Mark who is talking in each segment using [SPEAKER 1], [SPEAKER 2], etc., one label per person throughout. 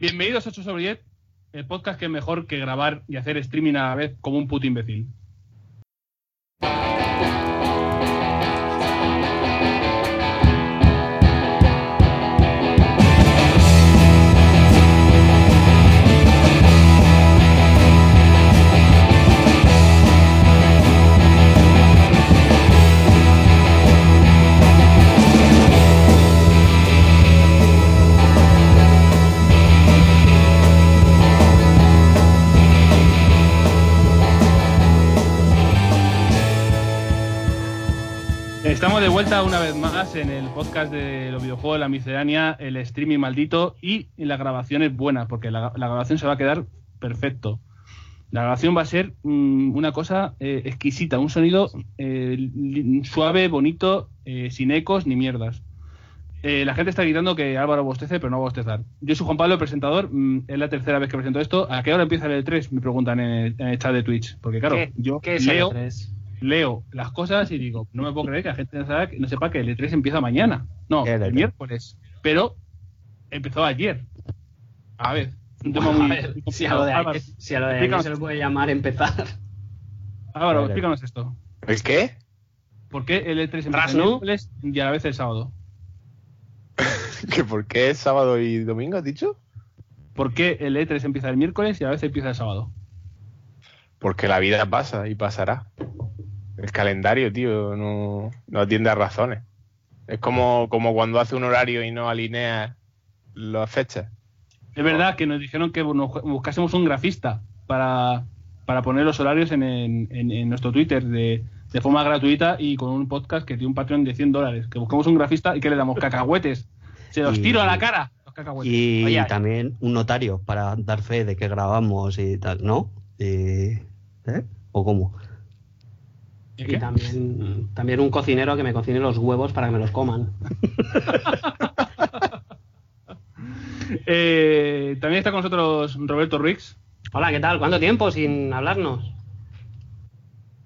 [SPEAKER 1] Bienvenidos a 8 sobre 10, el podcast que es mejor que grabar y hacer streaming a la vez como un puto imbécil. Estamos de vuelta una vez más en el podcast de los videojuegos de la miscelánea, el streaming maldito y la grabación es buena porque la, la grabación se va a quedar perfecto. La grabación va a ser mm, una cosa eh, exquisita, un sonido eh, suave, bonito, eh, sin ecos ni mierdas. La gente está gritando que Álvaro bostece, pero no va a bostezar. Yo soy Juan Pablo, el presentador. mm, es la tercera vez que presento esto. ¿A qué hora empieza el E3? Me preguntan en el, en el chat de Twitch. Porque claro,
[SPEAKER 2] ¿Qué-
[SPEAKER 1] yo
[SPEAKER 2] qué es
[SPEAKER 1] leo,
[SPEAKER 2] el E3?
[SPEAKER 1] Leo las cosas y digo, no me puedo creer que la gente no sepa, que el E3 empieza mañana. No,
[SPEAKER 3] ¿Qué
[SPEAKER 1] el
[SPEAKER 3] E3?
[SPEAKER 1] miércoles. Pero empezó ayer. A ver, un tema
[SPEAKER 2] Bueno,
[SPEAKER 1] muy,
[SPEAKER 2] a ver,
[SPEAKER 1] muy
[SPEAKER 2] si a lo de ayer, si a lo de
[SPEAKER 1] explícanos
[SPEAKER 2] se le puede llamar empezar.
[SPEAKER 1] Álvaro, explícanos esto.
[SPEAKER 3] ¿El qué?
[SPEAKER 1] ¿Por qué el E3 empieza el miércoles y a la vez el sábado?
[SPEAKER 3] ¿Que ¿Por qué es sábado y domingo, has dicho?
[SPEAKER 1] ¿Por qué el E3 empieza el miércoles y a la vez empieza el sábado?
[SPEAKER 3] Porque la vida pasa y pasará. El calendario, tío, no, no atiende a razones. Es como, como cuando hace un horario y no alinea las fechas.
[SPEAKER 1] Es verdad que nos dijeron que buscásemos un grafista para, para poner los horarios en, en- en- en nuestro Twitter de, de forma gratuita y con un podcast que tiene un Patreon de 100 dólares. Que buscamos un grafista y que le damos cacahuetes. Se los
[SPEAKER 4] Y-
[SPEAKER 1] tiro a la cara, los cacahuetes.
[SPEAKER 4] Y
[SPEAKER 2] Oye,
[SPEAKER 4] también un notario para dar fe de que grabamos y tal, ¿no? Y- ¿eh? ¿O cómo?
[SPEAKER 1] ¿Y
[SPEAKER 2] Y
[SPEAKER 1] qué?
[SPEAKER 2] también, también un cocinero que me cocine los huevos para que me los coman.
[SPEAKER 1] Eh, también está con nosotros Roberto Rix.
[SPEAKER 2] Hola, ¿qué tal? ¿Cuánto tiempo sin hablarnos?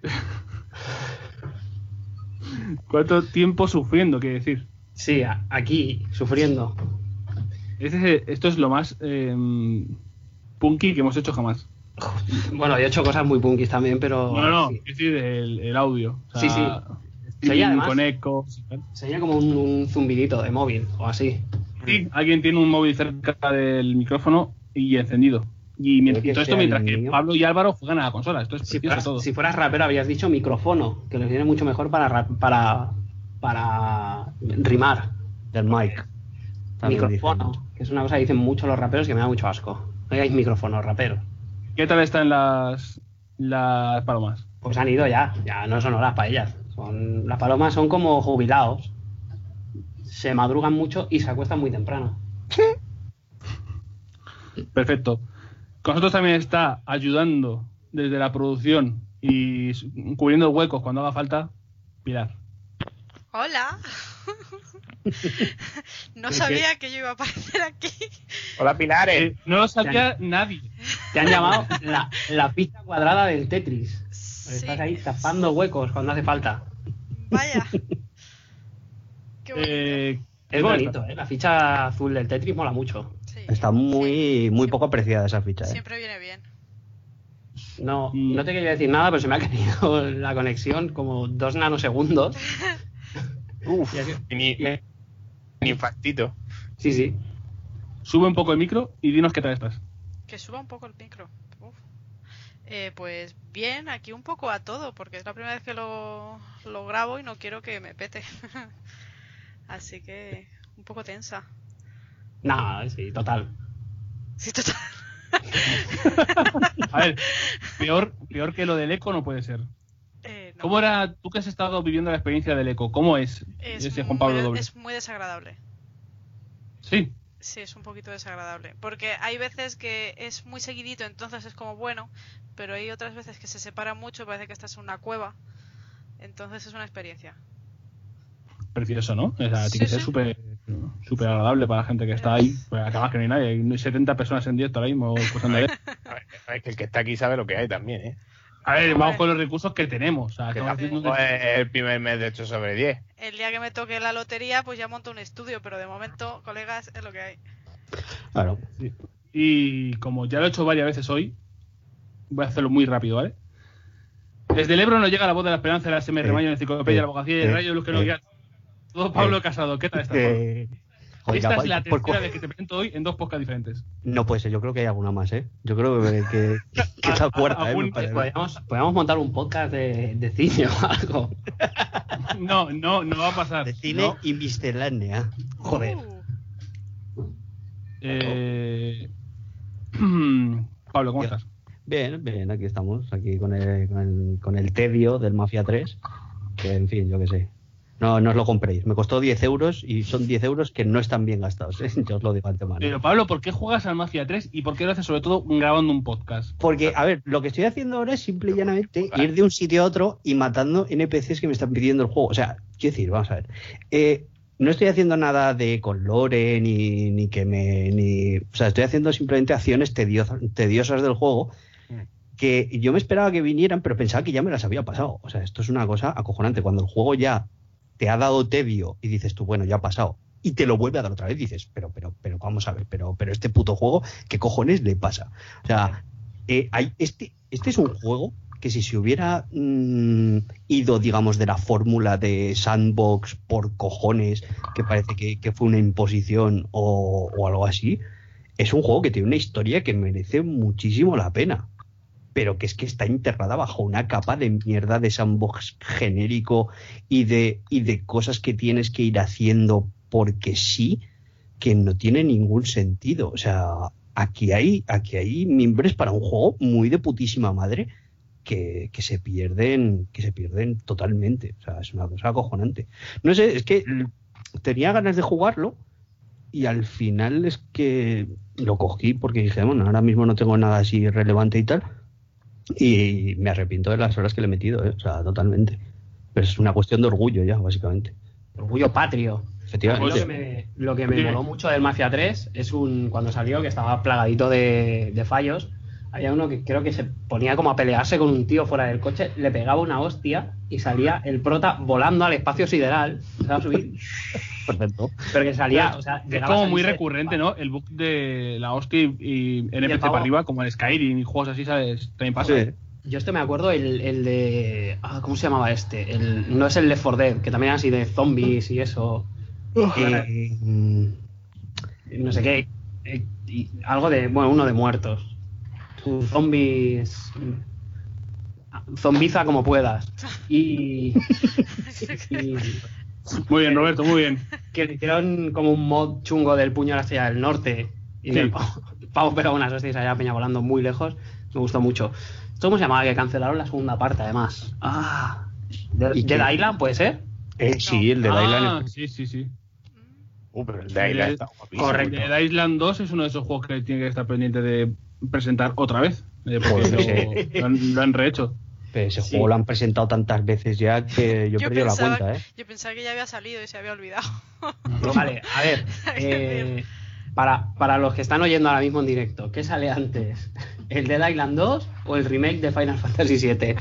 [SPEAKER 1] ¿Cuánto tiempo sufriendo, quiere decir?
[SPEAKER 2] Sí, aquí, sufriendo.
[SPEAKER 1] Ese es- esto es lo más eh, punky que hemos hecho jamás.
[SPEAKER 2] Bueno, he hecho cosas muy punkis también, pero...
[SPEAKER 1] No, no, no,
[SPEAKER 2] sí.
[SPEAKER 1] es decir, el, el audio. O sea,
[SPEAKER 2] Sí, sí. además-
[SPEAKER 1] con tal.
[SPEAKER 2] Sería como un, un zumbidito de móvil o así.
[SPEAKER 1] Sí, alguien tiene un móvil cerca del micrófono y encendido. Y mientras,
[SPEAKER 4] que
[SPEAKER 1] todo esto mientras que
[SPEAKER 4] mío.
[SPEAKER 1] Pablo y Álvaro juegan a la consola. Esto es
[SPEAKER 2] Si fueras,
[SPEAKER 1] todo.
[SPEAKER 2] si fueras rapero habrías dicho micrófono, que les viene mucho mejor para rap- para para rimar.
[SPEAKER 4] Del mic. También
[SPEAKER 2] micrófono,
[SPEAKER 4] dicen.
[SPEAKER 2] que es una cosa que dicen mucho los raperos que me da mucho asco. No digáis micrófono, raperos.
[SPEAKER 1] ¿Qué tal están las, las palomas?
[SPEAKER 2] Pues han ido ya, ya no son horas para ellas. Son, las palomas son como jubilados. Se madrugan mucho y se acuestan muy temprano.
[SPEAKER 1] Perfecto. Con nosotros también está ayudando desde la producción y cubriendo huecos cuando haga falta, Pilar.
[SPEAKER 5] Hola. no
[SPEAKER 1] ¿Qué-
[SPEAKER 5] sabía que yo iba a aparecer aquí.
[SPEAKER 3] Hola, Pilares.
[SPEAKER 1] Eh, no lo sabía nadie.
[SPEAKER 2] Te han llamado la, la pista cuadrada del Tetris.
[SPEAKER 5] Sí,
[SPEAKER 2] Estás ahí tapando huecos cuando hace falta.
[SPEAKER 5] Vaya. Qué bonito.
[SPEAKER 1] Eh,
[SPEAKER 2] Es bonito, ¿eh? La ficha azul del Tetris mola mucho.
[SPEAKER 5] Sí.
[SPEAKER 4] Está muy, muy poco apreciada esa ficha, ¿eh?
[SPEAKER 5] Siempre viene bien.
[SPEAKER 2] No,
[SPEAKER 1] Mm.
[SPEAKER 2] no te quería decir nada, pero se me ha caído la conexión como dos nanosegundos.
[SPEAKER 3] Uf,
[SPEAKER 2] Y así-
[SPEAKER 3] ni, ni infartito.
[SPEAKER 2] Sí, sí.
[SPEAKER 1] sube un poco el micro y dinos qué tal estás.
[SPEAKER 5] Que suba un poco el micro. Uf. Eh, pues bien, aquí un poco a todo, porque es la primera vez que lo, lo grabo y no quiero que me pete. Así que un poco tensa.
[SPEAKER 2] No, sí, total.
[SPEAKER 5] Sí, total.
[SPEAKER 1] A ver, peor, peor que lo del eco no puede ser.
[SPEAKER 5] Eh, no.
[SPEAKER 1] ¿Cómo era, tú que has estado viviendo la experiencia del eco, cómo es,
[SPEAKER 5] Es
[SPEAKER 1] ese Juan Pablo
[SPEAKER 5] muy,
[SPEAKER 1] Doble?
[SPEAKER 5] es muy desagradable.
[SPEAKER 1] Sí,
[SPEAKER 5] Sí, es un poquito desagradable. Porque hay veces que es muy seguidito, entonces es como bueno, pero hay otras veces que se separa mucho, parece que estás en una cueva. Entonces es una experiencia.
[SPEAKER 1] precioso, ¿no? O sea, tiene que ser
[SPEAKER 5] sí.
[SPEAKER 1] súper súper agradable para la gente que está ahí. Pues acabas que no hay nadie, hay 70 personas en directo ahora mismo escuchando ahí.
[SPEAKER 3] A ver, es que el que está aquí sabe lo que hay también, ¿eh?
[SPEAKER 1] A ver, vamos con los recursos que tenemos. O sea,
[SPEAKER 3] Que
[SPEAKER 1] estamos haciendo
[SPEAKER 3] tampoco
[SPEAKER 1] un-
[SPEAKER 3] es el primer mes de 8 sobre 10.
[SPEAKER 5] El día que me toque la lotería, pues ya monto un estudio, pero de momento, colegas, es lo que hay.
[SPEAKER 4] Claro.
[SPEAKER 1] Y como ya lo he hecho varias veces hoy, voy a hacerlo muy rápido, ¿vale? Desde el Ebro nos llega la voz de la esperanza de la SMR
[SPEAKER 4] Eh,
[SPEAKER 1] Mayo, la enciclopedia,
[SPEAKER 4] eh,
[SPEAKER 1] la abogacía y el
[SPEAKER 4] eh,
[SPEAKER 1] rayo, luz que nos
[SPEAKER 4] eh,
[SPEAKER 1] guía. Todo Pablo
[SPEAKER 4] eh,
[SPEAKER 1] Casado, ¿qué tal estás?
[SPEAKER 4] Oiga,
[SPEAKER 1] Esta es la
[SPEAKER 4] por-
[SPEAKER 1] tercera vez que te presento hoy en dos podcasts diferentes.
[SPEAKER 4] No puede ser, yo creo que hay alguna más, ¿eh? Yo creo que, que, que es la cuarta, ¿eh?
[SPEAKER 1] Algún-
[SPEAKER 4] Me parece.
[SPEAKER 2] Podríamos, podríamos montar un podcast de, de cine o algo.
[SPEAKER 1] No, no, no va a pasar.
[SPEAKER 4] De cine
[SPEAKER 1] No.
[SPEAKER 4] y miscelánea. Joder.
[SPEAKER 5] Uh,
[SPEAKER 1] Eh, Pablo, ¿cómo estás?
[SPEAKER 4] Bien, bien, aquí estamos, aquí con el, con el, con el tedio del Mafia 3, que en fin, yo qué sé. No, no os lo compréis. Me costó 10 euros y son 10 euros que no están bien gastados, ¿eh? yo os lo digo antemano.
[SPEAKER 1] Pero Pablo, ¿por qué juegas al Mafia 3 y por qué lo haces sobre todo grabando un podcast?
[SPEAKER 4] Porque, a ver, lo que estoy haciendo ahora es simple y llanamente ir de un sitio a otro y matando NPCs que me están pidiendo el juego. O sea, quiero decir, vamos a ver. Eh, no estoy haciendo nada de con lore ni, ni que me. Ni, o sea, estoy haciendo simplemente acciones tediosas, tediosas del juego que yo me esperaba que vinieran, pero pensaba que ya me las había pasado. O sea, esto es una cosa acojonante. Cuando el juego ya te ha dado tedio y dices tú, bueno, ya ha pasado. Y te lo vuelve a dar otra vez, dices, pero, pero, pero, vamos a ver, pero, pero este puto juego, ¿qué cojones le pasa? O sea, eh, hay, este, este es un juego que si se hubiera mm, ido, digamos, de la fórmula de sandbox por cojones, que parece que, que fue una imposición o, o algo así, es un juego que tiene una historia que merece muchísimo la pena. Pero que es que está enterrada bajo una capa de mierda de sandbox genérico y de, y de cosas que tienes que ir haciendo porque sí, que no tiene ningún sentido. O sea, aquí hay, aquí hay mimbres para un juego muy de putísima madre que, que se pierden, que se pierden totalmente. O sea, es una cosa acojonante. No sé, es que tenía ganas de jugarlo y al final es que lo cogí porque dije, bueno, ahora mismo no tengo nada así relevante y tal. Y me arrepiento de las horas que le he metido, ¿eh? o sea, totalmente. Pero es una cuestión de orgullo ya, básicamente.
[SPEAKER 2] Orgullo patrio. Lo
[SPEAKER 4] Efectivamente.
[SPEAKER 2] que me, lo que me
[SPEAKER 1] Dime.
[SPEAKER 2] moló mucho del Mafia 3 es un cuando salió que estaba plagadito de, de fallos. Había uno que creo que se ponía como a pelearse con un tío fuera del coche, le pegaba una hostia y salía el prota volando al espacio sideral. Se va a subir,
[SPEAKER 4] Perfecto.
[SPEAKER 2] pero que salía, o sea,
[SPEAKER 1] Es como muy recurrente, ¿no? El bug de la hostia y, y NPC para arriba, como en Skyrim y juegos así, ¿sabes? También pasa.
[SPEAKER 4] Sí.
[SPEAKER 2] Yo esto me acuerdo el, el de. ah, ¿Cómo se llamaba este? El, no es el Left 4 Dead, que también era así de zombies y eso.
[SPEAKER 4] Eh,
[SPEAKER 2] No sé qué. eh, y algo de. Bueno, uno de muertos. Zombies. Zombiza como puedas. Y. y
[SPEAKER 1] Muy bien, Roberto, muy bien.
[SPEAKER 2] que le hicieron como un mod chungo del puño a la estrella del norte. Y
[SPEAKER 1] Sí.
[SPEAKER 2] el pavo, el pavo pegaba unas hostias allá peña volando muy lejos. Me gustó mucho. ¿Esto cómo se llamaba? Que cancelaron la segunda parte, además. Ah. ¿De,
[SPEAKER 4] ¿Y
[SPEAKER 2] de
[SPEAKER 4] qué?
[SPEAKER 2] Island puede ser?
[SPEAKER 4] eh, sí, el de
[SPEAKER 1] ah,
[SPEAKER 4] Island.
[SPEAKER 1] Sí, sí, sí.
[SPEAKER 3] Uh, pero el de Isla
[SPEAKER 1] El-
[SPEAKER 3] está guapísimo.
[SPEAKER 2] Correcto.
[SPEAKER 1] El Island 2 es uno de esos juegos que tiene que estar pendiente de presentar otra vez. eh, porque
[SPEAKER 4] Joder.
[SPEAKER 1] lo, lo han, lo han rehecho.
[SPEAKER 4] Pero ese
[SPEAKER 2] Sí.
[SPEAKER 4] juego lo han presentado tantas veces ya que yo he perdido la cuenta, ¿eh?
[SPEAKER 5] yo pensaba que ya había salido y se había olvidado.
[SPEAKER 2] Vale, a ver. eh, para, para los que están oyendo ahora mismo en directo, ¿qué sale antes? ¿El Dead Island 2 o el remake de Final Fantasy VII?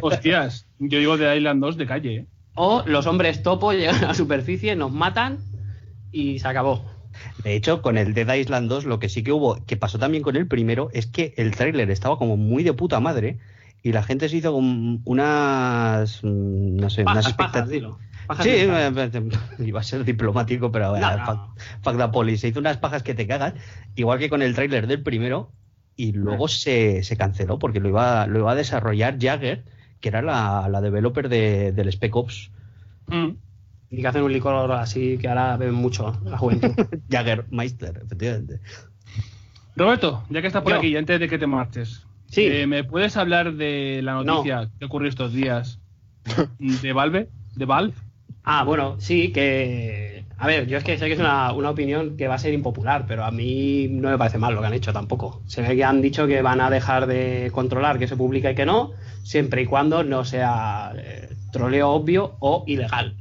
[SPEAKER 1] Hostias, yo digo de Island 2 de calle, ¿eh?
[SPEAKER 2] O los hombres topo llegan a la superficie, nos matan y se acabó.
[SPEAKER 4] De hecho, con el Dead Island 2 lo que sí que hubo, que pasó también con el primero, es que el tráiler estaba como muy de puta madre y la gente se hizo con unas, mm, no sé, unas
[SPEAKER 2] Pajas,
[SPEAKER 4] expectativas.
[SPEAKER 2] Pajas
[SPEAKER 4] Sí, iba a ser diplomático, pero
[SPEAKER 2] No, no.
[SPEAKER 4] fuck, fuck the police. Se hizo unas pajas que te cagas, igual que con el tráiler del primero, y luego se, se canceló porque lo iba, lo iba a desarrollar Jagger, que era la, la developer de, del Spec Ops.
[SPEAKER 1] Mm.
[SPEAKER 2] Y que hacen un licor así que ahora beben mucho la juventud.
[SPEAKER 4] Jagger Meister, efectivamente.
[SPEAKER 1] Roberto, ya que estás por
[SPEAKER 2] Yo.
[SPEAKER 1] aquí, antes de que te marches,
[SPEAKER 2] Sí.
[SPEAKER 1] eh, ¿me puedes hablar de la
[SPEAKER 2] No.
[SPEAKER 1] noticia que ocurrió estos días de Valve? ¿De Valve?
[SPEAKER 2] Ah, bueno, sí, que. A ver, yo es que sé que es una, una opinión que va a ser impopular, pero a mí no me parece mal lo que han hecho tampoco. Se ve que han dicho que van a dejar de controlar que se publica y que no, siempre y cuando no sea eh, troleo obvio o ilegal.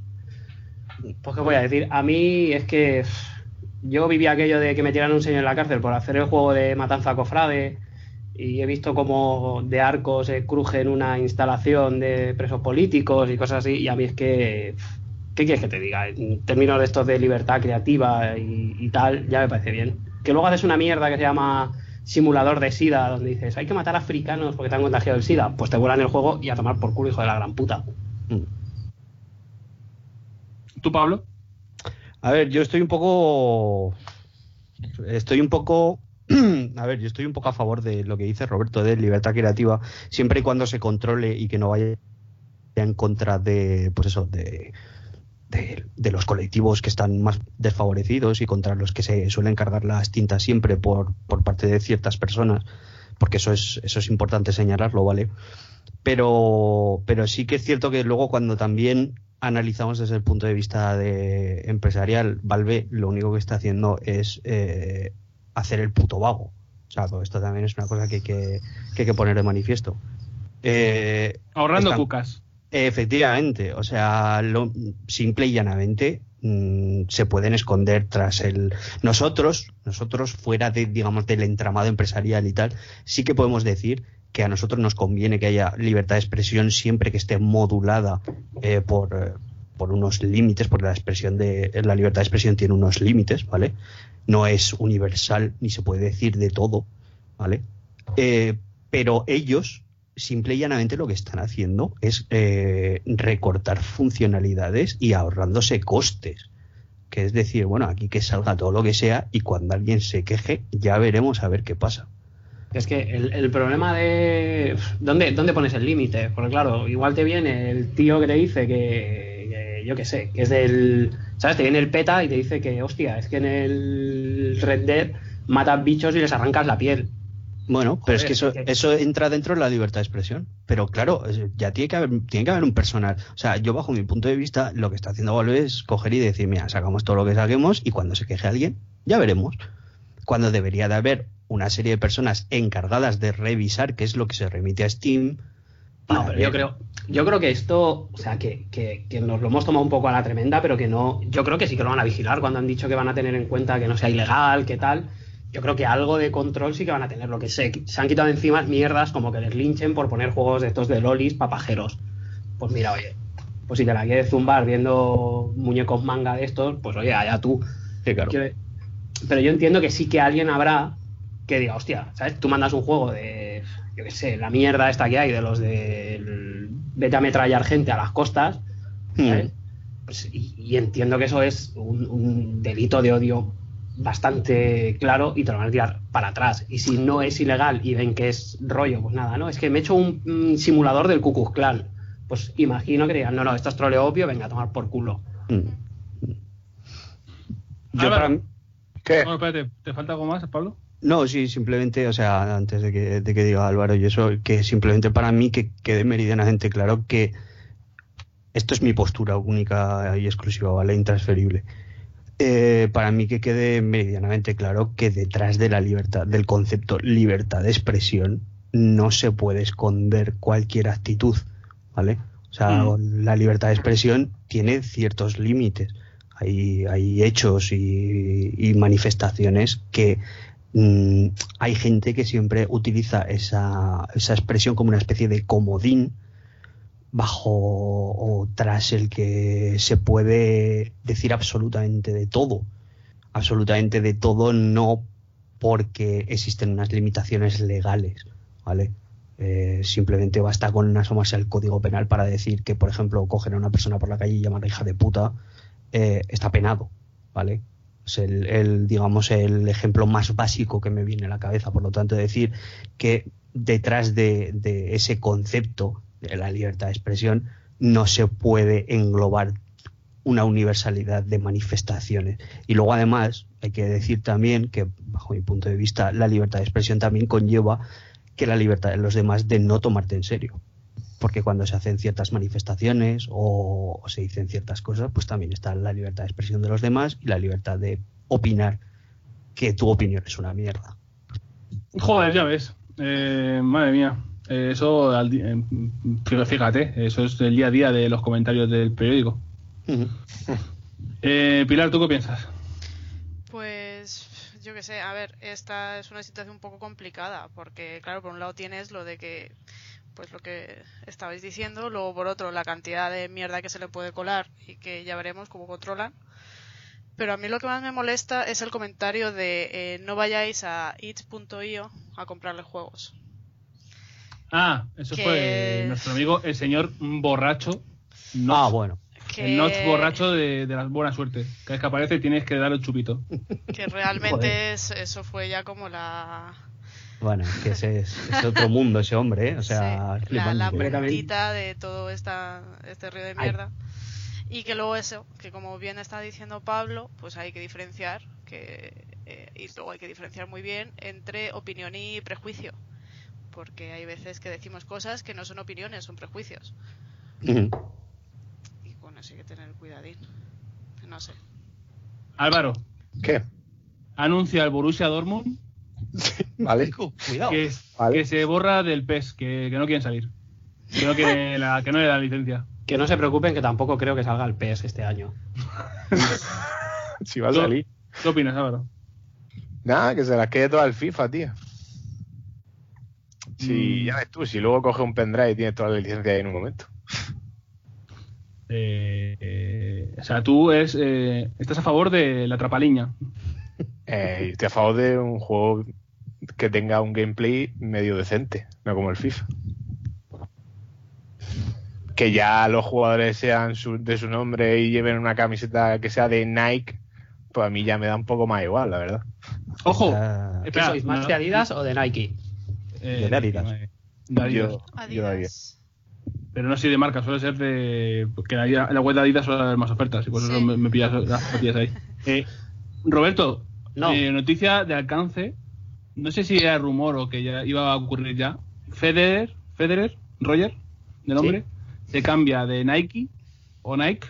[SPEAKER 2] Pues, ¿qué voy a decir? A mí es que. Yo viví aquello de que metieran un señor en la cárcel por hacer el juego de Matanza Cofrade y he visto como de arcos se cruje en una instalación de presos políticos y cosas así, y a mí es que, ¿qué quieres que te diga? En términos de estos de libertad creativa y, y tal, ya me parece bien. que luego haces una mierda que se llama simulador de SIDA, donde dices, hay que matar a africanos porque te han contagiado el SIDA, pues te vuelan el juego y a tomar por culo, hijo de la gran puta.
[SPEAKER 1] ¿Tú, Pablo?
[SPEAKER 4] A ver, yo estoy un poco. Estoy un poco. A ver, yo estoy un poco a favor de lo que dice Roberto de libertad creativa, siempre y cuando se controle y que no vaya en contra de, pues eso, de, los colectivos que están más desfavorecidos y contra los que se suelen cargar las tintas siempre por, por parte de ciertas personas, porque eso es, eso es importante señalarlo, ¿vale? Pero, pero sí que es cierto que luego cuando también analizamos desde el punto de vista de empresarial, Valve lo único que está haciendo es eh, hacer el puto vago. O sea, esto también es una cosa que hay que, que, hay que poner de manifiesto. Eh,
[SPEAKER 1] Ahorrando
[SPEAKER 4] están-
[SPEAKER 1] cucas.
[SPEAKER 4] Efectivamente, o sea, lo, simple y llanamente mm, se pueden esconder tras el nosotros, nosotros fuera de digamos del entramado empresarial y tal, sí que podemos decir que a nosotros nos conviene que haya libertad de expresión siempre que esté modulada eh, por, por unos límites, porque la expresión de la libertad de expresión tiene unos límites, ¿vale? No es universal ni se puede decir de todo, ¿vale? Eh, pero ellos simple y llanamente lo que están haciendo es eh, recortar funcionalidades y ahorrándose costes. Que es decir, bueno, aquí que salga todo lo que sea y cuando alguien se queje ya veremos a ver qué pasa.
[SPEAKER 2] Es que el, problema de. ¿dónde, ¿Dónde pones el límite? Porque, claro, igual te viene el tío que te dice que. Yo qué sé, que es del. ¿Sabes? Te viene el PETA y te dice que, hostia, es que en el Red Dead matas bichos y les arrancas la piel.
[SPEAKER 4] Bueno, pero es que eso,
[SPEAKER 2] que-
[SPEAKER 4] eso entra dentro de la libertad de expresión. Pero claro, ya tiene que haber, tiene que haber un personal. O sea, yo bajo mi punto de vista, lo que está haciendo Valve es coger y decir, mira, sacamos todo lo que saquemos y cuando se queje alguien, ya veremos. Cuando debería de haber una serie de personas encargadas de revisar qué es lo que se remite a Steam.
[SPEAKER 2] No, pero
[SPEAKER 4] ver-
[SPEAKER 2] yo creo, yo creo que esto, o sea, que, que- que nos lo hemos tomado un poco a la tremenda, pero que no, yo creo que sí que lo van a vigilar cuando han dicho que van a tener en cuenta que no sea ilegal, que tal. Yo creo que algo de control sí que van a tener. Lo que se, se han quitado encima mierdas como que les linchen por poner juegos de estos de lolis papajeros. Pues mira, oye, pues si te la quieres zumbar viendo muñecos manga de estos, pues oye, allá tú.
[SPEAKER 4] Sí, claro.
[SPEAKER 2] Pero yo entiendo que sí que alguien habrá que diga, hostia, ¿sabes? Tú mandas un juego de, yo qué sé, la mierda esta que hay de los de vete a ametrallar gente a las costas, ¿sabes?
[SPEAKER 4] Mm.
[SPEAKER 2] Pues, y, y entiendo que eso es un, un delito de odio bastante claro y te lo van a tirar para atrás. Y si no es ilegal y ven que es rollo, pues nada, ¿no? Es que me he hecho un, un simulador del Ku Klux Klan. Pues imagino que digan, no, no, esto es troleo obvio, venga a tomar por culo.
[SPEAKER 4] Mm. Yo
[SPEAKER 1] Álvaro.
[SPEAKER 4] para mí-
[SPEAKER 3] ¿Qué?
[SPEAKER 1] Bueno, espérate, ¿te falta algo más, Pablo?
[SPEAKER 4] No, sí, simplemente, o sea, antes de que, de que diga Álvaro y eso, que simplemente para mí que quede meridianamente claro que esto es mi postura única y exclusiva, ¿vale? Intransferible. Eh, para mí que quede meridianamente claro que detrás de la libertad, del concepto libertad de expresión, no se puede esconder cualquier actitud, ¿vale? O sea,
[SPEAKER 1] Mm.
[SPEAKER 4] la libertad de expresión tiene ciertos límites. Hay, hay hechos y, y manifestaciones que mm, hay gente que siempre utiliza esa, esa expresión como una especie de comodín bajo o tras el que se puede decir absolutamente de todo. Absolutamente de todo, no porque existen unas limitaciones legales, ¿vale? Eh, simplemente basta con asomarse al código penal para decir que, por ejemplo, coger a una persona por la calle y llamarla hija de puta, eh, está penado, ¿vale? Es el, digamos, el ejemplo más básico que me viene a la cabeza. Por lo tanto, decir que detrás de, de ese concepto de la libertad de expresión no se puede englobar una universalidad de manifestaciones. Y luego, además, hay que decir también que, bajo mi punto de vista, la libertad de expresión también conlleva que la libertad de los demás de no tomarte en serio. Porque cuando se hacen ciertas manifestaciones o, o se dicen ciertas cosas, pues también está la libertad de expresión de los demás y la libertad de opinar que tu opinión es una mierda.
[SPEAKER 1] Joder, ya ves. Eh, madre mía. Eh, eso, al eh, fíjate, eso es el día a día de los comentarios del periódico. Eh, Pilar, ¿tú qué piensas?
[SPEAKER 5] Pues yo qué sé, a ver, esta es una situación un poco complicada porque claro, por un lado tienes lo de que pues lo que estabais diciendo, luego por otro la cantidad de mierda que se le puede colar y que ya veremos cómo controlan. Pero a mí lo que más me molesta es el comentario de eh, no vayáis a it.io a comprarle juegos.
[SPEAKER 1] Ah, eso
[SPEAKER 5] Que-
[SPEAKER 1] fue nuestro amigo el señor borracho. Notch.
[SPEAKER 4] Ah, bueno.
[SPEAKER 5] Que,
[SPEAKER 1] El Notch borracho de, de la buena suerte. Cada vez que aparece tienes que darle el chupito.
[SPEAKER 5] que realmente es- eso fue ya como la,
[SPEAKER 4] Bueno, es que ese es, es otro mundo ese hombre, ¿eh? O sea,
[SPEAKER 5] sí, la, la de todo esta, este río de
[SPEAKER 2] Ay.
[SPEAKER 5] mierda. Y que luego eso, que como bien está diciendo Pablo, pues hay que diferenciar, que, eh, y luego hay que diferenciar muy bien entre opinión y prejuicio. Porque hay veces que decimos cosas que no son opiniones, son prejuicios. Y con eso hay que tener cuidadín. No sé.
[SPEAKER 1] Álvaro,
[SPEAKER 3] ¿Qué?
[SPEAKER 1] anuncia el Borussia Dortmund
[SPEAKER 3] Vale.
[SPEAKER 4] Cuidado.
[SPEAKER 1] que,
[SPEAKER 3] Vale.
[SPEAKER 1] que se borra del PES, que, que no quieren salir. Que no, quiere la, que no le da licencia.
[SPEAKER 2] Que no se preocupen, que tampoco creo que salga el PS este año.
[SPEAKER 3] Si va a
[SPEAKER 1] Yo-
[SPEAKER 3] salir.
[SPEAKER 1] ¿Qué opinas, Álvaro?
[SPEAKER 3] Nada, que se las quede todas al FIFA, tío. Si
[SPEAKER 1] Mm.
[SPEAKER 3] ya ves tú, si luego coge un pendrive y tienes toda la licencia ahí en un momento.
[SPEAKER 1] Eh, eh, o sea, tú es, eh, estás a favor de la trapaliña.
[SPEAKER 3] Eh, estoy a favor de un juego que tenga un gameplay medio decente, no como el FIFA. Que ya los jugadores sean su- de su nombre y lleven una camiseta que sea de Nike, pues a mí ya me da un poco más igual, la verdad.
[SPEAKER 1] Ojo,
[SPEAKER 4] Ah,
[SPEAKER 2] ¿Qué
[SPEAKER 1] espera,
[SPEAKER 2] sois, más
[SPEAKER 1] no-
[SPEAKER 2] de Adidas o de Nike?
[SPEAKER 1] eh,
[SPEAKER 4] De Adidas.
[SPEAKER 1] de Adidas.
[SPEAKER 3] Yo, yo
[SPEAKER 5] Adidas.
[SPEAKER 3] Adidas.
[SPEAKER 1] Pero no soy de marca, suele ser de. Que en la, web de Adidas suele haber más ofertas, y por eso
[SPEAKER 5] Sí.
[SPEAKER 1] me, me pillas las ahí. Eh, Roberto,
[SPEAKER 2] No.
[SPEAKER 1] eh, noticia de alcance. No sé si era rumor o que ya iba a ocurrir ya. Federer, Federer, Roger, de nombre, se cambia de Nike o Nike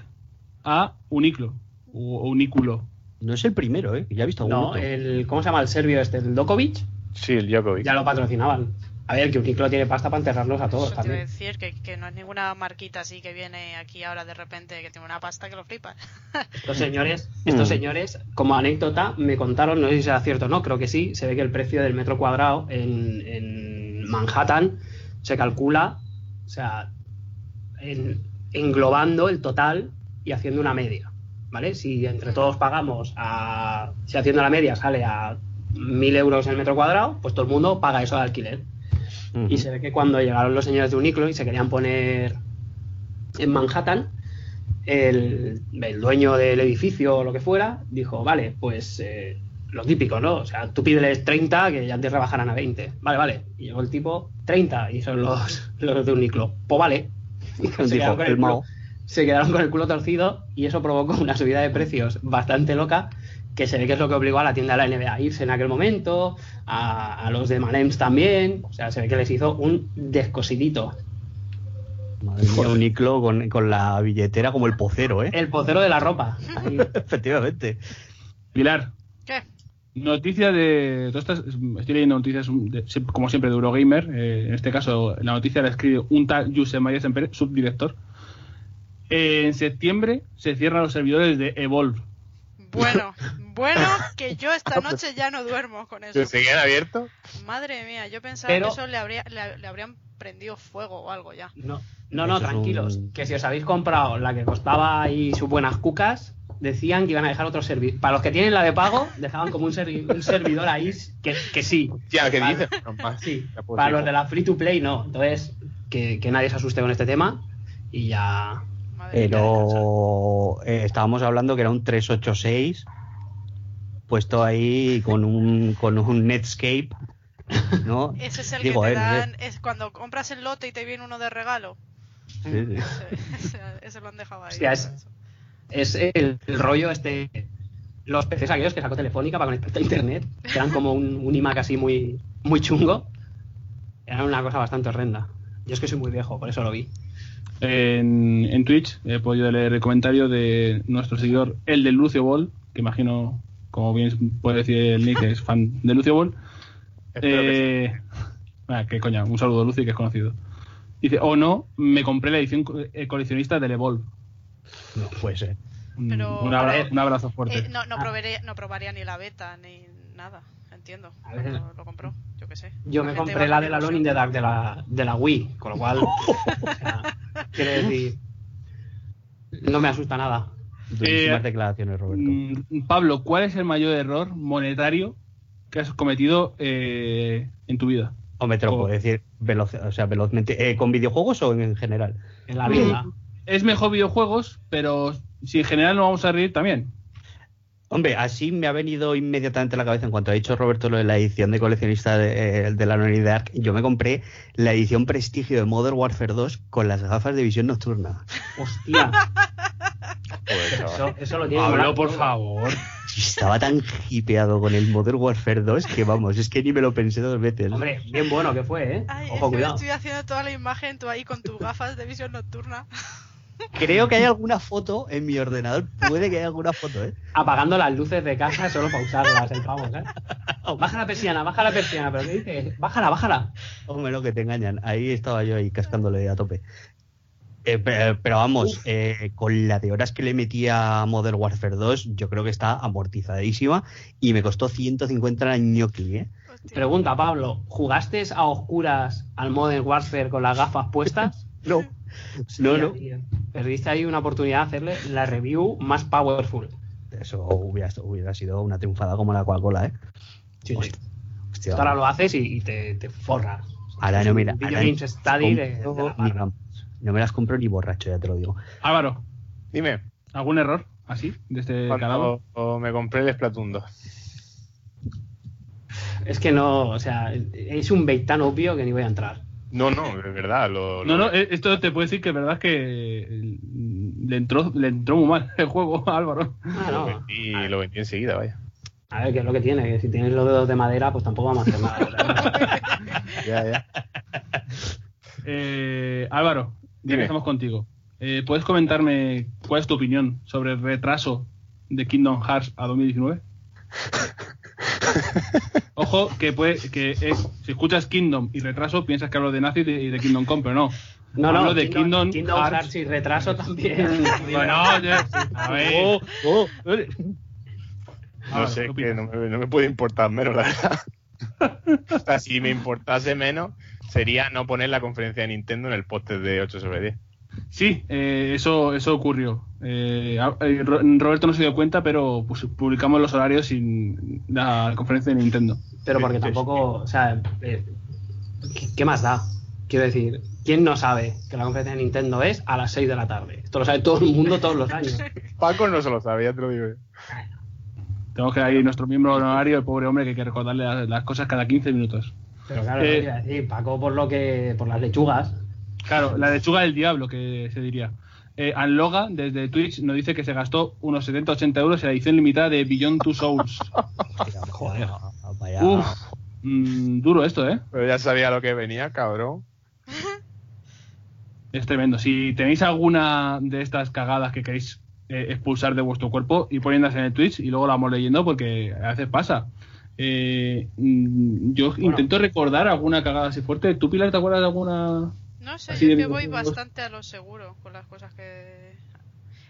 [SPEAKER 1] a Uniclo o Uniculo.
[SPEAKER 4] no es el primero, ¿eh? Ya he visto algún
[SPEAKER 2] No,
[SPEAKER 4] otro.
[SPEAKER 2] el, ¿cómo se llama el serbio este? ¿El Dokovic?
[SPEAKER 3] Sí, el Djokovic.
[SPEAKER 2] Ya lo patrocinaban. A ver, que Uniclo tiene pasta para enterrarlos a todos
[SPEAKER 5] Eso te
[SPEAKER 2] también.
[SPEAKER 5] decir que, que no es ninguna marquita así que viene aquí ahora de repente que tiene una pasta que lo flipa.
[SPEAKER 2] Estos señores, estos
[SPEAKER 4] Mm.
[SPEAKER 2] señores, como anécdota, me contaron, no sé si será cierto o no, creo que sí, se ve que el precio del metro cuadrado en, en Manhattan se calcula, o sea, en- englobando el total y haciendo una media, ¿vale? Si entre todos pagamos a, si haciendo la media sale a mil euros el metro cuadrado, pues todo el mundo paga eso de alquiler. Y se ve que cuando llegaron los señores de Uniclo y se querían poner en Manhattan, el, el dueño del edificio o lo que fuera dijo, vale, pues eh, lo típico, ¿no? O sea, tú pídeles 30 que ya te rebajarán a 20. Vale, vale. Y llegó el tipo, 30, y son los, los de Uniclo. Pues vale. Y se, quedaron con el
[SPEAKER 4] el
[SPEAKER 2] culo, se quedaron con el culo torcido y eso provocó una subida de precios bastante loca que se ve que es lo que obligó a la tienda de la NBA a irse en aquel momento, a, a los de Manems también, o sea, se ve que les hizo un descosidito.
[SPEAKER 4] Madre mía, Uniclo con, con la billetera como el pocero, ¿eh?
[SPEAKER 2] El pocero de la ropa. Ahí.
[SPEAKER 4] Efectivamente.
[SPEAKER 1] Pilar,
[SPEAKER 5] ¿Qué?
[SPEAKER 1] Noticia de. estas- estoy leyendo noticias, de- como siempre, de Eurogamer. eh, en este caso, la noticia la escribe un tal Josep María Semper, subdirector. Eh, en septiembre se cierran los servidores de Evolve.
[SPEAKER 5] Bueno, bueno, que yo esta noche ya no duermo con eso.
[SPEAKER 3] ¿Se seguían abiertos?
[SPEAKER 5] Madre mía, yo pensaba
[SPEAKER 2] Pero-
[SPEAKER 5] que eso le, habría, le, le habrían prendido fuego o algo ya.
[SPEAKER 2] No, no, no, tranquilos.
[SPEAKER 4] un-
[SPEAKER 2] Que si os habéis comprado la que costaba ahí sus buenas cucas, decían que iban a dejar otro servidor. Para los que tienen la de pago, dejaban como un, servi- un servidor ahí que, que sí.
[SPEAKER 3] Ya, ¿qué
[SPEAKER 2] Vale.
[SPEAKER 3] dices?
[SPEAKER 2] Sí, para los de la free to play no. Entonces, que, que nadie se asuste con este tema y ya.
[SPEAKER 5] Madre.
[SPEAKER 4] Pero eh, estábamos hablando que era un 386 puesto ahí con un, con un Netscape, ¿no?
[SPEAKER 5] Ese es el
[SPEAKER 4] Digo,
[SPEAKER 5] que te
[SPEAKER 4] eh,
[SPEAKER 5] dan, es cuando compras el lote y te viene uno de regalo.
[SPEAKER 4] Sí, sí.
[SPEAKER 5] Ese, ese- ese lo han dejado ahí.
[SPEAKER 2] Hostia, es- Es el, el rollo este. Los PCs aquellos que sacó Telefónica para conectarte a internet, que eran como un, un iMac así muy, muy chungo. Eran una cosa bastante horrenda. Yo es que soy muy viejo, por eso lo vi.
[SPEAKER 1] En, en Twitch he podido leer el comentario de nuestro seguidor, el de Lucio Ball, que imagino, como bien puede decir el Nick, es fan de Lucio Ball.
[SPEAKER 3] Espero que sí.
[SPEAKER 1] Eh, ah, que coña, un saludo Lucio, que es conocido. Dice, o no, me compré la edición eh, coleccionista del Evolve.
[SPEAKER 4] No puede ser.
[SPEAKER 1] Un,
[SPEAKER 5] Pero-
[SPEAKER 1] un abra-
[SPEAKER 2] A ver.
[SPEAKER 1] un abrazo fuerte.
[SPEAKER 5] Eh, no, no,
[SPEAKER 2] Ah.
[SPEAKER 5] probaría, no probaría ni la beta ni nada, entiendo.
[SPEAKER 2] A ver.
[SPEAKER 5] Lo, lo compró, yo qué sé.
[SPEAKER 2] Yo
[SPEAKER 5] La
[SPEAKER 2] me compré la de la in the Dark de la, de la Wii, con lo cual. o sea, quiere decir. No me asusta nada.
[SPEAKER 1] Eh,
[SPEAKER 4] declaraciones, Roberto.
[SPEAKER 1] Mm, Pablo, ¿cuál es el mayor error monetario que has cometido eh, en tu vida?
[SPEAKER 4] Hombre, te lo
[SPEAKER 1] oh.
[SPEAKER 4] puedo decir veloz, o sea, velozmente. Eh, ¿Con videojuegos o en general?
[SPEAKER 2] En la vida.
[SPEAKER 1] Es mejor videojuegos, pero si en general no vamos a reír también.
[SPEAKER 4] Hombre, así me ha venido inmediatamente a la cabeza en cuanto ha dicho Roberto lo de la edición de coleccionista de, eh, de la Anonymity Dark. Yo me compré la edición prestigio de Modern Warfare 2 con las gafas de visión nocturna.
[SPEAKER 2] Hostia.
[SPEAKER 3] Joder, chaval.
[SPEAKER 2] Eso, eso lo tiene
[SPEAKER 1] Pablo, por favor.
[SPEAKER 4] Estaba tan hipeado con el Modern Warfare 2 que vamos, es que ni me lo pensé dos veces.
[SPEAKER 2] Hombre, bien bueno que fue, ¿eh?
[SPEAKER 5] Ay, es
[SPEAKER 2] Ojo,
[SPEAKER 5] que me
[SPEAKER 2] cuidado.
[SPEAKER 5] estoy haciendo toda la imagen tú ahí con tus gafas de visión nocturna.
[SPEAKER 4] Creo que hay alguna foto en mi ordenador. Puede que haya alguna foto, ¿eh?
[SPEAKER 2] Apagando las luces de casa solo para usarlas, el pavo, ¿eh? Baja la persiana, baja la persiana, pero ¿qué dices? Bájala, bájala.
[SPEAKER 4] Hombre, no que te engañan. Ahí estaba yo ahí cascándole a tope. Eh, pe- pero, vamos, eh, con la de horas que le metí a Modern Warfare 2, yo creo que está amortizadísima y me costó 150 la ñoqui, ¿eh?
[SPEAKER 5] Hostia.
[SPEAKER 2] Pregunta, Pablo, ¿jugaste a oscuras al Modern Warfare con las gafas puestas?
[SPEAKER 4] No, no, no.
[SPEAKER 2] Tío, Perdiste ahí una oportunidad de hacerle la review más powerful.
[SPEAKER 4] Eso hubiera, hubiera sido una triunfada como la Coca-Cola, ¿eh?
[SPEAKER 2] Sí, sí.
[SPEAKER 4] Hostia. Hostia,
[SPEAKER 2] Ahora lo haces y, y te, te forras.
[SPEAKER 4] Ahora no, mira.
[SPEAKER 2] Video
[SPEAKER 4] ahora
[SPEAKER 2] Games Study de- de la
[SPEAKER 4] ni no me las compro ni borracho, ya te lo digo.
[SPEAKER 1] Álvaro,
[SPEAKER 3] Dime,
[SPEAKER 1] ¿algún error así de este calado?
[SPEAKER 3] cuando me compré el Splatoon 2.
[SPEAKER 2] Es que no, o sea, es un bait tan obvio que ni voy a entrar.
[SPEAKER 3] No, no, de verdad. Lo,
[SPEAKER 1] No,
[SPEAKER 3] lo-
[SPEAKER 1] no, eh, esto te puedo decir que es verdad que eh, le entró, le entró muy mal el juego a Álvaro.
[SPEAKER 2] Ah,
[SPEAKER 3] lo
[SPEAKER 2] no.
[SPEAKER 3] vendí, lo vendí enseguida, vaya.
[SPEAKER 2] A ver, ¿qué es lo que tiene? Que si tienes los dedos de madera, pues tampoco vamos a hacer nada.
[SPEAKER 3] Ya, ya.
[SPEAKER 1] Eh, Álvaro, estamos contigo. Eh, ¿Puedes comentarme cuál es tu opinión sobre el retraso de Kingdom Hearts a 2019? Ojo, que puede, que eh, si escuchas Kingdom y retraso, piensas que hablo de Nazi y de, Kingdom Come, pero no.
[SPEAKER 2] No, no,
[SPEAKER 1] Hablo de Kingdom,
[SPEAKER 2] Kingdom
[SPEAKER 1] Hearts.
[SPEAKER 2] Hearts y retraso también.
[SPEAKER 1] Bueno, ya, a ver.
[SPEAKER 4] Oh, oh,
[SPEAKER 3] No
[SPEAKER 1] Álvaro,
[SPEAKER 3] sé,
[SPEAKER 1] ¿qué
[SPEAKER 3] que no me, no me puede importar menos, la verdad. o sea, si me importase menos, sería no poner la conferencia de Nintendo en el póster de 8 sobre 10.
[SPEAKER 1] Sí, eh, eso, eso ocurrió. Eh, eh, Ro- Roberto no se dio cuenta, pero pues, publicamos los horarios sin la conferencia de Nintendo.
[SPEAKER 2] Pero porque tampoco, o sea, eh, ¿qué, más da? Quiero decir, ¿quién no sabe que la conferencia de Nintendo es a las 6 de la tarde? Esto lo sabe todo el mundo todos los años.
[SPEAKER 3] Paco no se lo sabe, ya te lo digo.
[SPEAKER 1] Tenemos que ir nuestro miembro honorario, el pobre hombre, que hay que recordarle las, las cosas cada 15 minutos.
[SPEAKER 2] Pero claro,
[SPEAKER 1] Eh,
[SPEAKER 2] no decir, Paco por lo que, por las lechugas.
[SPEAKER 1] Claro, la lechuga del diablo, que se diría. Eh, Anloga, desde Twitch, nos dice que se gastó unos 70-80 euros en la edición limitada de Beyond Two Souls.
[SPEAKER 4] Joder. Vaya.
[SPEAKER 1] Uf, mm, duro esto, ¿eh?
[SPEAKER 3] Pero ya sabía lo que venía, cabrón.
[SPEAKER 1] Es tremendo. Si tenéis alguna de estas cagadas que queréis eh, expulsar de vuestro cuerpo y poniéndolas en el Twitch y luego la vamos leyendo porque a veces pasa. Eh, mm, yo intento recordar alguna cagada así fuerte. ¿Tú, Pilar, te acuerdas de alguna?
[SPEAKER 5] No sé,
[SPEAKER 1] Así
[SPEAKER 5] yo que voy bastante a lo seguro con las cosas que...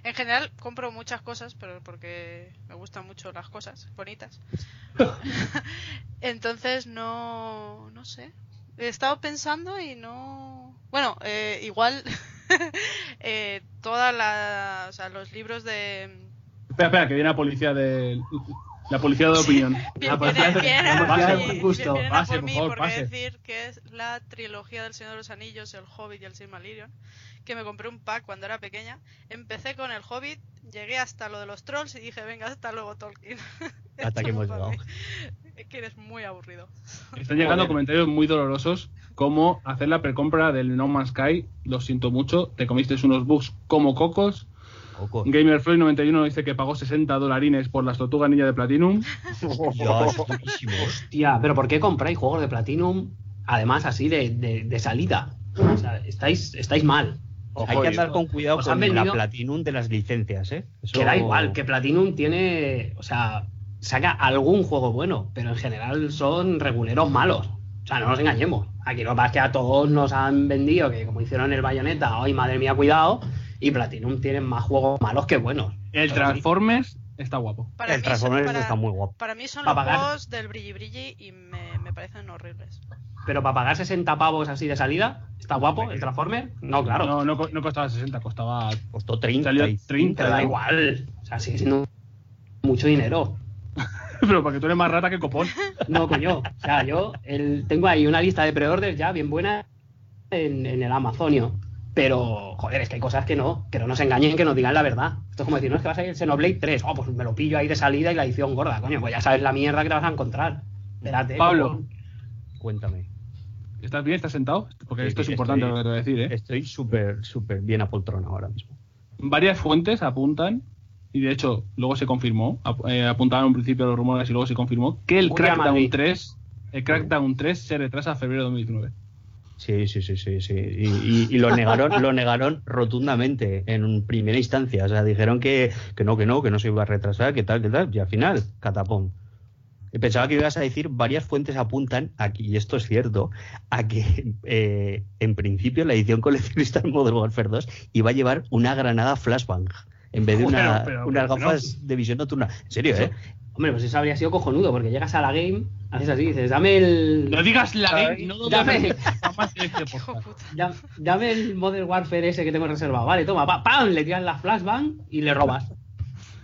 [SPEAKER 5] En general compro muchas cosas, pero porque me gustan mucho las cosas bonitas. Entonces no... no sé. He estado pensando y no... Bueno, eh, igual eh, todas las... O sea, los libros de...
[SPEAKER 1] Espera, espera, que viene la policía de la policía de opinión.
[SPEAKER 5] Bien,
[SPEAKER 2] Ah, pues
[SPEAKER 5] viene-
[SPEAKER 2] ya-
[SPEAKER 5] viene
[SPEAKER 2] ya-
[SPEAKER 5] a por mí,
[SPEAKER 2] justo.
[SPEAKER 5] vienen a
[SPEAKER 1] Pase,
[SPEAKER 5] por
[SPEAKER 1] favor,
[SPEAKER 5] porque
[SPEAKER 1] pase.
[SPEAKER 5] decir que es la trilogía del Señor de los Anillos, el Hobbit y el Silmarillion, que me compré un pack cuando era pequeña. Empecé con el Hobbit, llegué hasta lo de los trolls y dije, venga, hasta luego Tolkien.
[SPEAKER 4] Hasta que hemos llegado.
[SPEAKER 5] Es que eres muy aburrido.
[SPEAKER 1] Están llegando comentarios muy dolorosos como hacer la precompra del No Man's Sky. Lo siento mucho, te comiste unos bugs como cocos.
[SPEAKER 4] Ojo.
[SPEAKER 1] GamerFloyd91 dice que pagó 60 dolarines por las tortugas ninja de Platinum.
[SPEAKER 4] Dios.
[SPEAKER 2] Tía, pero ¿por qué compráis juegos de Platinum además así de, de- de salida? O sea, estáis, estáis mal.
[SPEAKER 4] Hay que andar con cuidado con
[SPEAKER 2] han
[SPEAKER 4] la
[SPEAKER 2] vendido-
[SPEAKER 4] Platinum de las licencias, ¿eh? Eso-
[SPEAKER 2] Que da igual, que Platinum tiene, o sea, saca algún juego bueno, pero en general son reguleros malos. O sea, no nos engañemos. Aquí lo que pasa es que a todos nos han vendido que como hicieron el Bayonetta, ay madre mía, cuidado, y Platinum tienen más juegos malos que buenos.
[SPEAKER 1] El. Transformers está guapo.
[SPEAKER 5] Para
[SPEAKER 4] el Transformers
[SPEAKER 5] para-
[SPEAKER 4] está muy guapo.
[SPEAKER 5] para mí son los
[SPEAKER 2] pagar.
[SPEAKER 5] juegos del brilli brilli y me, parecen horribles.
[SPEAKER 2] Pero para pagar 60 pavos así de salida, ¿está guapo el Transformer? No, claro.
[SPEAKER 1] No, no, co- no costaba 60, costaba.
[SPEAKER 4] Costó 30.
[SPEAKER 1] Salió
[SPEAKER 4] y-
[SPEAKER 1] 30.
[SPEAKER 2] Pero da igual. O sea, sigue siendo mucho dinero.
[SPEAKER 1] Pero para que tú eres más rata que copón.
[SPEAKER 2] No, coño. O sea, yo el- tengo ahí una lista de pre-orders ya bien buena en, en el Amazonio. Pero, joder, es que hay cosas que no, que no nos engañen, que nos digan la verdad. Esto es como decir, no es que va a salir el Xenoblade 3. Oh, pues me lo pillo ahí de salida y la edición gorda, coño. Pues ya sabes la mierda que te vas a encontrar. Espérate.
[SPEAKER 1] Pablo.
[SPEAKER 4] Cuéntame.
[SPEAKER 1] ¿Estás bien? ¿Estás sentado? Porque
[SPEAKER 4] Sí,
[SPEAKER 1] esto es importante
[SPEAKER 4] estoy-
[SPEAKER 1] lo que te voy a decir, ¿eh?
[SPEAKER 4] Estoy súper, súper bien apoltronado ahora mismo.
[SPEAKER 1] Varias fuentes apuntan, y de hecho luego se confirmó, ap- eh, apuntaban en un principio los rumores y luego se confirmó, que el Crackdown
[SPEAKER 2] Madrid.
[SPEAKER 1] 3, el Crackdown 3 se retrasa a febrero de 2019.
[SPEAKER 4] Sí, sí, sí, sí, sí. Y, lo negaron, lo negaron rotundamente en primera instancia. O sea, dijeron que, que no, que no, que no se iba a retrasar, que tal, que tal. Y al final, catapón. Pensaba que ibas a decir, varias fuentes apuntan, aquí, y esto es cierto, a que eh, en principio la edición coleccionista de Modern Warfare 2 iba a llevar una granada flashbang en vez de
[SPEAKER 1] Pero,
[SPEAKER 4] una-
[SPEAKER 1] pero,
[SPEAKER 4] unas
[SPEAKER 1] pero,
[SPEAKER 4] gafas de visión nocturna. En serio, ¿eh?
[SPEAKER 2] Hombre, pues eso habría sido cojonudo, porque llegas a la game, haces así, dices, dame el.
[SPEAKER 1] No digas la
[SPEAKER 2] Ay,
[SPEAKER 1] game, no lo
[SPEAKER 2] dame.
[SPEAKER 1] este.
[SPEAKER 2] Ya- Dame el Modern Warfare ese que tengo reservado. Vale, toma, pa- ¡pam! Le tiras la flashbang y le robas.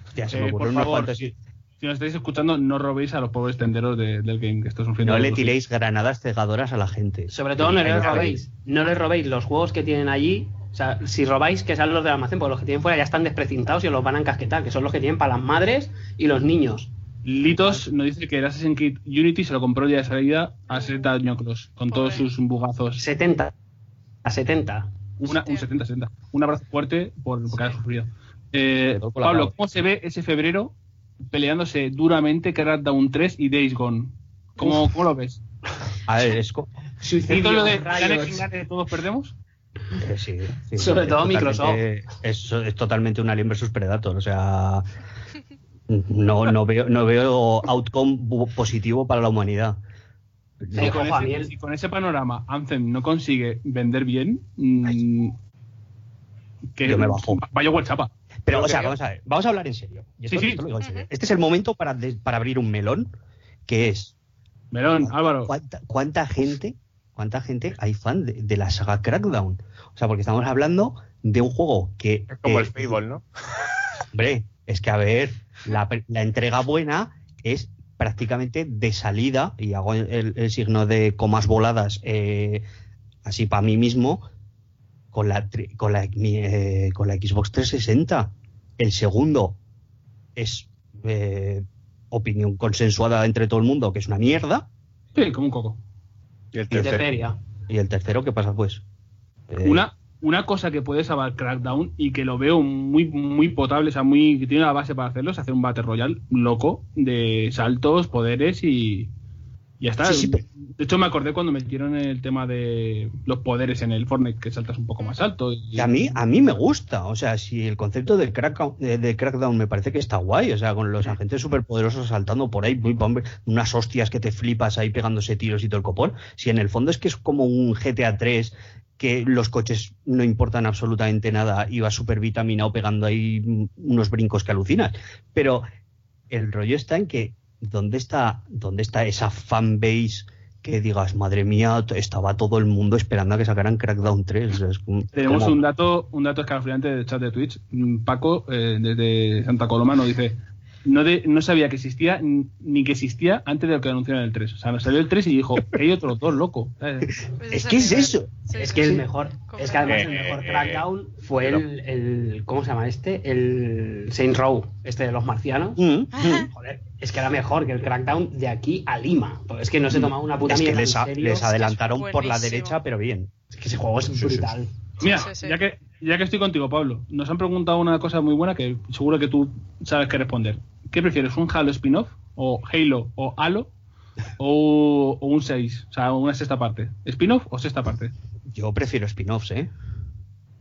[SPEAKER 4] Hostia, se
[SPEAKER 1] Eh,
[SPEAKER 4] me ocurrió una fantasía.
[SPEAKER 1] Si nos estáis escuchando, no robéis a los pobres tenderos de- del game que esto es un fin
[SPEAKER 4] No
[SPEAKER 1] de
[SPEAKER 4] le tiréis granadas cegadoras a la gente.
[SPEAKER 2] Sobre todo no les robéis. No les robéis los juegos que tienen allí. O sea, si robáis, que sean los del almacén, porque los que tienen fuera ya están desprecintados y os los van a encasquetar, que son los que tienen para las madres y los niños.
[SPEAKER 1] Litos nos dice que el Assassin's Creed Unity se lo compró el día de salida a 60 ñoclos, con todos sus bugazos.
[SPEAKER 2] 70. A 70.
[SPEAKER 1] Una, un
[SPEAKER 5] Hostia.
[SPEAKER 1] 70-70. Un abrazo fuerte por, por que ha sufrido. Eh,
[SPEAKER 4] Todo
[SPEAKER 1] Pablo. ¿cómo se ve ese febrero peleándose duramente Crackdown 3 y Days Gone? ¿Cómo, ¿cómo lo ves?
[SPEAKER 4] A ver, es co-
[SPEAKER 1] ¿Esto
[SPEAKER 2] Suicidio,
[SPEAKER 1] es lo de todos perdemos?
[SPEAKER 4] Eh, sí, sí,
[SPEAKER 2] Sobre
[SPEAKER 4] es
[SPEAKER 2] todo
[SPEAKER 4] totalmente-
[SPEAKER 2] Microsoft.
[SPEAKER 4] Es, es totalmente un Alien versus Predator. O sea, no, no, veo, no veo outcome positivo para la humanidad.
[SPEAKER 2] Sí,
[SPEAKER 1] Si con, ese,
[SPEAKER 2] el-
[SPEAKER 1] si con ese panorama Anthem no consigue vender bien, mm, que
[SPEAKER 4] Yo me bajo.
[SPEAKER 1] Vaya chapa.
[SPEAKER 4] Pero, o sea, vamos a ver, vamos a hablar en serio. Y esto-
[SPEAKER 1] Sí, sí.
[SPEAKER 4] esto lo digo en serio. Este es el momento para, de- para abrir un melón, que es
[SPEAKER 1] Melón, Álvaro.
[SPEAKER 4] ¿Cuánta, cuánta gente, cuánta gente hay fan de, de la saga Crackdown? O sea, porque estamos hablando de un juego que.
[SPEAKER 3] Es como
[SPEAKER 4] eh,
[SPEAKER 3] el Fable, ¿no?
[SPEAKER 4] Hombre, es que a ver, la, entrega buena es prácticamente de salida, y hago el, el signo de comas voladas eh, así para mí mismo, con la, con, la, mi- eh, con la Xbox 360. El segundo es eh, opinión consensuada entre todo el mundo, que es una mierda.
[SPEAKER 1] Sí, como un coco.
[SPEAKER 3] Y el tercero.
[SPEAKER 4] Y el tercero, ¿qué pasa pues? Eh,
[SPEAKER 1] Una, una cosa que puede salvar Crackdown y que lo veo muy, muy potable, o sea, muy, que tiene la base para hacerlo, es hacer un Battle Royale loco de saltos, poderes y. y Ya está.
[SPEAKER 4] Sí, sí, pero-
[SPEAKER 1] De hecho, me acordé cuando metieron el tema de los poderes en el Fortnite, que saltas un poco más alto. Y,
[SPEAKER 4] a mí, a mí me gusta, o sea, si el concepto de, crackdown, de, de Crackdown me parece que está guay, o sea, con los agentes superpoderosos saltando por ahí, muy, hombre, unas hostias que te flipas ahí pegándose tiros y todo el copón, si en el fondo es que es como un GTA 3 que los coches no importan absolutamente nada y vas súper vitaminado pegando ahí unos brincos que alucinas, pero el rollo está en que ¿dónde está, dónde está esa fanbase que digas, madre mía, estaba todo el mundo esperando a que sacaran Crackdown 3? O sea, es como-
[SPEAKER 1] Tenemos
[SPEAKER 4] como-
[SPEAKER 1] un dato, un dato escalofriante del chat de Twitch. Paco, eh, desde Santa Coloma, nos dice: no, de, no sabía que existía ni que existía antes de lo que anunciaron el 3. O sea, nos salió el 3 y dijo: hay otros dos, loco. ¿sabes?
[SPEAKER 5] Pues
[SPEAKER 4] Es que es eso.
[SPEAKER 5] Sí,
[SPEAKER 2] Es
[SPEAKER 5] sí,
[SPEAKER 2] que el
[SPEAKER 5] sí.
[SPEAKER 2] mejor,
[SPEAKER 5] Como
[SPEAKER 2] es que además
[SPEAKER 3] Eh,
[SPEAKER 2] el mejor
[SPEAKER 3] eh,
[SPEAKER 2] Crackdown fue
[SPEAKER 3] pero-
[SPEAKER 2] el, el, ¿cómo se llama este? El Saint Row, este de los marcianos.
[SPEAKER 4] Mm, mm.
[SPEAKER 2] Joder, es que era mejor que el Crackdown de aquí a Lima. Porque es que no se tomaba una puta
[SPEAKER 4] Es que les,
[SPEAKER 2] en
[SPEAKER 4] a-
[SPEAKER 2] serio.
[SPEAKER 4] les adelantaron por la derecha, pero bien.
[SPEAKER 2] Es que ese juego es
[SPEAKER 4] Sí, sí,
[SPEAKER 2] brutal.
[SPEAKER 1] Mira,
[SPEAKER 5] Sí, sí.
[SPEAKER 1] Ya, que, ya que estoy contigo, Pablo, nos han preguntado una cosa muy buena que seguro que tú sabes qué responder. ¿Qué prefieres, un Halo spin-off? ¿O Halo o Halo? ¿O, un 6? O sea, una sexta parte. ¿Spin-off o sexta parte?
[SPEAKER 4] Yo prefiero spin-offs, ¿eh?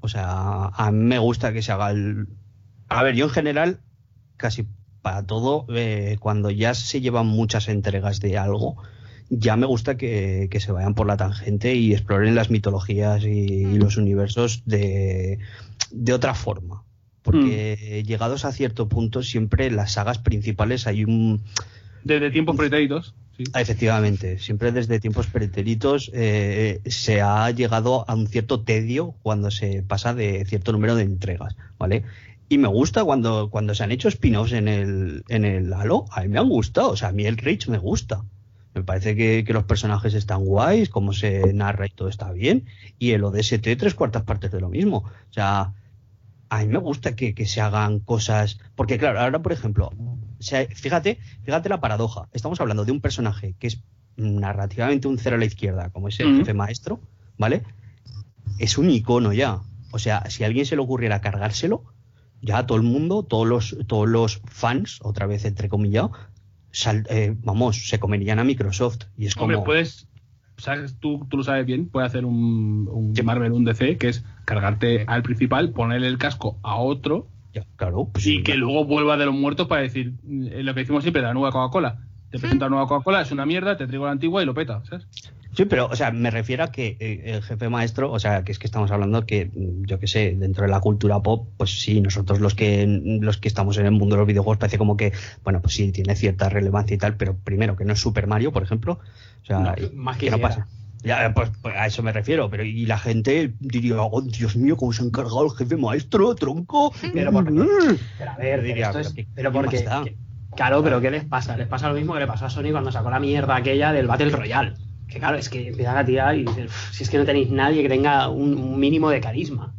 [SPEAKER 4] O sea, a mí me gusta que se haga el... A ver, yo en general, casi para todo, eh, cuando ya se llevan muchas entregas de algo, ya me gusta que, que se vayan por la tangente y exploren las mitologías y, y los universos de, de otra forma. Porque llegados a cierto punto, siempre en las sagas principales hay un...
[SPEAKER 1] Desde tiempos pretéritos. Sí.
[SPEAKER 4] Efectivamente, siempre desde tiempos pretéritos eh, se ha llegado a un cierto tedio cuando se pasa de cierto número de entregas, ¿vale? Y me gusta cuando, cuando se han hecho spin-offs en el, en el Halo, a mí me han gustado, o sea, a mí el Reach me gusta. Me parece que, que los personajes están guays, cómo se narra y todo está bien, y el ODST tres cuartas partes de lo mismo. O sea, a mí me gusta que, que se hagan cosas, porque claro, ahora por ejemplo, fíjate, fíjate la paradoja. Estamos hablando de un personaje que es narrativamente un cero a la izquierda, como es el jefe maestro, ¿vale? Es un icono ya. O sea, si a alguien se le ocurriera cargárselo, ya todo el mundo, todos los, todos los fans, otra vez entrecomillado, sal- eh, vamos, se comerían a Microsoft. Y es como.
[SPEAKER 1] Hombre, puedes, sabes, tú, tú lo sabes bien, puedes hacer un, un
[SPEAKER 4] Sí.
[SPEAKER 1] Marvel, un DC, que es cargarte al principal, ponerle el casco a otro
[SPEAKER 4] Ya, claro, pues
[SPEAKER 1] y
[SPEAKER 4] sí,
[SPEAKER 1] que luego vuelva de los muertos para decir eh, lo que decimos siempre, la nueva Coca-Cola. Te presenta la nueva Coca-Cola, es una mierda, te traigo la antigua y lo peta, ¿sabes?
[SPEAKER 4] Sí, pero, o sea, me refiero a que eh, el jefe maestro, o sea, que es que estamos hablando que, mm, yo qué sé, dentro de la cultura pop, pues sí, nosotros los que los que estamos en el mundo de los videojuegos parece como que, bueno, pues sí, tiene cierta relevancia y tal, pero primero, que no es Super Mario, por ejemplo, o sea,
[SPEAKER 2] No, más
[SPEAKER 4] que no pasa. Ya, pues, pues a eso me refiero, pero y la gente diría, oh, Dios mío, cómo se ha encargado el jefe maestro, tronco.
[SPEAKER 2] Pero porque-
[SPEAKER 4] Mm.
[SPEAKER 2] Pero a ver,
[SPEAKER 4] Diría, pero
[SPEAKER 2] es- pero porque. que- claro, pero ¿qué les pasa? Les pasa lo mismo que le pasó a Sony cuando sacó la mierda aquella del Battle Royale. Que claro, es que empiezan a tirar y dicen, "Uf, si es que no tenéis nadie que tenga un, un mínimo de carisma.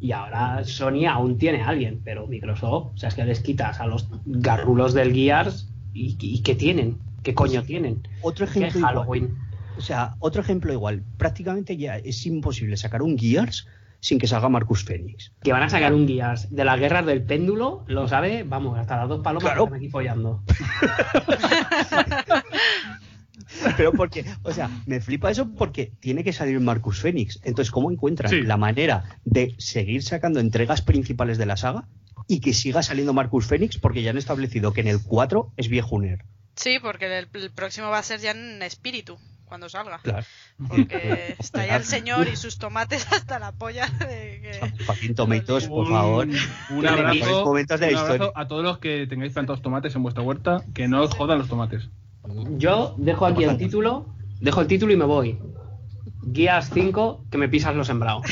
[SPEAKER 2] Y ahora Sony aún tiene a alguien, pero Microsoft, o sea, es que les quitas a los garrulos del Gears y, y ¿qué tienen? ¿Qué coño tienen?
[SPEAKER 4] Otro
[SPEAKER 2] ¿Qué
[SPEAKER 4] ejemplo igual.
[SPEAKER 2] Halloween?
[SPEAKER 4] O sea, otro ejemplo igual. Prácticamente ya es imposible sacar un Gears sin que salga Marcus Phoenix.
[SPEAKER 2] Que van a sacar un Gears de las guerras del péndulo, lo sabe, vamos, hasta las dos palomas
[SPEAKER 4] Claro.
[SPEAKER 2] que están aquí follando.
[SPEAKER 4] Pero porque, o sea, me flipa eso porque tiene que salir Marcus Phoenix. Entonces, ¿cómo encuentran
[SPEAKER 1] Sí.
[SPEAKER 4] la manera de seguir sacando entregas principales de la saga y que siga saliendo Marcus Phoenix? Porque ya han establecido que en el 4 es viejuner.
[SPEAKER 5] Sí, porque el, el próximo va a ser ya en espíritu, cuando salga.
[SPEAKER 4] Claro.
[SPEAKER 5] Porque está ya el señor y sus tomates hasta la polla de que...
[SPEAKER 4] Tomatoes, por favor.
[SPEAKER 1] Un,
[SPEAKER 4] Que
[SPEAKER 1] abrazo,
[SPEAKER 4] mejores momentos de la
[SPEAKER 1] un abrazo
[SPEAKER 4] historia.
[SPEAKER 1] a todos los que tengáis plantados tomates en vuestra huerta, que no os jodan los tomates.
[SPEAKER 2] Yo dejo aquí el título, dejo el título y me voy. Guías 5, que me pisas lo sembrado.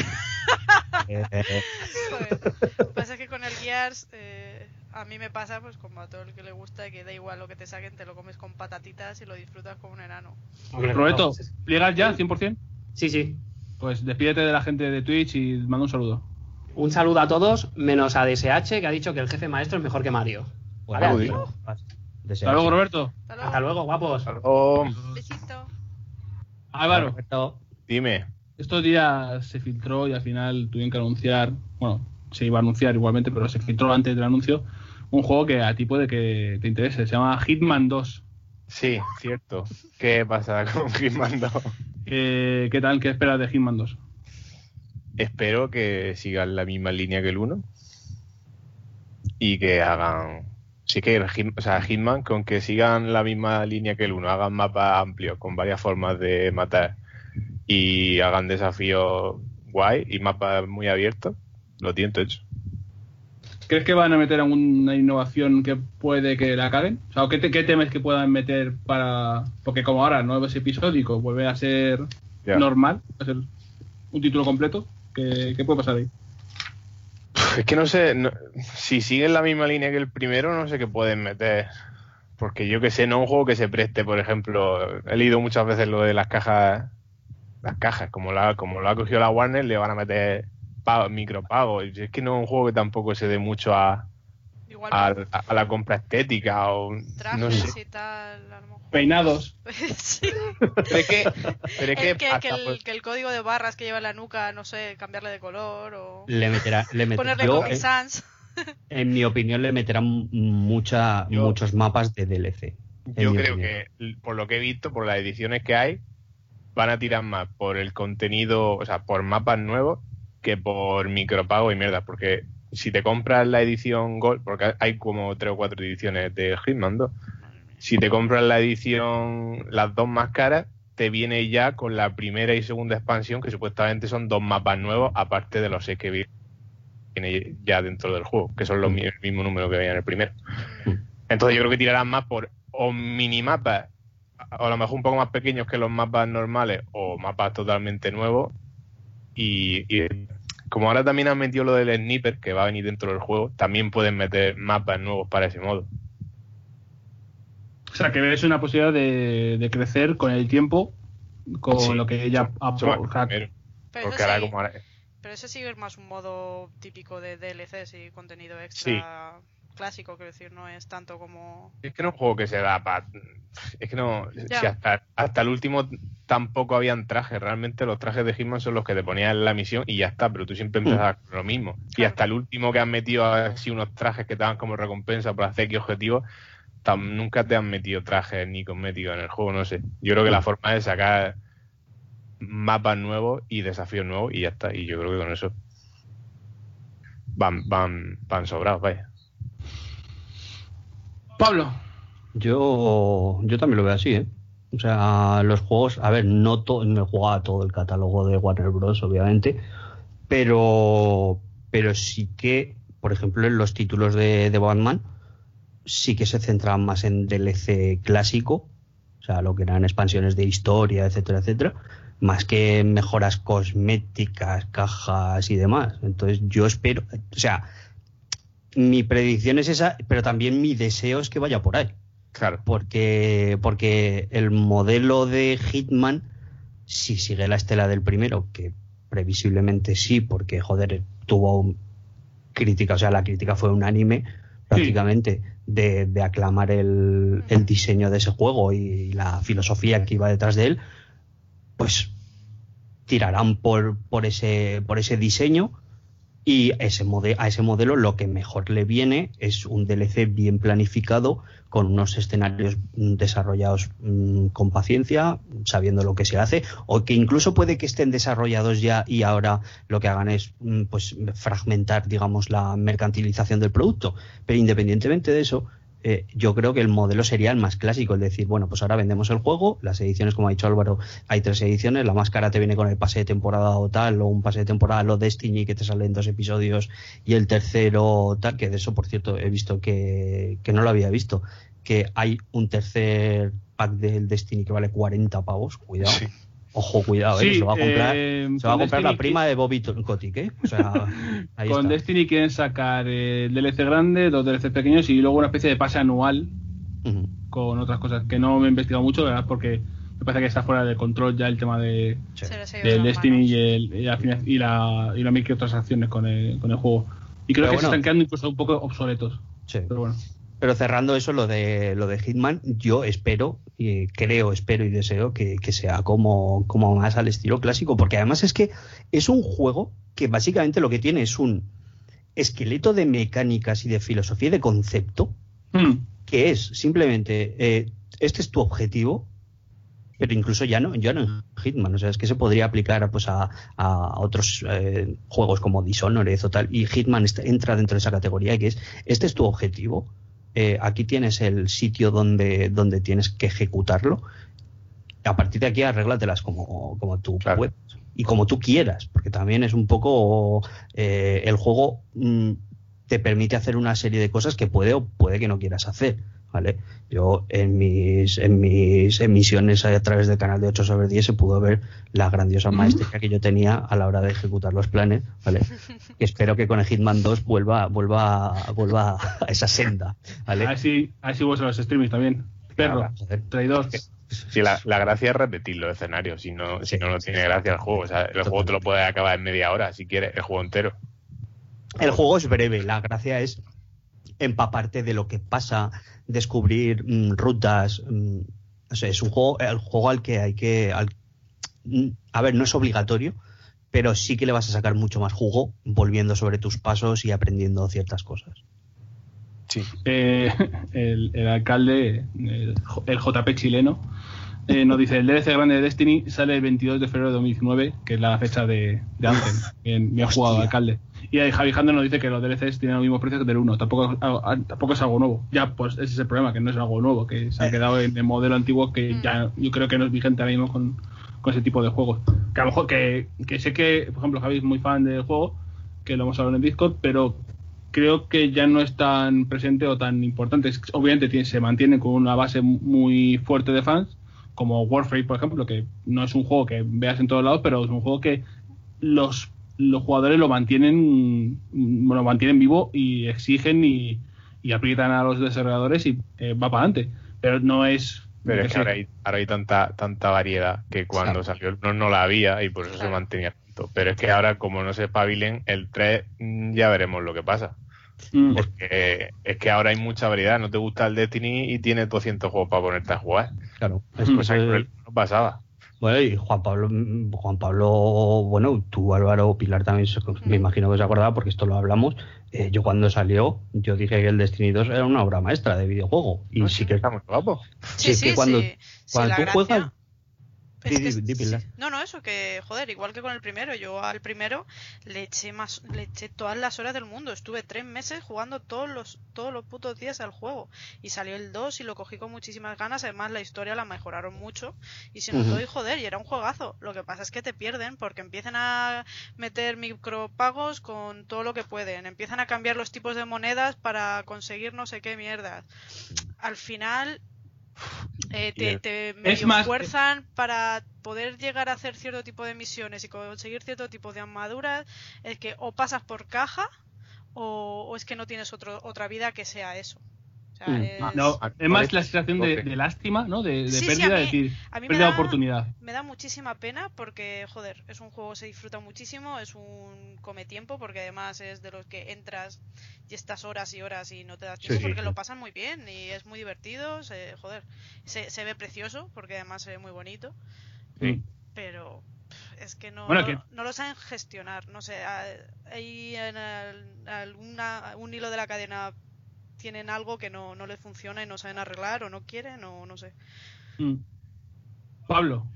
[SPEAKER 4] Eh, eh,
[SPEAKER 5] Joder. Pasa que con el Gears eh, a mí me pasa pues como a todo el que le gusta que da igual lo que te saquen, te lo comes con patatitas y lo disfrutas como un enano.
[SPEAKER 1] Roberto, ¿pliegas ya 100%?
[SPEAKER 2] Sí, sí.
[SPEAKER 1] Pues despídete de la gente de Twitch y manda un saludo.
[SPEAKER 2] Un saludo a todos, menos a DSH, que ha dicho que el jefe maestro es mejor que Mario.
[SPEAKER 4] bueno,
[SPEAKER 2] Vale,
[SPEAKER 3] Uy.
[SPEAKER 2] tío.
[SPEAKER 1] Hasta luego, Roberto.
[SPEAKER 5] Hasta luego.
[SPEAKER 2] Hasta luego, guapos.
[SPEAKER 3] Oh,
[SPEAKER 5] Besito.
[SPEAKER 1] Álvaro,
[SPEAKER 4] Roberto.
[SPEAKER 3] dime.
[SPEAKER 1] estos días se filtró y al final tuvieron que anunciar, bueno, se iba a anunciar igualmente, pero se filtró antes del anuncio, un juego que a ti puede que te interese. Se llama Hitman 2.
[SPEAKER 3] Sí, cierto. ¿Qué pasa con Hitman 2?
[SPEAKER 1] ¿Qué, qué tal? ¿Qué esperas de Hitman 2?
[SPEAKER 3] Espero que sigan la misma línea que el 1 y que hagan. Sí que Hit- o sea, Hitman, con que sigan la misma línea que el 1, hagan mapas amplios con varias formas de matar y hagan desafíos guay y mapas muy abiertos, lo tiento hecho.
[SPEAKER 1] ¿Crees que van a meter alguna innovación que puede que la caguen? O sea, ¿qué, te- qué temes que puedan meter para...? Porque como ahora no es episódico, vuelve a ser normal, a ser un título completo. ¿Qué, qué puede pasar ahí?
[SPEAKER 3] Es que no sé, no- si siguen la misma línea que el primero, no sé qué pueden meter. Porque yo que sé, no un juego que se preste, por ejemplo, he leído muchas veces lo de las cajas, las cajas, como la, como lo ha cogido la Warner, le van a meter pago- micropagos. Y Es que no es un juego que tampoco se dé mucho a,
[SPEAKER 5] Igual
[SPEAKER 3] a, la compra estética o
[SPEAKER 5] trajes
[SPEAKER 3] no sé.
[SPEAKER 5] y tal, a lo mejor.
[SPEAKER 1] Peinados.
[SPEAKER 5] sí.
[SPEAKER 3] Pero es que, pero es que
[SPEAKER 5] El que, el,
[SPEAKER 3] pues,
[SPEAKER 5] que el código de barras que lleva en la nuca, no sé, cambiarle de color o
[SPEAKER 4] Le meterá, le meterá
[SPEAKER 5] ponerle
[SPEAKER 4] yo,
[SPEAKER 5] Comic
[SPEAKER 4] eh,
[SPEAKER 5] Sans.
[SPEAKER 4] en mi opinión, le meterán mucha,
[SPEAKER 3] Yo-
[SPEAKER 4] muchos mapas de DLC.
[SPEAKER 3] Yo creo
[SPEAKER 4] opinión.
[SPEAKER 3] que, por lo que he visto, por las ediciones que hay, van a tirar más por el contenido, o sea, por mapas nuevos, que por micropago y mierda. Porque si te compras la edición Gold, porque hay como tres o cuatro ediciones de Hitman 2, si te compras la edición, las dos más caras, te viene ya con la primera y segunda expansión, que supuestamente son dos mapas nuevos, aparte de los seis que viene ya dentro del juego, que son los, el mismo número que había en el primero. Entonces yo creo que tirarán más por o minimapas a lo mejor un poco más pequeños que los mapas normales o mapas totalmente nuevos. Y como ahora también han metido lo del sniper que va a venir dentro del juego, también pueden meter mapas nuevos para ese modo.
[SPEAKER 1] O sea, que ves una posibilidad de, de crecer con el tiempo, con
[SPEAKER 3] Sí,
[SPEAKER 1] lo que
[SPEAKER 3] más
[SPEAKER 1] aporta.
[SPEAKER 5] Pero
[SPEAKER 3] porque
[SPEAKER 5] eso,
[SPEAKER 3] ahora
[SPEAKER 5] sí,
[SPEAKER 3] como ahora-
[SPEAKER 5] pero eso sí es más un modo típico de DLCs y contenido extra clásico, quiero decir, no es tanto como...
[SPEAKER 3] Es que no es un juego que se da para. Es que no. Si hasta, hasta el último tampoco habían trajes. Realmente los trajes de Hitman son los que te ponían en la misión y ya está. Pero tú siempre empezabas con lo mismo. Y hasta el último que han metido así unos trajes que te dan como recompensa por hacer X objetivos. tam- nunca te han metido trajes ni cosméticos en el juego. No sé. Yo creo que la forma es sacar mapas nuevos y desafíos nuevos y ya está. Y yo creo que con eso van, van, van sobrados, vaya.
[SPEAKER 1] Pablo,
[SPEAKER 4] Yo, yo también lo veo así, ¿eh? O sea, los juegos, a ver, no, to- no he todo el catálogo de Warner Bros., obviamente, pero, pero sí que, por ejemplo, en los títulos de, Batman, sí que se centraban más en DLC clásico, o sea, lo que eran expansiones de historia, etcétera, etcétera, más que mejoras cosméticas, cajas y demás. Entonces, yo espero, o sea, mi predicción es esa, pero también mi deseo es que vaya por ahí.
[SPEAKER 3] Claro.
[SPEAKER 4] porque, porque el modelo de Hitman, si sigue la estela del primero, que previsiblemente sí, porque joder, tuvo crítica, o sea, la crítica fue unánime prácticamente de, de aclamar el, el diseño de ese juego y la filosofía que iba detrás de él, pues tirarán por, por ese, por ese diseño y ese a ese modelo lo que mejor le viene es un DLC bien planificado, con unos escenarios mm, desarrollados mm, con paciencia, sabiendo lo que se hace, o que incluso puede que estén desarrollados ya y ahora lo que hagan es mm, pues fragmentar, digamos, la mercantilización del producto. Pero independientemente de eso, eh, yo creo que el modelo sería el más clásico, el decir, bueno, pues ahora vendemos el juego, las ediciones, como ha dicho Álvaro, hay tres ediciones, la más cara te viene con el pase de temporada o tal, o un pase de temporada, lo Destiny, que te salen dos episodios, y el tercero tal, que de eso, por cierto, he visto que, que no lo había visto, que hay un tercer pack del Destiny que vale 40 pavos, cuidado.
[SPEAKER 3] Sí.
[SPEAKER 4] Ojo, cuidado, ¿eh?
[SPEAKER 1] Sí,
[SPEAKER 4] se va a comprar,
[SPEAKER 1] eh,
[SPEAKER 4] se va a comprar la prima de Bobby Kotick, ¿eh? O sea, ahí
[SPEAKER 1] con
[SPEAKER 4] está.
[SPEAKER 1] Destiny quieren sacar eh, el DLC grande, dos DLC pequeños y luego una especie de pase anual con otras cosas que no me he investigado mucho, verdad, porque me parece que está fuera de control ya el tema de,
[SPEAKER 4] Sí.
[SPEAKER 1] Del Destiny y, el, y, la, y, la, y las microtransacciones con el, con el juego. Y creo
[SPEAKER 4] Pero
[SPEAKER 1] que
[SPEAKER 4] bueno.
[SPEAKER 1] se están quedando incluso un poco obsoletos.
[SPEAKER 4] Sí.
[SPEAKER 1] Pero bueno.
[SPEAKER 4] Pero cerrando eso, lo de lo de Hitman, yo espero, y creo, espero y deseo que, que sea como, como más al estilo clásico, porque además es que es un juego que básicamente lo que tiene es un esqueleto de mecánicas y de filosofía y de concepto,
[SPEAKER 1] Hmm.
[SPEAKER 4] que es simplemente, eh, este es tu objetivo, pero incluso ya no, ya no en Hitman, o sea, es que se podría aplicar pues a, a otros eh, juegos como Dishonored o tal, y Hitman entra dentro de esa categoría, que es, este es tu objetivo, eh, aquí tienes el sitio donde, donde tienes que ejecutarlo, a partir de aquí arréglatelas como, como tú
[SPEAKER 3] Claro.
[SPEAKER 4] puedas y como tú quieras, porque también es un poco eh, el juego mm, te permite hacer una serie de cosas que puede o puede que no quieras hacer, ¿vale? Yo en mis en mis emisiones a través del canal de 8 sobre 10 se pudo ver la grandiosa maestría que yo tenía a la hora de ejecutar los planes, ¿vale? Que espero que con el Hitman 2 vuelva vuelva vuelva a esa senda, ¿vale?
[SPEAKER 1] A ver si, a ver si vos a los streamings también. Perro, traidor.
[SPEAKER 3] Sí, la, la gracia es repetir los escenarios, si no, si no, no tiene gracia el juego. O sea, el juego te lo puedes acabar en media hora, si quieres, el juego entero.
[SPEAKER 4] El juego es breve, la gracia es empaparte de lo que pasa, descubrir mm, rutas. mm, o sea, es un juego, el juego al que hay que. al- mm, a ver, no es obligatorio, pero sí que le vas a sacar mucho más jugo volviendo sobre tus pasos y aprendiendo ciertas cosas.
[SPEAKER 3] Sí.
[SPEAKER 1] Eh, el, el alcalde, el, JP chileno, eh, nos dice: el DLC grande de Destiny sale el 22 de febrero de 2019, que es la fecha de, de Anthem. Bien, bien jugado, alcalde. Y ahí Javi Handel nos dice que los DLCs tienen los mismos precios que del 1. Tampoco, tampoco es algo nuevo. Ya, pues ese es el problema, que no es algo nuevo, que se han
[SPEAKER 4] Eh.
[SPEAKER 1] quedado en el modelo antiguo que ya yo creo que no es vigente ahora mismo con, con ese tipo de juegos. Que a lo mejor que, que sé que, por ejemplo, Javi es muy fan del juego, que lo hemos hablado en Discord, pero creo que ya no es tan presente o tan importante. Obviamente tiene- se mantiene con una base muy fuerte de fans, como Warframe, por ejemplo, que no es un juego que veas en todos lados, pero es un juego que los, los jugadores lo mantienen, lo mantienen vivo y exigen y, y aprietan a los desarrolladores y eh, va para adelante. Pero no es.
[SPEAKER 3] Pero es que ahora hay, ahora hay tanta, tanta variedad que cuando salió el 2 no la había y por eso se mantenía tanto. Pero es que ahora, como no se espabilen, el 3 mm, ya veremos lo que pasa.
[SPEAKER 1] Mm.
[SPEAKER 3] Porque es que ahora hay mucha variedad. No te gusta el Destiny y tienes 200 juegos para ponerte a jugar.
[SPEAKER 4] Claro. Es
[SPEAKER 1] Mm.
[SPEAKER 4] que
[SPEAKER 3] Cosa que con el no pasaba.
[SPEAKER 4] Bueno, y Juan Pablo, mm, Juan Pablo, bueno, tú Álvaro Pilar también se- me imagino que se acordaba porque esto lo hablamos. Eh, yo cuando salió, yo dije que el Destiny 2 era una obra maestra de videojuego. Y
[SPEAKER 3] No,
[SPEAKER 4] sí que
[SPEAKER 3] está muy guapo.
[SPEAKER 4] Sí, es que cuando-
[SPEAKER 5] sí. Sí,
[SPEAKER 4] cuando tú
[SPEAKER 5] gracia
[SPEAKER 4] juegas-
[SPEAKER 5] es
[SPEAKER 4] Di,
[SPEAKER 5] que
[SPEAKER 4] di, di,
[SPEAKER 5] sí.
[SPEAKER 4] Pilar.
[SPEAKER 5] No, no, eso que, joder, igual que con el primero, yo al primero le eché más, le eché todas las horas del mundo. Estuve tres meses jugando todos los, todos los putos días al juego. Y salió el 2 y lo cogí con muchísimas ganas. Además, la historia la mejoraron mucho. Y se notó,
[SPEAKER 4] Ujú.
[SPEAKER 5] y joder, y era un juegazo. Lo que pasa es que te pierden porque empiezan a meter micropagos con todo lo que pueden. Empiezan a cambiar los tipos de monedas para conseguir no sé qué mierda. Al final, eh, te, te medio
[SPEAKER 1] más-
[SPEAKER 5] fuerzan para poder llegar a hacer cierto tipo de misiones y conseguir cierto tipo de armaduras. Es que o pasas por caja o, o es que no tienes otro, otra vida que sea eso. Sea,
[SPEAKER 4] Mm.
[SPEAKER 5] es-
[SPEAKER 1] No, es más
[SPEAKER 3] vale.
[SPEAKER 1] la sensación de, lástima, ¿no? De, de
[SPEAKER 5] Sí, sí,
[SPEAKER 1] pérdida,
[SPEAKER 5] a mí-
[SPEAKER 1] es decir,
[SPEAKER 5] a mí me
[SPEAKER 1] pérdida de
[SPEAKER 5] da-
[SPEAKER 1] oportunidad.
[SPEAKER 5] Me da muchísima pena porque, joder, es un juego que se disfruta muchísimo, es un come tiempo porque además es de los que entras y estás horas y horas y no te das tiempo
[SPEAKER 3] sí,
[SPEAKER 5] porque
[SPEAKER 3] sí.
[SPEAKER 5] lo pasan muy bien y es muy divertido, se, joder, se, se ve precioso porque además se ve muy bonito,
[SPEAKER 1] Sí.
[SPEAKER 5] pero es que no,
[SPEAKER 1] Bueno,
[SPEAKER 5] no,
[SPEAKER 1] que-
[SPEAKER 5] no lo saben gestionar, no sé, a- hay en el- alguna, un hilo de la cadena tienen algo que no, no les funciona y no saben arreglar o no quieren o no sé.
[SPEAKER 1] Mm. Pablo.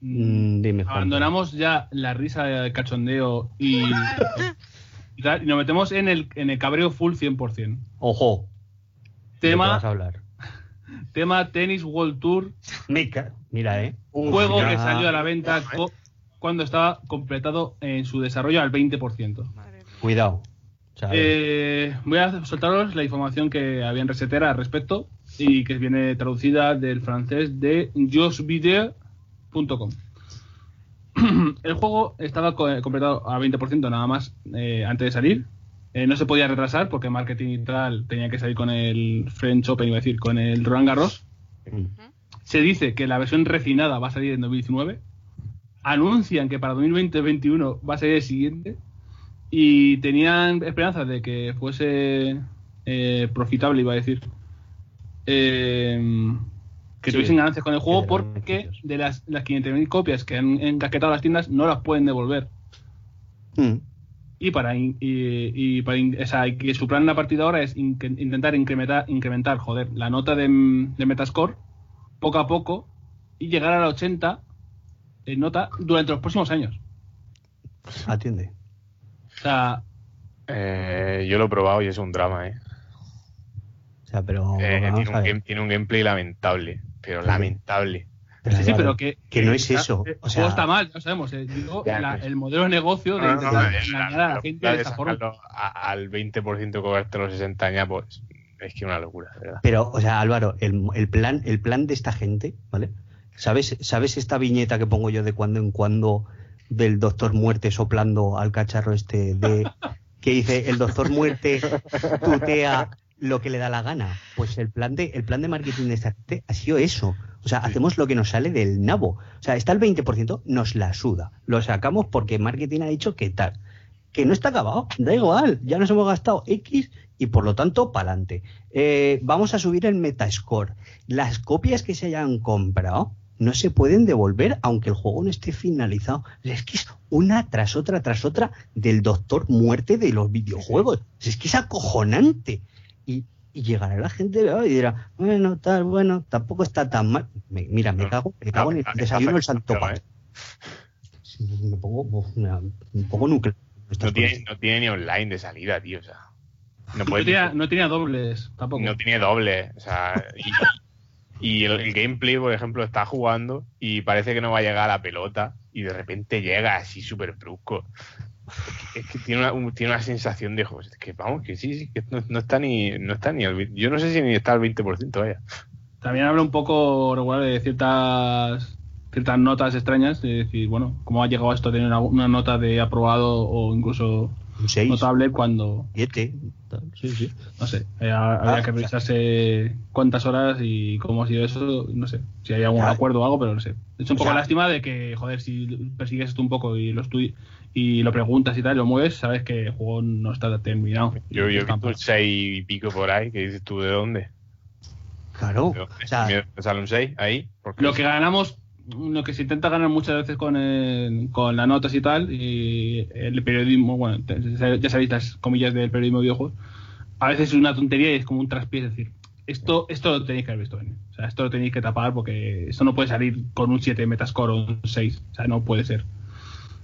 [SPEAKER 1] mm,
[SPEAKER 4] dime, Juan.
[SPEAKER 1] Abandonamos ya la risa de cachondeo y, y tal, y nos metemos en el, en el cabreo full 100%.
[SPEAKER 4] Ojo. ¿de qué vas
[SPEAKER 1] Tema,
[SPEAKER 4] a hablar?
[SPEAKER 1] tema Tennis World Tour,
[SPEAKER 4] Mica, mira, ¿eh?
[SPEAKER 1] un juego
[SPEAKER 4] ya.
[SPEAKER 1] que salió a la venta co- cuando estaba completado en su desarrollo al 20%.
[SPEAKER 5] Madre mía.
[SPEAKER 4] Cuidado.
[SPEAKER 1] Eh, voy a soltaros la información que había en Resetera al respecto y que viene traducida del francés de josvideo.com. El juego estaba co- completado a 20% nada más eh, antes de salir. Eh, no se podía retrasar porque marketing y tal tenía que salir con el French Open, iba a decir, con el Roland Garros.
[SPEAKER 4] mm,
[SPEAKER 1] Se dice que la versión refinada va a salir en 2019. Anuncian que para 2020-2021 va a salir el siguiente. Y tenían esperanzas de que fuese eh, profitable, iba a decir. Eh, que
[SPEAKER 4] Sí,
[SPEAKER 1] tuviesen ganancias con el juego
[SPEAKER 4] que
[SPEAKER 1] porque de las, las 500.000 copias que han encasquetado las tiendas no las pueden devolver.
[SPEAKER 4] mm.
[SPEAKER 1] Y para, y, y para o sea, y que su plan en la partida ahora es in- intentar incrementar, incrementar joder, la nota de, de Metascore poco a poco y llegar a la 80 en nota durante los próximos años.
[SPEAKER 4] Atiende.
[SPEAKER 1] O sea,
[SPEAKER 3] Eh, yo lo he probado y es un drama, ¿eh?
[SPEAKER 4] O sea, pero
[SPEAKER 3] Eh, tiene, un
[SPEAKER 4] ver.
[SPEAKER 3] game- tiene un gameplay lamentable, pero lamentable.
[SPEAKER 4] Pero
[SPEAKER 1] sí, pero que,
[SPEAKER 4] que no es eso,
[SPEAKER 1] El
[SPEAKER 4] o sea-
[SPEAKER 1] está mal, ya sabemos. eh, digo,
[SPEAKER 3] Ya,
[SPEAKER 1] la-
[SPEAKER 3] pues.
[SPEAKER 1] el modelo de negocio de
[SPEAKER 3] No, no, no,
[SPEAKER 1] intentar engañar
[SPEAKER 3] la-
[SPEAKER 1] a la
[SPEAKER 3] la
[SPEAKER 1] gente de esa forma.
[SPEAKER 3] a- al 20% cobrarte los 60 años, pues es que una locura, de verdad.
[SPEAKER 4] Pero, o sea, Álvaro, el, el plan, el plan de esta gente, ¿vale? ¿Sabes, ¿Sabes esta viñeta que pongo yo de cuando en cuando del doctor muerte soplando al cacharro este de que dice el doctor muerte tutea lo que le da la gana? Pues el plan de, el plan de marketing de esta gente ha sido eso. O sea, hacemos lo que nos sale del nabo. O sea, está el 20%, nos la suda. Lo sacamos porque marketing ha dicho que tal. Que no está acabado, da igual, ya nos hemos gastado X y por lo tanto, para adelante. vamos a subir el Metascore. Las copias que se hayan comprado no se pueden devolver aunque el juego no esté finalizado. Es que es una tras otra tras otra del doctor muerte de los videojuegos. Es que es acojonante. Y, y llegará la gente y dirá, bueno, tal, bueno, tampoco está tan mal. Me- mira, me cago, me cago en el
[SPEAKER 3] Está-
[SPEAKER 4] desayuno del
[SPEAKER 3] está
[SPEAKER 4] santo padre. Me pongo me- un poco nuclear.
[SPEAKER 3] No tiene, no tiene ni online de salida, tío. O sea, no
[SPEAKER 1] No tenía, no tenía dobles tampoco.
[SPEAKER 3] no tiene doble. O sea, y, y el, el gameplay, por ejemplo, está jugando y parece que no va a llegar a la pelota y de repente llega así súper brusco. Es que tiene una, un- tiene una sensación de joder, que vamos, que sí, sí, que no, está ni, no está ni al, yo no sé si ni está al 20%, vaya.
[SPEAKER 1] También habla un poco de ciertas ciertas notas extrañas, de decir, bueno, cómo ha llegado esto a tener una, una nota de aprobado o incluso
[SPEAKER 4] Un 6,
[SPEAKER 1] notable cuando,
[SPEAKER 4] 7. Sí, sí.
[SPEAKER 1] no sé, eh, habría
[SPEAKER 4] Ah,
[SPEAKER 1] que
[SPEAKER 4] o sea-
[SPEAKER 1] revisarse cuántas horas y cómo ha sido eso, no sé, si hay algún acuerdo o algo, pero no sé. Es un poco
[SPEAKER 4] sea-
[SPEAKER 1] lástima de que, joder, si persigues esto un poco y lo estudi y lo preguntas y tal, y lo mueves, sabes que el juego no está terminado.
[SPEAKER 3] Yo, yo he visto un 6 y pico por ahí, que dices tú, ¿de dónde?
[SPEAKER 4] Claro.
[SPEAKER 3] ¿De dónde?
[SPEAKER 4] O sea,
[SPEAKER 3] ¿Me sale un 6 ahí? Porque
[SPEAKER 1] Lo que ganamos, lo que se intenta ganar muchas veces con, el- con las notas y tal, y el periodismo, bueno, ya sabéis las comillas del periodismo de videojuegos, a veces es una tontería y es como un traspié, es decir, esto, esto lo tenéis que haber visto bien. O sea, esto lo tenéis que tapar porque esto no puede salir con un 7 Metascore o un 6. O sea, no puede ser.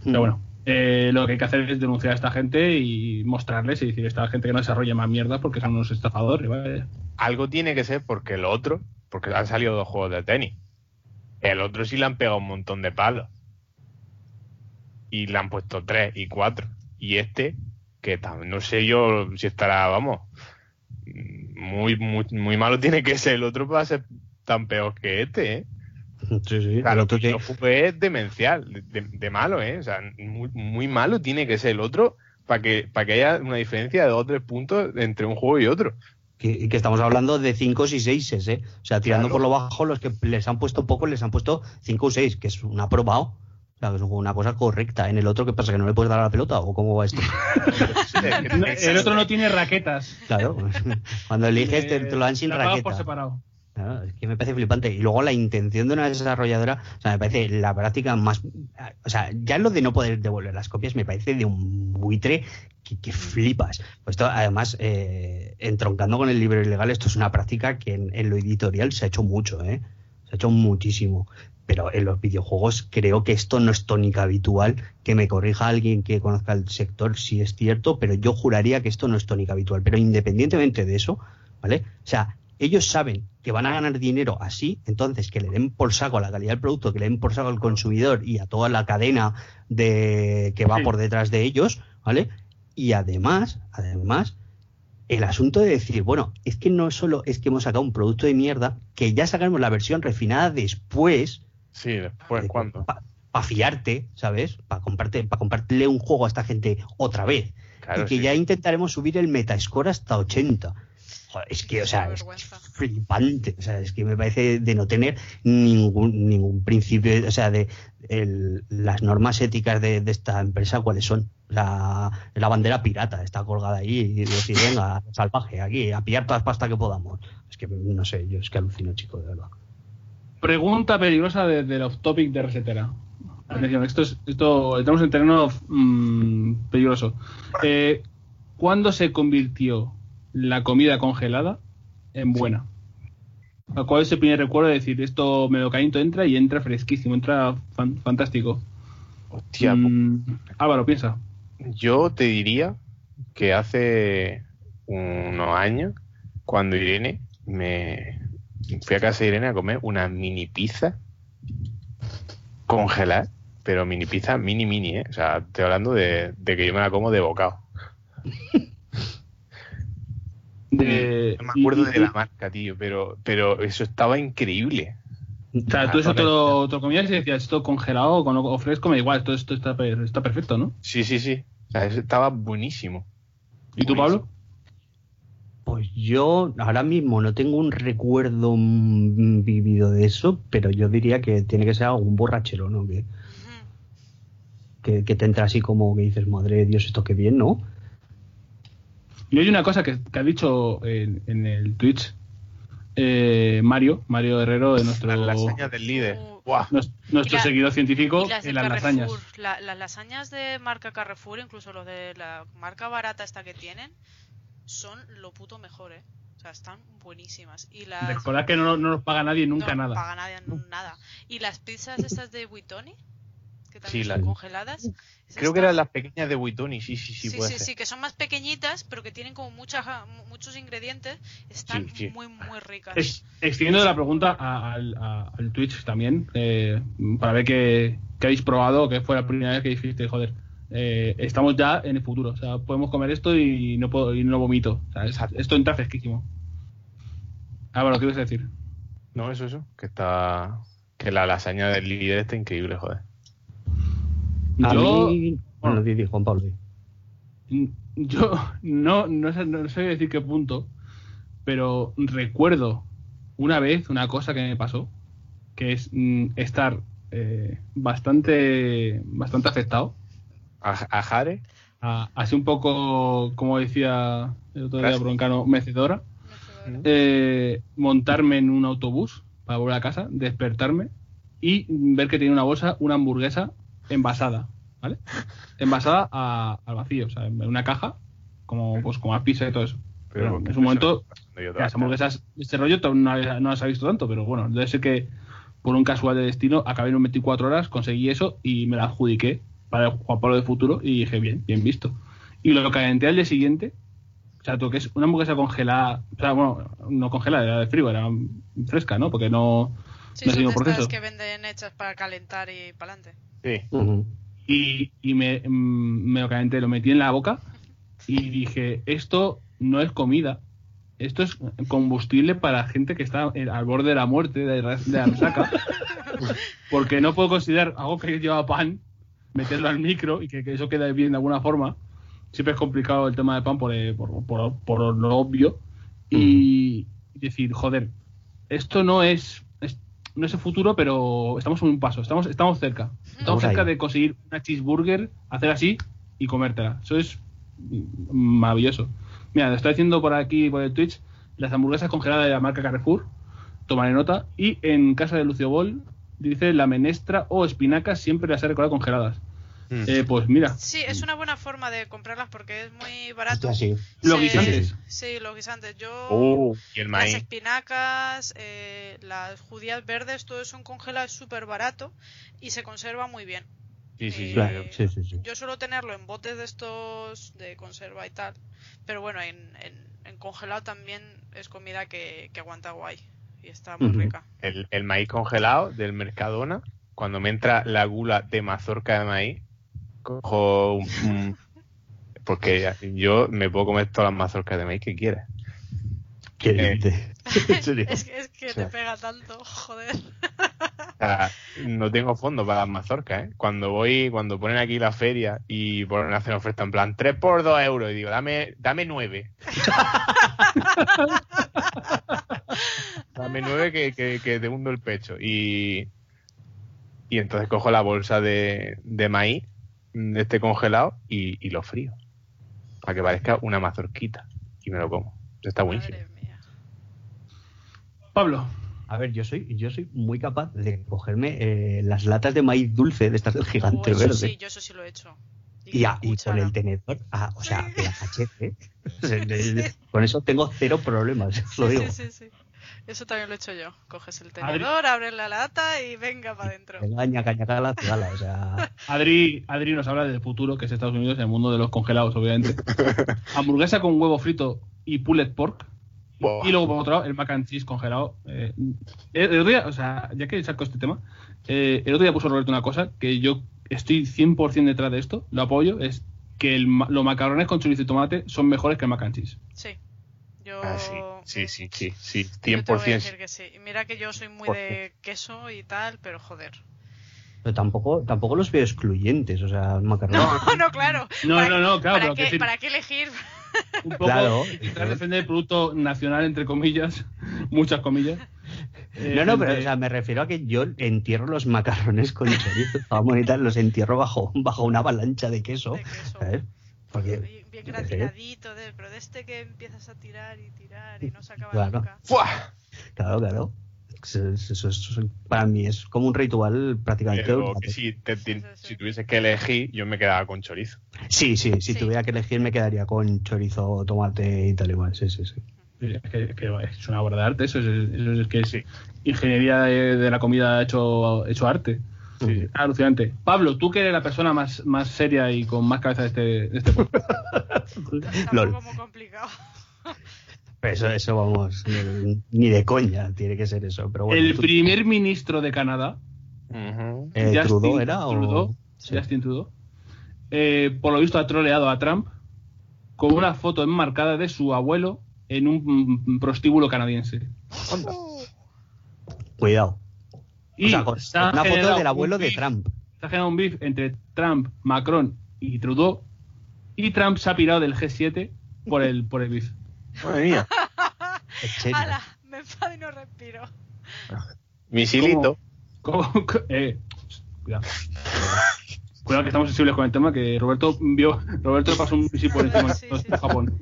[SPEAKER 1] Pero bueno, eh, lo que hay que hacer es denunciar a esta gente y mostrarles y decir a esta gente que no desarrolle más mierda porque son unos estafadores. ¿vale?
[SPEAKER 3] algo tiene que ser porque el otro, porque han salido dos juegos de tenis. El otro sí le han pegado un montón de palos. Y le han puesto tres y cuatro. Y este, que no sé yo si estará, vamos, muy, muy, muy malo tiene que ser. El otro para ser tan peor que este, ¿eh?
[SPEAKER 4] Sí, sí.
[SPEAKER 3] Claro,
[SPEAKER 4] El otro
[SPEAKER 3] que jugué es demencial, de, de- de malo, ¿eh? O sea, muy, muy malo tiene que ser el otro para que, para que haya una diferencia de dos o tres puntos entre un juego y otro.
[SPEAKER 4] Que, y que estamos hablando de 5 y 6, ¿eh? O sea, tirando
[SPEAKER 3] Claro.
[SPEAKER 4] por lo bajo, los que les han puesto poco les han puesto 5 o 6, que es un aprobado. O sea, que es una cosa correcta. En el otro, ¿qué pasa? ¿Que no le puedes dar a la pelota? ¿O cómo va esto?
[SPEAKER 1] El otro no tiene raquetas.
[SPEAKER 4] Claro. Cuando eliges, te, te lo dan sin
[SPEAKER 1] pagas por separado.
[SPEAKER 4] Es que me parece flipante. Y luego la intención de una desarrolladora, o sea, me parece la práctica más. O sea, ya lo de no poder devolver las copias me parece de un buitre que, que flipas. Pues esto, además, eh, entroncando con el libro ilegal, esto es una práctica que en, en lo editorial se ha hecho mucho, ¿eh? Se ha hecho muchísimo. Pero en los videojuegos creo que esto no es tónica habitual. Que me corrija alguien que conozca el sector si es cierto, pero yo juraría que esto no es tónica habitual. Pero independientemente de eso, ¿vale? O sea, ellos saben que van a ganar dinero así, entonces que le den por saco a la calidad del producto, que le den por saco al consumidor y a toda la cadena de que va
[SPEAKER 1] Sí.
[SPEAKER 4] por detrás de ellos, ¿vale? Y además, además, el asunto de decir, bueno, es que no solo es que hemos sacado un producto de mierda, que ya sacaremos la versión refinada después,
[SPEAKER 3] Sí, después, ¿cuándo?
[SPEAKER 4] para fiarte, ¿sabes? Para comprarte, para comprarle un juego a esta gente otra vez.
[SPEAKER 3] Claro,
[SPEAKER 4] y que
[SPEAKER 3] sí.
[SPEAKER 4] ya intentaremos subir el Metascore hasta 80. Joder, es que, o sea, es flipante. O sea, es que me parece de no tener ningún, ningún principio, o sea, de el- las normas éticas de, de esta empresa, ¿cuáles son? La, la bandera pirata está colgada ahí y decir, venga, salvaje, aquí, a pillar todas las pastas que podamos. Es que, no sé, yo es que alucino, chico, de verdad.
[SPEAKER 1] Pregunta peligrosa de- del off topic de Resetera. Atención, esto es, esto, estamos en terreno mm, peligroso. Eh, ¿Cuándo se convirtió la comida congelada en buena? ¿Cuál es el primer recuerdo de decir esto me lo caliento, entra y entra fresquísimo, entra fan- fantástico?
[SPEAKER 3] Hostia,
[SPEAKER 1] Mm, Álvaro, piensa.
[SPEAKER 3] Yo te diría que hace unos años, cuando Irene me fui a casa de Irene a comer una mini pizza congelada, pero mini pizza mini mini, ¿eh? O sea, estoy hablando de, de que yo me la como de bocado. No me acuerdo
[SPEAKER 1] y-
[SPEAKER 3] de la marca, tío, pero, pero eso estaba increíble.
[SPEAKER 1] O sea, tú eso te lo, te lo comías y decías esto congelado o, con- o fresco, me da igual, esto, esto está, per- está perfecto, ¿no?
[SPEAKER 3] Sí, sí, sí. O sea, eso estaba buenísimo.
[SPEAKER 1] ¿Y tú. Pablo?
[SPEAKER 4] Pues yo ahora mismo no tengo un recuerdo vivido de eso, pero yo diría que tiene que ser algún borrachero, ¿no? Que, que te entra así como que dices, madre de Dios, esto qué bien, ¿no?
[SPEAKER 1] Y hay una cosa que, que ha dicho en, en el Twitch eh, Mario, Mario Herrero, de nuestro,
[SPEAKER 3] Las lasañas del líder.
[SPEAKER 5] Uh.
[SPEAKER 1] Nuestro
[SPEAKER 5] la-
[SPEAKER 1] seguidor científico
[SPEAKER 5] las
[SPEAKER 1] en las lasañas.
[SPEAKER 5] La- las lasañas de marca Carrefour, incluso los de la marca barata esta que tienen, son lo puto mejor, ¿eh? O sea, están buenísimas. Y las...
[SPEAKER 1] Recordad que no, no nos paga nadie nunca
[SPEAKER 5] no
[SPEAKER 1] nada.
[SPEAKER 5] paga nadie nada. Y las pizzas estas de Buitoni, que también
[SPEAKER 3] Sí,
[SPEAKER 5] son
[SPEAKER 3] la-
[SPEAKER 5] congeladas.
[SPEAKER 3] Creo que eran las pequeñas de Buitoni, sí, sí, sí,
[SPEAKER 5] Sí,
[SPEAKER 3] puede
[SPEAKER 5] sí,
[SPEAKER 3] ser.
[SPEAKER 5] sí, que son más pequeñitas, pero que tienen como muchas, muchos ingredientes. Están
[SPEAKER 3] Sí, sí.
[SPEAKER 5] muy, muy ricas.
[SPEAKER 1] Ex- extiendo la pregunta a- al, a- al Twitch también, eh, para ver qué, qué habéis probado, que fue la primera vez que dijiste, joder, eh, estamos ya en el futuro, o sea, podemos comer esto y no puedo y no vomito. O sea, es-
[SPEAKER 3] Exacto.
[SPEAKER 1] esto entra fresquísimo. Álvaro, ¿qué ibas a decir?
[SPEAKER 3] No, eso, eso. Que está. Que la lasaña del líder está increíble, joder.
[SPEAKER 4] A
[SPEAKER 1] Yo,
[SPEAKER 4] mí... Bueno, di, di, Juan Pablo. di.
[SPEAKER 1] yo no, no, sé, no sé decir qué punto, pero recuerdo una vez una cosa que me pasó, que es mm, estar eh, bastante, bastante afectado.
[SPEAKER 3] A, a Jare,
[SPEAKER 1] a- así un poco, como decía el otro día. Broncano, mecedora.
[SPEAKER 5] Mecedora.
[SPEAKER 1] eh, montarme en un autobús para volver a casa, despertarme y ver que tenía una bolsa, una hamburguesa envasada, ¿vale? Envasada a- al vacío, o sea, en una caja, como pues como a pizza y todo eso. Pero en
[SPEAKER 3] ¿qué
[SPEAKER 1] su momento, las hamburguesas, este rollo no, no las ha visto tanto, pero bueno, debe ser que por un casual de destino acabé en un 24 horas, conseguí eso y me la adjudiqué para el Juan Pablo de futuro y dije, bien, bien visto. Y lo calenté al día siguiente, o sea, que es una hamburguesa congelada, o sea, bueno, no congelada, era de frío, era fresca, ¿no? Porque no,
[SPEAKER 5] Sí,
[SPEAKER 1] no
[SPEAKER 5] son estas
[SPEAKER 1] proceso.
[SPEAKER 5] que venden hechas para calentar y para adelante.
[SPEAKER 3] Sí.
[SPEAKER 1] Y, y me, mm, me lo calenté, lo metí en la boca y dije, esto no es comida, esto es combustible para gente que está al borde de la muerte, de, la- de la resaca, porque no puedo considerar algo que lleva pan, meterlo al micro y que, que eso quede bien de alguna forma. Siempre es complicado el tema del pan por, eh, por, por- por lo obvio. Y decir, joder, esto no es- no es el futuro, pero estamos en un paso, estamos, estamos cerca. Estamos
[SPEAKER 4] Estamos
[SPEAKER 1] cerca
[SPEAKER 4] ahí.
[SPEAKER 1] de conseguir una cheeseburger, hacer así y comértela. Eso es mm, maravilloso. Mira, lo estoy haciendo por aquí, por el Twitch, las hamburguesas congeladas de la marca Carrefour. Tomaré nota. Y en casa de Lucio Bol dice la menestra o espinacas siempre las he recordado congeladas.
[SPEAKER 3] Mm.
[SPEAKER 1] Eh, pues mira,
[SPEAKER 5] Sí, es una buena forma de comprarlas porque es muy barato.
[SPEAKER 4] Hostia, sí.
[SPEAKER 1] los guisantes.
[SPEAKER 5] Sí, los guisantes. Yo.
[SPEAKER 3] Uh, y el
[SPEAKER 5] Las espinacas, eh, las judías verdes, todo eso en congelado es súper barato y se conserva muy bien.
[SPEAKER 3] Sí, sí, sí.
[SPEAKER 4] Claro, sí, sí, sí.
[SPEAKER 5] Yo suelo tenerlo en botes de estos de conserva y tal, pero bueno, en, en, en congelado también es comida que, que aguanta guay y está muy rica.
[SPEAKER 3] El, el maíz congelado del Mercadona, cuando me entra la gula de mazorca de maíz, cojo un, un- porque yo me puedo comer todas las mazorcas de maíz que quiera.
[SPEAKER 4] Qué
[SPEAKER 3] Eh.
[SPEAKER 5] Es que, es que te pega tanto, joder.
[SPEAKER 3] O sea, no tengo fondo para las mazorcas, ¿eh? Cuando voy, cuando ponen aquí la feria y ponen, hacen oferta en plan 3 por 2 euros y digo, dame, dame 9. dame 9 que, que, que te hundo el pecho. Y, y entonces cojo la bolsa de, de maíz, de este congelado, y, y lo frío. Para que parezca una mazorquita. Y me lo como. Está buenísimo.
[SPEAKER 5] Madre mía.
[SPEAKER 1] Pablo.
[SPEAKER 4] A ver, yo soy, yo soy muy capaz de cogerme eh, las latas de maíz dulce de estas del
[SPEAKER 5] Oh,
[SPEAKER 4] gigante
[SPEAKER 5] eso
[SPEAKER 4] verde.
[SPEAKER 5] sí, yo eso sí lo he hecho.
[SPEAKER 4] Y, a- y con el tenedor, ah, o sea, la cachete. Con eso tengo cero problemas, os lo digo.
[SPEAKER 5] sí, sí, sí. Eso también lo he hecho yo. Coges el tenedor, abres la lata y venga para adentro.
[SPEAKER 4] O sea,
[SPEAKER 1] Adri, Adri nos habla del futuro, que es Estados Unidos, en el mundo de los congelados, obviamente. Hamburguesa con huevo frito y pulled pork. Y luego, por otro lado, el mac and cheese congelado. Eh, el otro día, o sea, ya que saco este tema, eh, el otro día puso Roberto una cosa que yo estoy 100% detrás de esto, lo apoyo, es que el ma- los macarrones con chorizo y tomate son mejores que el mac and cheese.
[SPEAKER 5] Sí. Yo.
[SPEAKER 3] Ah, sí, sí, sí, sí, sí,
[SPEAKER 5] yo te voy a
[SPEAKER 3] 100%.
[SPEAKER 5] decir que sí. Y mira que yo soy muy de queso y tal, pero joder.
[SPEAKER 4] pero tampoco, tampoco los veo excluyentes, o sea, el macarrón.
[SPEAKER 5] No, no, claro.
[SPEAKER 1] No,
[SPEAKER 5] ¿Para-
[SPEAKER 1] no, no, claro,
[SPEAKER 5] ¿Para,
[SPEAKER 1] pero
[SPEAKER 5] qué,
[SPEAKER 1] que decir-
[SPEAKER 5] ¿Para qué elegir?
[SPEAKER 1] Un poco
[SPEAKER 4] Claro.
[SPEAKER 1] intentar defender el producto nacional, entre comillas, muchas comillas. Eh,
[SPEAKER 4] No, no, pero o sea, me refiero a que yo entierro los macarrones con chorizo, jamón y tal, los entierro bajo, bajo una avalancha de queso.
[SPEAKER 5] De queso.
[SPEAKER 4] ¿sabes? Porque,
[SPEAKER 5] Bien- Bien gratinadito, de, pero de este que empiezas a tirar y tirar y no se acaba
[SPEAKER 4] Claro.
[SPEAKER 5] nunca.
[SPEAKER 3] ¡Fua!
[SPEAKER 4] claro, claro. Eso, eso- eso- para mí es como un ritual prácticamente.
[SPEAKER 3] Pero
[SPEAKER 4] obligatorio.
[SPEAKER 3] que si, te- te-
[SPEAKER 5] Sí, sí, sí.
[SPEAKER 3] si tuvieses que elegir, yo me quedaba con chorizo.
[SPEAKER 4] Sí, sí, si
[SPEAKER 5] Sí.
[SPEAKER 4] tuviera que elegir me quedaría con chorizo, tomate y tal igual. Sí, sí, sí.
[SPEAKER 1] Es, que, es que es una obra de arte, eso es, eso es que es
[SPEAKER 3] Sí.
[SPEAKER 1] ingeniería de, de la comida hecho, hecho arte.
[SPEAKER 4] Sí.
[SPEAKER 1] Alucinante. Pablo, tú que eres la persona más, más seria y con más cabeza de este, de este podcast.
[SPEAKER 5] Muy complicado.
[SPEAKER 4] Pero Eso, eso vamos, ni, de coña tiene que ser eso. Pero bueno,
[SPEAKER 1] El
[SPEAKER 4] tú-
[SPEAKER 1] primer ministro de Canadá,
[SPEAKER 4] eh,
[SPEAKER 1] Justin
[SPEAKER 4] Trudeau era o.
[SPEAKER 1] Trudeau,
[SPEAKER 4] Sí.
[SPEAKER 1] Justin Trudeau, eh, por lo visto ha troleado a Trump con una foto enmarcada de su abuelo en un prostíbulo canadiense.
[SPEAKER 4] Cuidado.
[SPEAKER 1] Y
[SPEAKER 4] o sea, con-
[SPEAKER 1] se ha
[SPEAKER 4] una foto del abuelo de Trump.
[SPEAKER 1] Se ha generado un beef entre Trump, Macron y Trudeau. Y Trump se ha pirado del G7 por el, por el beef.
[SPEAKER 3] Madre mía.
[SPEAKER 5] Me enfado y no respiro.
[SPEAKER 3] Misilito.
[SPEAKER 1] ¿Cómo? Eh, cuidado. Cuidado que estamos sensibles con el tema, que Roberto vio, Roberto le pasó un misil por encima
[SPEAKER 5] Sí,
[SPEAKER 1] de
[SPEAKER 5] sí, sí.
[SPEAKER 1] Japón.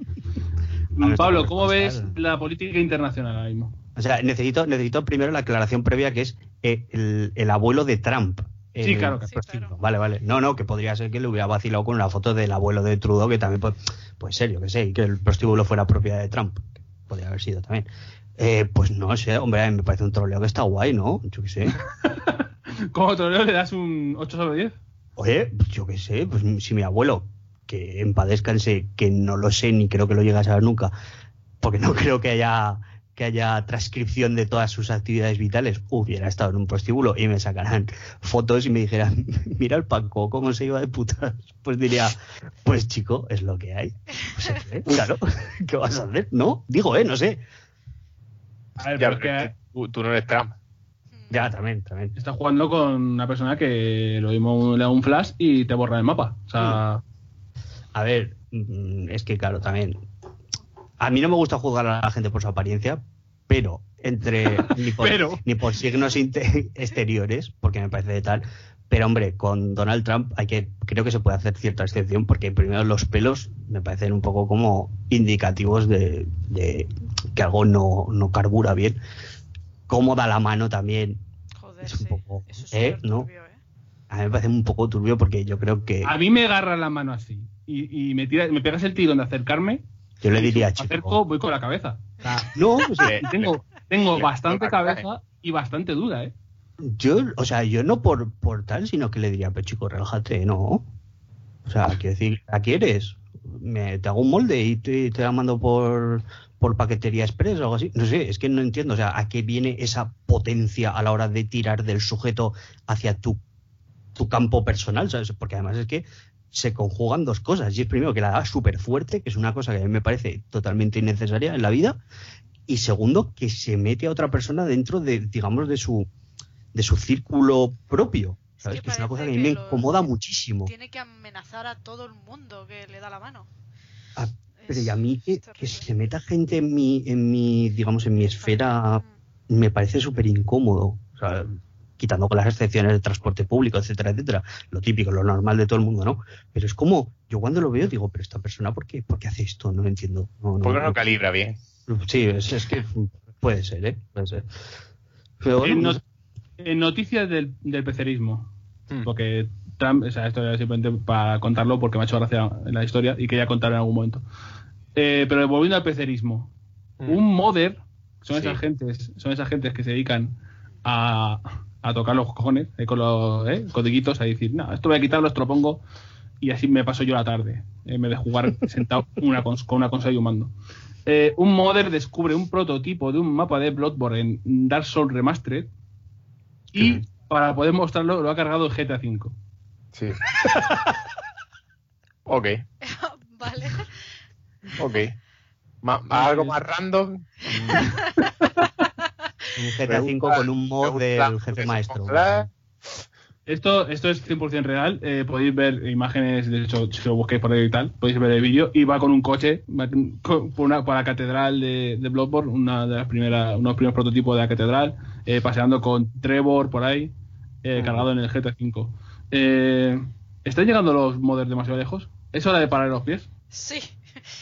[SPEAKER 4] Ver,
[SPEAKER 1] Pablo, ¿cómo ves la política internacional ahora mismo?
[SPEAKER 4] O sea, necesito, necesito primero la aclaración previa que es eh, el, el abuelo de Trump.
[SPEAKER 1] Sí,
[SPEAKER 4] El-
[SPEAKER 1] claro, claro.
[SPEAKER 5] Sí,
[SPEAKER 4] prostíbulo.
[SPEAKER 5] claro.
[SPEAKER 4] Vale, vale. No, no, que podría ser que le hubiera vacilado con una foto del abuelo de Trudeau, que también puede, puede ser, yo que sé, y que el prostíbulo fuera propiedad de Trump. que Podría haber sido también. Eh, pues no sé, hombre, a mí me parece un troleo que está guay, ¿no? Yo qué sé.
[SPEAKER 1] ¿Cómo troleo le das un 8 sobre 10?
[SPEAKER 4] Oye, pues yo qué sé, pues si mi abuelo, que empadezcanse, que no lo sé ni creo que lo llegue a saber nunca, porque no creo que haya que haya transcripción de todas sus actividades vitales, hubiera estado en un prostíbulo y me sacaran fotos y me dijeran, mira el Paco, cómo se iba de putas, pues diría, pues chico, es lo que hay. Pues, eh, claro, ¿qué vas a hacer? No, digo, eh, no sé.
[SPEAKER 1] A ver,
[SPEAKER 3] Ya,
[SPEAKER 1] pero es
[SPEAKER 3] pero
[SPEAKER 1] que
[SPEAKER 3] es que tú, tú no eres Trump.
[SPEAKER 4] Ya, también, también.
[SPEAKER 1] está jugando con una persona que lo mismo le da un flash y te borra el mapa. O sea,
[SPEAKER 4] A ver, mm, es que claro, también. A mí no me gusta juzgar a la gente por su apariencia, pero entre ni por,
[SPEAKER 1] Pero.
[SPEAKER 4] ni por signos exteriores, porque me parece de tal. Pero hombre, con Donald Trump hay que creo que se puede hacer cierta excepción, porque primero los pelos me parecen un poco como indicativos de, de que algo no, no carbura bien. Cómo da la mano también.
[SPEAKER 5] Joder,
[SPEAKER 4] Es un
[SPEAKER 5] sí.
[SPEAKER 4] poco-
[SPEAKER 5] Eso es
[SPEAKER 4] ¿eh? ¿no?
[SPEAKER 5] turbio, ¿eh?
[SPEAKER 4] A mí me parece un poco turbio porque yo creo que
[SPEAKER 1] a mí me agarra la mano así y, y me, tira, me pegas el tirón de acercarme.
[SPEAKER 4] yo le diría,
[SPEAKER 1] me
[SPEAKER 4] chico.
[SPEAKER 1] acerco, voy con la cabeza. Sea,
[SPEAKER 4] No,
[SPEAKER 1] tengo, tengo bastante cabeza y bastante duda, ¿eh?
[SPEAKER 4] Yo, o sea, yo no por, por tal, sino que le diría, pero chico, relájate, no. O sea, quiero decir, ¿a qué eres? Me, te hago un molde y te, te la mando por, por paquetería express o algo así. No sé, es que no entiendo. O sea, ¿a qué viene esa potencia a la hora de tirar del sujeto hacia tu, tu campo personal? ¿sabes? Porque además es que se conjugan dos cosas. Y es primero que la da súper fuerte, que es una cosa que a mí me parece totalmente innecesaria en la vida. Y segundo, que se mete a otra persona dentro de, digamos, de su, de su círculo propio. ¿Sabes?
[SPEAKER 5] que
[SPEAKER 4] que es una cosa que a mí me incomoda muchísimo.
[SPEAKER 5] Tiene que amenazar a todo el mundo que le da la mano.
[SPEAKER 4] Ah, Pero y a mí que, que se meta gente en mi, en mi, digamos, en mi esfera, me parece súper incómodo. O sea, quitando con las excepciones de transporte público, etcétera, etcétera. Lo típico, lo normal de todo el mundo, ¿no? Pero es como, yo cuando lo veo digo, pero esta persona, ¿por qué, por qué hace esto? No lo entiendo. No, no,
[SPEAKER 3] ¿Por qué no
[SPEAKER 4] no.
[SPEAKER 3] calibra bien?
[SPEAKER 4] Sí, es, es que puede ser, ¿eh? Puede ser. Pero bueno,
[SPEAKER 1] En, no- en noticias del, del pecerismo,
[SPEAKER 3] Hmm.
[SPEAKER 1] porque Trump, o sea, esto era simplemente para contarlo porque me ha hecho gracia en la historia y quería contar en algún momento. Eh, pero volviendo al pecerismo,
[SPEAKER 3] Mm.
[SPEAKER 1] un modder son
[SPEAKER 3] Sí.
[SPEAKER 1] esas gentes, son esas gentes que se dedican a, a tocar los cojones eh, con los eh, codiguitos, a decir, no, esto voy a quitarlo, esto lo pongo y así me paso yo la tarde, en vez de jugar sentado una cons- con una consola y un mando. Eh, un modder descubre un prototipo de un mapa de Bloodborne en Dark Souls Remastered y para poder mostrarlo lo ha cargado GTA V.
[SPEAKER 3] Sí. ok,
[SPEAKER 5] vale.
[SPEAKER 3] ok. Ma- algo más random.
[SPEAKER 4] Un GTA V con un mod del jefe maestro.
[SPEAKER 1] Esto, esto es 100% real. eh, podéis ver imágenes, de hecho, si lo busquéis por ahí y tal, podéis ver el vídeo. Y va con un coche va con- por, una, por la catedral de, de Bloodborne, una de las primeras, unos primeros prototipos de la catedral, eh, paseando con Trevor por ahí, eh, cargado en el GTA V. Eh, ¿Están llegando los modders demasiado lejos? ¿Es hora de parar los pies?
[SPEAKER 5] Sí.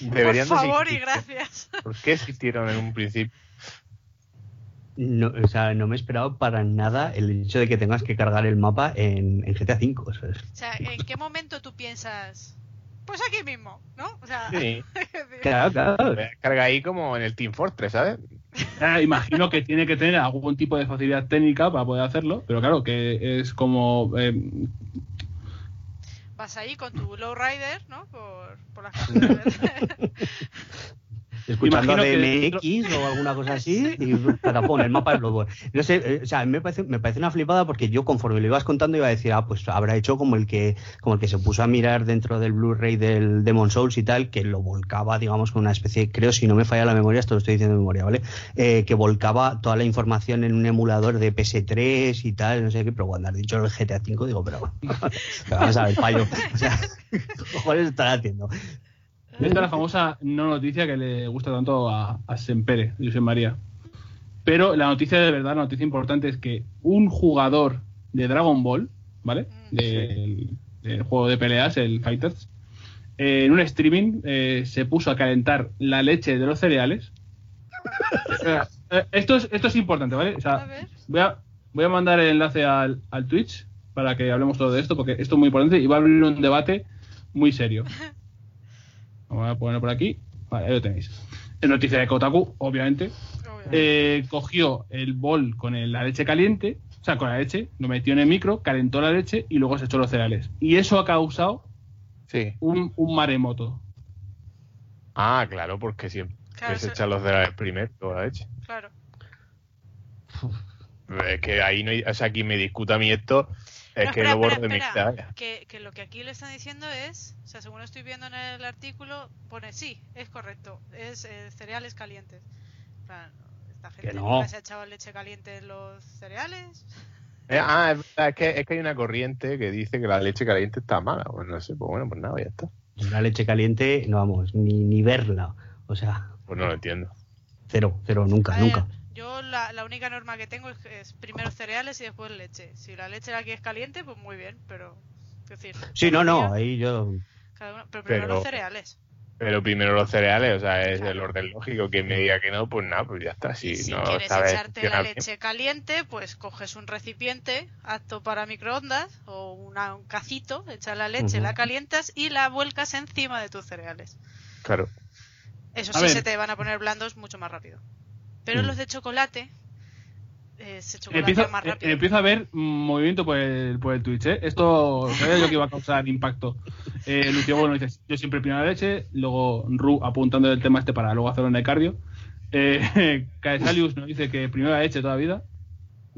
[SPEAKER 3] Deberían
[SPEAKER 5] Por favor y gracias.
[SPEAKER 3] ¿Por qué existieron en un principio?
[SPEAKER 4] No, o sea, no me he esperado para nada el hecho de que tengas que cargar el mapa en, en GTA V. o sea, es-
[SPEAKER 5] O sea, ¿en qué momento tú piensas? Pues aquí mismo, ¿no? O sea,
[SPEAKER 3] Sí.
[SPEAKER 4] Claro, claro.
[SPEAKER 3] Carga ahí como en el Team Fortress, ¿sabes?
[SPEAKER 1] Ah, imagino que tiene que tener algún tipo de facilidad técnica para poder hacerlo, pero claro, que es como eh,
[SPEAKER 5] vas ahí con tu lowrider, ¿no? Por, por las.
[SPEAKER 4] escuchando a DMX o alguna cosa así y patapón, el mapa de Bloodborne. No sé, eh, o sea, me parece, me parece una flipada porque yo conforme lo ibas contando iba a decir, ah, pues habrá hecho como el que como el que se puso a mirar dentro del Blu-ray del Demon Souls y tal, que lo volcaba, digamos, con una especie, creo, si no me falla la memoria, esto lo estoy diciendo de memoria, ¿vale? Eh, que volcaba toda la información en un emulador de PS3 y tal, no sé qué, pero cuando has dicho el GTA V, digo, pero vamos a ver, fallo. O sea, ¿qué cojones están haciendo?
[SPEAKER 1] Esta es la famosa no noticia que le gusta tanto a, a Sempere, José María. Pero la noticia de verdad, la noticia importante es que un jugador de Dragon Ball, ¿vale? Del, del juego de peleas, el Fighters, eh, en un streaming eh, se puso a calentar la leche de los cereales. Eh, esto, es, esto es importante, ¿vale? O sea, voy a, voy a mandar el enlace al, al Twitch para que hablemos todo de esto, porque esto es muy importante y va a abrir un debate muy serio. Vamos a ponerlo por aquí. Vale, ahí lo tenéis. En noticia de Kotaku, obviamente. Eh, cogió el bol con el- la leche caliente, o sea, con la leche, lo metió en el micro, calentó la leche y luego se echó los cereales. Y eso ha causado
[SPEAKER 3] Sí.
[SPEAKER 1] un, un maremoto.
[SPEAKER 3] Ah, claro, porque siempre
[SPEAKER 5] Claro,
[SPEAKER 3] se echan los cereales primero, toda la leche.
[SPEAKER 5] Claro.
[SPEAKER 3] Es que ahí no hay, o sea, quien me discuta a mí esto es que
[SPEAKER 5] espera,
[SPEAKER 3] lo borro de mi.
[SPEAKER 5] Que, que lo que aquí le están diciendo es, o sea, según estoy viendo en el artículo, pone sí, es correcto, es eh, cereales calientes. Plan, Esta gente
[SPEAKER 4] Que no.
[SPEAKER 5] nunca se ha echado leche caliente en los cereales.
[SPEAKER 3] Eh, ah, es verdad, es que, es que hay una corriente que dice que la leche caliente está mala. Pues no sé, pues bueno, pues nada, ya está.
[SPEAKER 4] La leche caliente, no vamos, ni, ni verla. O sea,
[SPEAKER 3] Pues no lo entiendo.
[SPEAKER 4] cero, cero, nunca,
[SPEAKER 5] ver,
[SPEAKER 4] nunca.
[SPEAKER 5] Yo la, la única norma que tengo es, es primero cereales y después leche. Si la leche aquí es caliente, pues muy bien, pero... Es decir,
[SPEAKER 4] Sí, no, no, ahí yo.
[SPEAKER 5] uno- pero primero
[SPEAKER 3] Pero-
[SPEAKER 5] los cereales.
[SPEAKER 3] Pero primero los cereales, o sea, es
[SPEAKER 5] Claro.
[SPEAKER 3] el orden lógico. Quien me diga que no, pues nada, pues ya está. Si,
[SPEAKER 5] si
[SPEAKER 3] no
[SPEAKER 5] quieres
[SPEAKER 3] sabes
[SPEAKER 5] echarte la
[SPEAKER 3] bien.
[SPEAKER 5] leche caliente, pues coges un recipiente apto para microondas o una- un cacito, echas la leche, la calientas y la vuelcas encima de tus cereales.
[SPEAKER 3] Claro.
[SPEAKER 5] Eso
[SPEAKER 1] A
[SPEAKER 5] sí
[SPEAKER 1] ver.
[SPEAKER 5] se te van a poner blandos mucho más rápido. Pero
[SPEAKER 4] Mm.
[SPEAKER 5] los de chocolate, eh, chocolate
[SPEAKER 1] Empiezo,
[SPEAKER 5] más
[SPEAKER 1] eh,
[SPEAKER 5] rápido.
[SPEAKER 1] empiezo a ver movimiento por el, por el Twitch, ¿eh? Esto sabía yo que iba a causar impacto. Eh, Lucio Bueno dice, yo siempre primero la leche, luego Ru apuntando el tema este para luego hacerlo en el cardio. Eh, Caesalius nos dice que primero la leche toda la vida.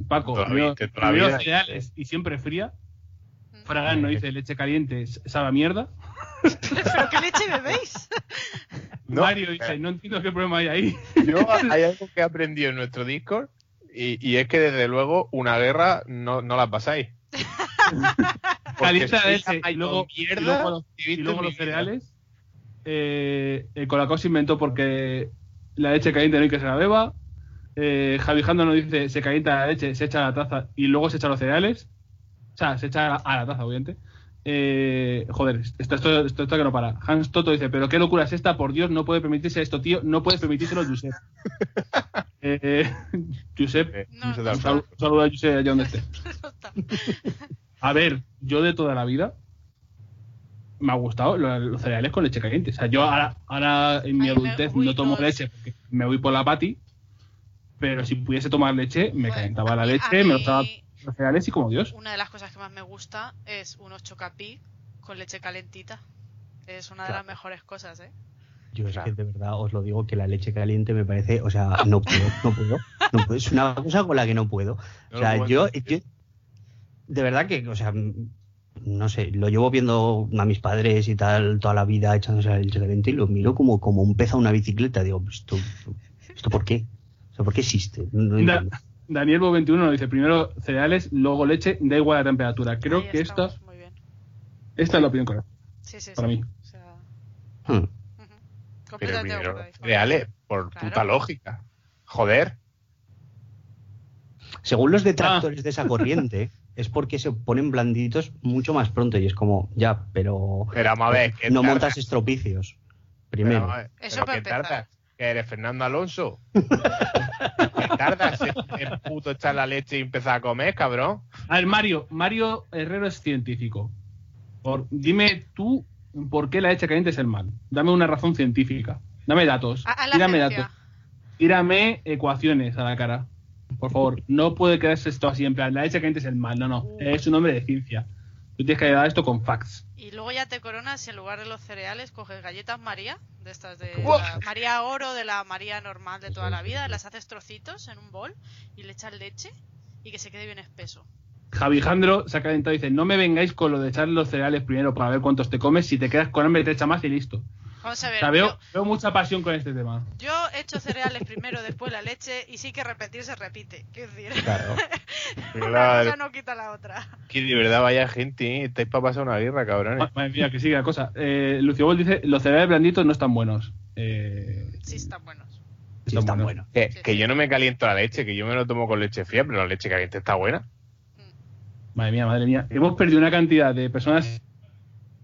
[SPEAKER 1] Paco, primero,
[SPEAKER 3] vida, toda la
[SPEAKER 1] primero
[SPEAKER 3] vida.
[SPEAKER 1] cereales y siempre fría.
[SPEAKER 5] Mm.
[SPEAKER 1] Fragan nos dice leche caliente, sabe a mierda.
[SPEAKER 5] ¿Pero qué leche bebéis?
[SPEAKER 3] No,
[SPEAKER 1] Mario dice, no entiendo qué problema hay ahí.
[SPEAKER 3] Yo hay algo que he aprendido en nuestro Discord y, y es que desde luego una guerra no, no la pasáis. Sois
[SPEAKER 1] leche y luego, y
[SPEAKER 3] mierda
[SPEAKER 1] luego los, y luego los cereales. Eh, el Colacao se inventó porque la leche caliente no hay que se la beba. Eh, Javi Jando nos dice se calienta la leche, se echa a la taza y luego se echa los cereales. O sea, se echa a la, a la taza, obviamente. Eh, joder, esto, esto, esto, esto que no para. Hans Toto dice, pero qué locura es esta, por Dios, no puede permitirse esto, tío, no puede permitírselo Josep. eh, Josep,
[SPEAKER 3] Eh,
[SPEAKER 5] No,
[SPEAKER 3] no se
[SPEAKER 5] no
[SPEAKER 3] da
[SPEAKER 1] un
[SPEAKER 5] está.
[SPEAKER 1] saludo, un saludo a Josep allá donde esté. A ver, yo de toda la vida me ha gustado lo- los cereales con leche caliente. O sea, yo ahora, ahora en mi
[SPEAKER 5] Ay,
[SPEAKER 1] adultez no tomo
[SPEAKER 5] los-
[SPEAKER 1] leche porque me voy por la pati, pero si pudiese tomar leche, me
[SPEAKER 5] Bueno,
[SPEAKER 1] calentaba la leche, me lo estaba los cereales y como Dios.
[SPEAKER 5] Una de las cosas que más me gusta es unos chocapí con leche calentita. Es una de
[SPEAKER 4] Claro.
[SPEAKER 5] las mejores cosas, ¿eh?
[SPEAKER 4] Yo es que de verdad os lo digo que la leche caliente me parece, o sea, no puedo, no puedo, no puedo. Es una cosa con la que no puedo.
[SPEAKER 3] No
[SPEAKER 4] O sea, yo, yo- de verdad que, o sea, no sé, lo llevo viendo a mis padres y tal toda la vida echándose la leche caliente y lo miro como, como un pez a una bicicleta. Digo, pues ¿esto, ¿esto por qué? O sea, ¿por qué existe? No entiendo.
[SPEAKER 1] Daniel Bo 21 nos dice primero cereales, luego leche, da igual la temperatura. Creo
[SPEAKER 5] Ahí
[SPEAKER 1] que esta,
[SPEAKER 5] Muy bien.
[SPEAKER 1] esta es la opinión correcta.
[SPEAKER 5] Sí, sí,
[SPEAKER 1] para
[SPEAKER 5] sí.
[SPEAKER 1] mí.
[SPEAKER 5] O sea,
[SPEAKER 4] Hmm.
[SPEAKER 3] Pero primero cereales, por
[SPEAKER 5] Claro.
[SPEAKER 3] puta lógica. Joder.
[SPEAKER 4] Según
[SPEAKER 1] Ah.
[SPEAKER 4] los detractores de esa corriente, es porque se ponen blanditos mucho más pronto y es como, ya, pero
[SPEAKER 3] Pero vamos a ver. ¿qué
[SPEAKER 4] no montas estropicios. Primero.
[SPEAKER 3] vamos a ver,
[SPEAKER 5] Eso
[SPEAKER 3] pero
[SPEAKER 5] para
[SPEAKER 3] ¿qué
[SPEAKER 5] empezar.
[SPEAKER 3] tardas? ¿Que eres Fernando Alonso? ¿Qué tardas en, en puto echar la leche y empezar a comer, cabrón?
[SPEAKER 1] A ver, Mario, Mario Herrero es científico. Por, dime tú por qué la leche caliente es el mal. Dame una razón científica. Dame datos.
[SPEAKER 5] A, a la
[SPEAKER 1] Tírame datos. Tírame ecuaciones a la cara. Por favor, no puede quedarse esto así en plan, la leche caliente es el mal. No, no.
[SPEAKER 5] Uh.
[SPEAKER 1] Es un hombre de ciencia. Tú tienes que dar esto con facts.
[SPEAKER 5] Y luego ya te coronas y en lugar de los cereales coges galletas María, de estas de María Oro, de la María normal de toda la vida, las haces trocitos en un bol y le echas leche y que se quede bien espeso.
[SPEAKER 1] Javi Jandro se ha calentado y dice, no me vengáis con lo de echar los cereales primero para ver cuántos te comes, si te quedas con hambre te echa más y listo.
[SPEAKER 5] Vamos a
[SPEAKER 1] O
[SPEAKER 5] ver,
[SPEAKER 1] sea, veo,
[SPEAKER 5] yo,
[SPEAKER 1] veo mucha pasión con este tema.
[SPEAKER 5] yo echo cereales primero, después la leche y sí que repetir se repite. Quiero decir,
[SPEAKER 4] Claro.
[SPEAKER 5] una
[SPEAKER 3] Claro.
[SPEAKER 5] cosa no quita la otra.
[SPEAKER 3] Que de verdad vaya gente, ¿eh? estáis para pasar una guerra, cabrones.
[SPEAKER 1] Ma- Madre mía, que sigue la cosa. Eh, Lucio Bol dice, los cereales blanditos no están buenos. Eh,
[SPEAKER 5] Sí, están buenos.
[SPEAKER 4] Sí, está bueno.
[SPEAKER 3] Que,
[SPEAKER 5] Sí,
[SPEAKER 3] que
[SPEAKER 5] sí.
[SPEAKER 3] yo no me caliento la leche, que yo me lo tomo con leche fría, pero la leche caliente está buena.
[SPEAKER 1] Madre mía, madre mía. Hemos perdido una cantidad de personas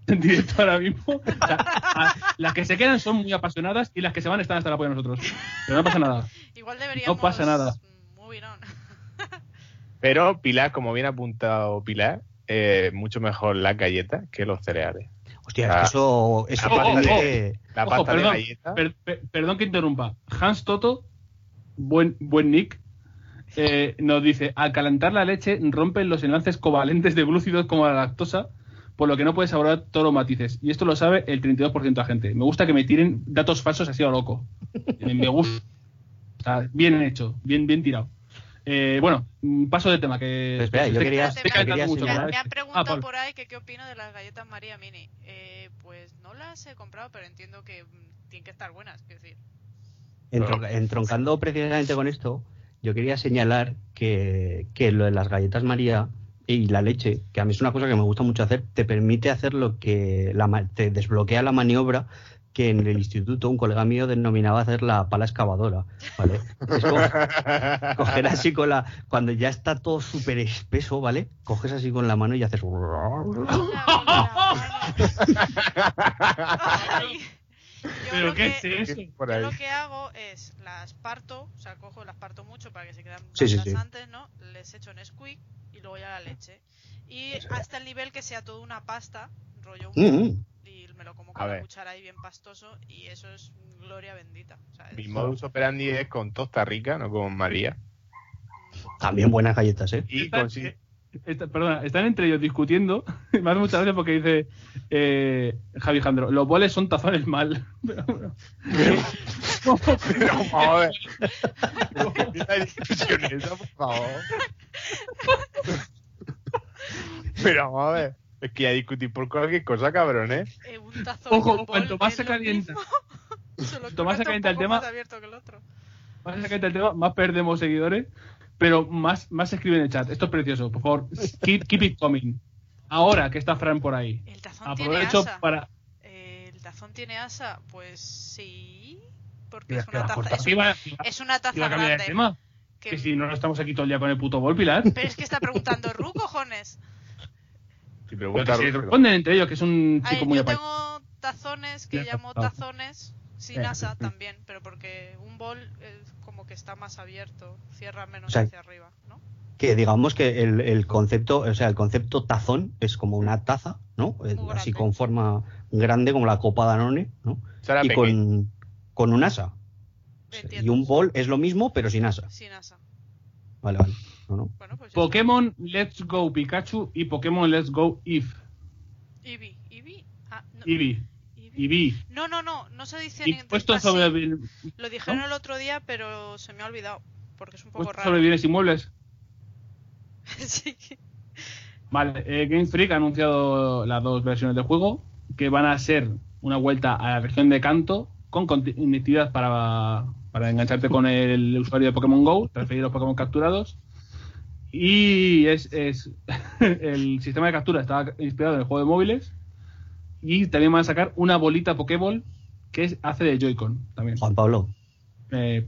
[SPEAKER 1] en directo ahora mismo. O sea, a- las que se quedan son muy apasionadas y las que se van están hasta la polla de nosotros. Pero no pasa nada.
[SPEAKER 5] Igual deberíamos...
[SPEAKER 1] pasa nada.
[SPEAKER 3] Pero Pilar, como bien ha apuntado Pilar, eh, mucho mejor las galletas que los cereales.
[SPEAKER 4] Hostia, es
[SPEAKER 3] Ah.
[SPEAKER 4] que eso, eso
[SPEAKER 1] Oh, oh,
[SPEAKER 4] parece-
[SPEAKER 3] La
[SPEAKER 1] Ojo,
[SPEAKER 3] pasta
[SPEAKER 1] perdón,
[SPEAKER 3] de galletas.
[SPEAKER 1] per- per- perdón que interrumpa. Hans Toto, buen, buen nick, eh, nos dice, al calentar la leche rompen los enlaces covalentes de glúcidos como la lactosa, por lo que no puedes saborear todos los matices. Y esto lo sabe el 32% de la gente. Me gusta que me tiren datos falsos así a lo loco. Me gusta. Está bien hecho, bien, bien tirado. Eh, bueno, mm, paso de tema. Que
[SPEAKER 4] Espera, yo
[SPEAKER 1] estoy-
[SPEAKER 4] quería-
[SPEAKER 1] estoy
[SPEAKER 5] yo
[SPEAKER 4] quería
[SPEAKER 1] mucho,
[SPEAKER 5] Me, han
[SPEAKER 1] Ah,
[SPEAKER 5] preguntado
[SPEAKER 1] Pablo.
[SPEAKER 5] por ahí que qué opino de las galletas María Mini. Eh, pues no las he comprado, pero entiendo que mm, tienen que estar buenas. Quiero decir,
[SPEAKER 4] Entronca- entroncando precisamente con esto, yo quería señalar que, que lo de las galletas María y la leche, que a mí es una cosa que me gusta mucho hacer, te permite hacer lo que la, ma- te desbloquea la maniobra que en el instituto un colega mío denominaba hacer la pala excavadora, ¿vale? Es como coger así con la... Cuando ya está todo súper espeso, ¿vale? Coges así con la mano y haces...
[SPEAKER 5] Ay. Yo
[SPEAKER 1] ¿Pero
[SPEAKER 5] lo
[SPEAKER 1] qué
[SPEAKER 5] que-
[SPEAKER 1] es eso?
[SPEAKER 5] Yo lo que hago es las parto, o sea, cojo, las parto mucho para que se queden
[SPEAKER 4] Sí, sí,
[SPEAKER 5] blandas
[SPEAKER 4] sí.
[SPEAKER 5] antes, ¿no? Les echo Nesquik y luego ya la leche. Y hasta el nivel que sea toda una pasta, rollo un
[SPEAKER 4] Mm, mm.
[SPEAKER 5] y me lo como con la cuchara ahí bien pastoso y eso es gloria bendita. O sea, es-
[SPEAKER 3] Mi modus operandi es con Tosta Rica, no con María.
[SPEAKER 4] También buenas galletas, ¿eh?
[SPEAKER 3] Y con
[SPEAKER 1] eh, está- perdona, están entre ellos discutiendo. Me hace mucha gracia porque dice eh, Javi Jandro, los boles son tazones mal. Pero, bueno.
[SPEAKER 3] Pero vamos a ver. Pero ¿qué es la discusión esa, por favor? Pero vamos a ver. Es que ya discutir por cualquier cosa, cabrones.
[SPEAKER 5] eh, un tazón
[SPEAKER 1] Ojo, cuanto más se calienta. Cuanto más se calienta el tema-
[SPEAKER 5] más abierto que el otro.
[SPEAKER 1] Más se calienta el tema, más perdemos seguidores. Pero más, más se escribe en el chat. Esto es precioso. Por favor, keep, keep it coming. Ahora que está Fran por ahí.
[SPEAKER 5] El tazón tiene
[SPEAKER 1] Aprovecho
[SPEAKER 5] asa.
[SPEAKER 1] para.
[SPEAKER 5] Eh, ¿El tazón tiene asa? Pues sí. Porque es una taza, es,
[SPEAKER 1] Iba-
[SPEAKER 5] un- es una taza grande. Que-
[SPEAKER 1] Que si no estamos aquí todo el día con el puto bol, Pilar.
[SPEAKER 5] Pero es que está preguntando Ru, cojones.
[SPEAKER 3] Si
[SPEAKER 1] Porque
[SPEAKER 3] pregunta
[SPEAKER 1] se
[SPEAKER 3] Rufero.
[SPEAKER 1] responden entre ellos, que es un
[SPEAKER 5] Ay,
[SPEAKER 1] chico muy
[SPEAKER 5] yo tengo tazones que llamo
[SPEAKER 1] no.
[SPEAKER 5] tazones sin
[SPEAKER 1] Eh,
[SPEAKER 5] asa
[SPEAKER 1] mm.
[SPEAKER 5] también, pero porque un bol es como que está más abierto, cierra menos
[SPEAKER 4] O sea,
[SPEAKER 5] hacia arriba, ¿no?
[SPEAKER 4] que digamos que el, el concepto, o sea, el concepto tazón es como una taza, ¿no? Eh,
[SPEAKER 5] Muy
[SPEAKER 4] Así
[SPEAKER 5] grande.
[SPEAKER 4] con forma grande, como la copa Danone, ¿no?
[SPEAKER 3] Será
[SPEAKER 4] Y
[SPEAKER 3] pequeño.
[SPEAKER 4] con, con un asa.
[SPEAKER 5] Entiendo.
[SPEAKER 4] Y un bol es lo mismo, pero sin asa.
[SPEAKER 5] Sin asa.
[SPEAKER 4] Vale, vale. No, no.
[SPEAKER 5] Bueno, pues
[SPEAKER 1] Pokémon Let's Go Pikachu y Pokémon Let's Go Eve.
[SPEAKER 5] Eevee. Eevee. Ah, no.
[SPEAKER 1] Eevee.
[SPEAKER 5] No, no, no, no se dice en
[SPEAKER 1] puesto sobre,
[SPEAKER 5] Lo dijeron el otro día, pero se me ha olvidado. Porque es un poco
[SPEAKER 1] puesto
[SPEAKER 5] raro.
[SPEAKER 1] sobre bienes inmuebles.
[SPEAKER 5] sí.
[SPEAKER 1] Vale, eh, Game Freak ha anunciado las dos versiones del juego que van a ser una vuelta a la región de canto con conectividad para, para engancharte con el usuario de Pokémon Go, transferir los Pokémon capturados. Y es, es el sistema de captura está inspirado en el juego de móviles. Y también van a sacar una bolita Pokéball que es, hace de Joy-Con también.
[SPEAKER 4] Juan Pablo,
[SPEAKER 1] Eh,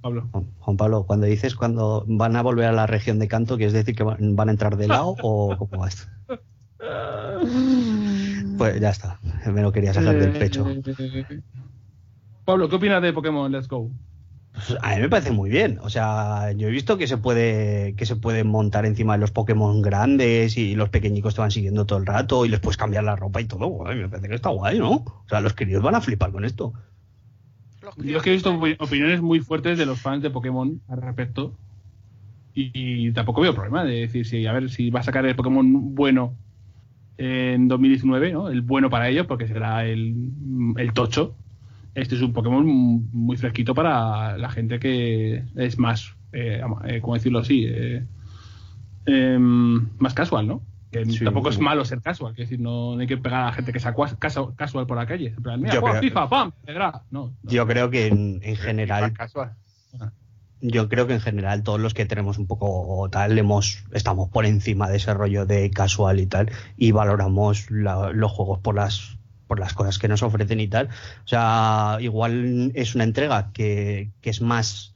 [SPEAKER 1] Pablo.
[SPEAKER 4] Juan, Pablo, cuando dices cuando van a volver a la región de canto, ¿quieres decir que van a entrar de lado o cómo va esto? Pues ya está, me lo quería sacar del pecho.
[SPEAKER 1] Eh, Pablo, ¿qué opinas de Pokémon Let's Go?
[SPEAKER 4] Pues a mí me parece muy bien. O sea, yo he visto que se puede que se puede montar encima de los Pokémon grandes y los pequeñicos te van siguiendo todo el rato y les puedes cambiar la ropa y todo. A mí me parece que está guay, ¿no? O sea, los queridos van a flipar con esto.
[SPEAKER 1] Yo es que he visto opi- opiniones muy fuertes de los fans de Pokémon al respecto. Y, y tampoco veo problema de decir si a ver si va a sacar el Pokémon bueno en 2019, ¿no? El bueno para ellos, porque será el, el tocho. Este es un Pokémon muy fresquito para la gente que es más, eh, eh, ¿cómo decirlo así? Eh, em, más casual, ¿no? Que
[SPEAKER 4] Sí,
[SPEAKER 1] tampoco es malo ser casual, que decir, no, no hay que pegar a la gente que sea casual, por la calle. En plan, mira,
[SPEAKER 4] Yo creo-
[SPEAKER 1] FIFA, ¡pam! No, no.
[SPEAKER 4] Yo creo que en, general,
[SPEAKER 3] casual.
[SPEAKER 4] yo creo que en general todos los que tenemos un poco tal, hemos, estamos por encima de ese rollo de casual y tal, y valoramos la- los juegos por las por las cosas que nos ofrecen y tal. O sea, igual es una entrega que, que es más,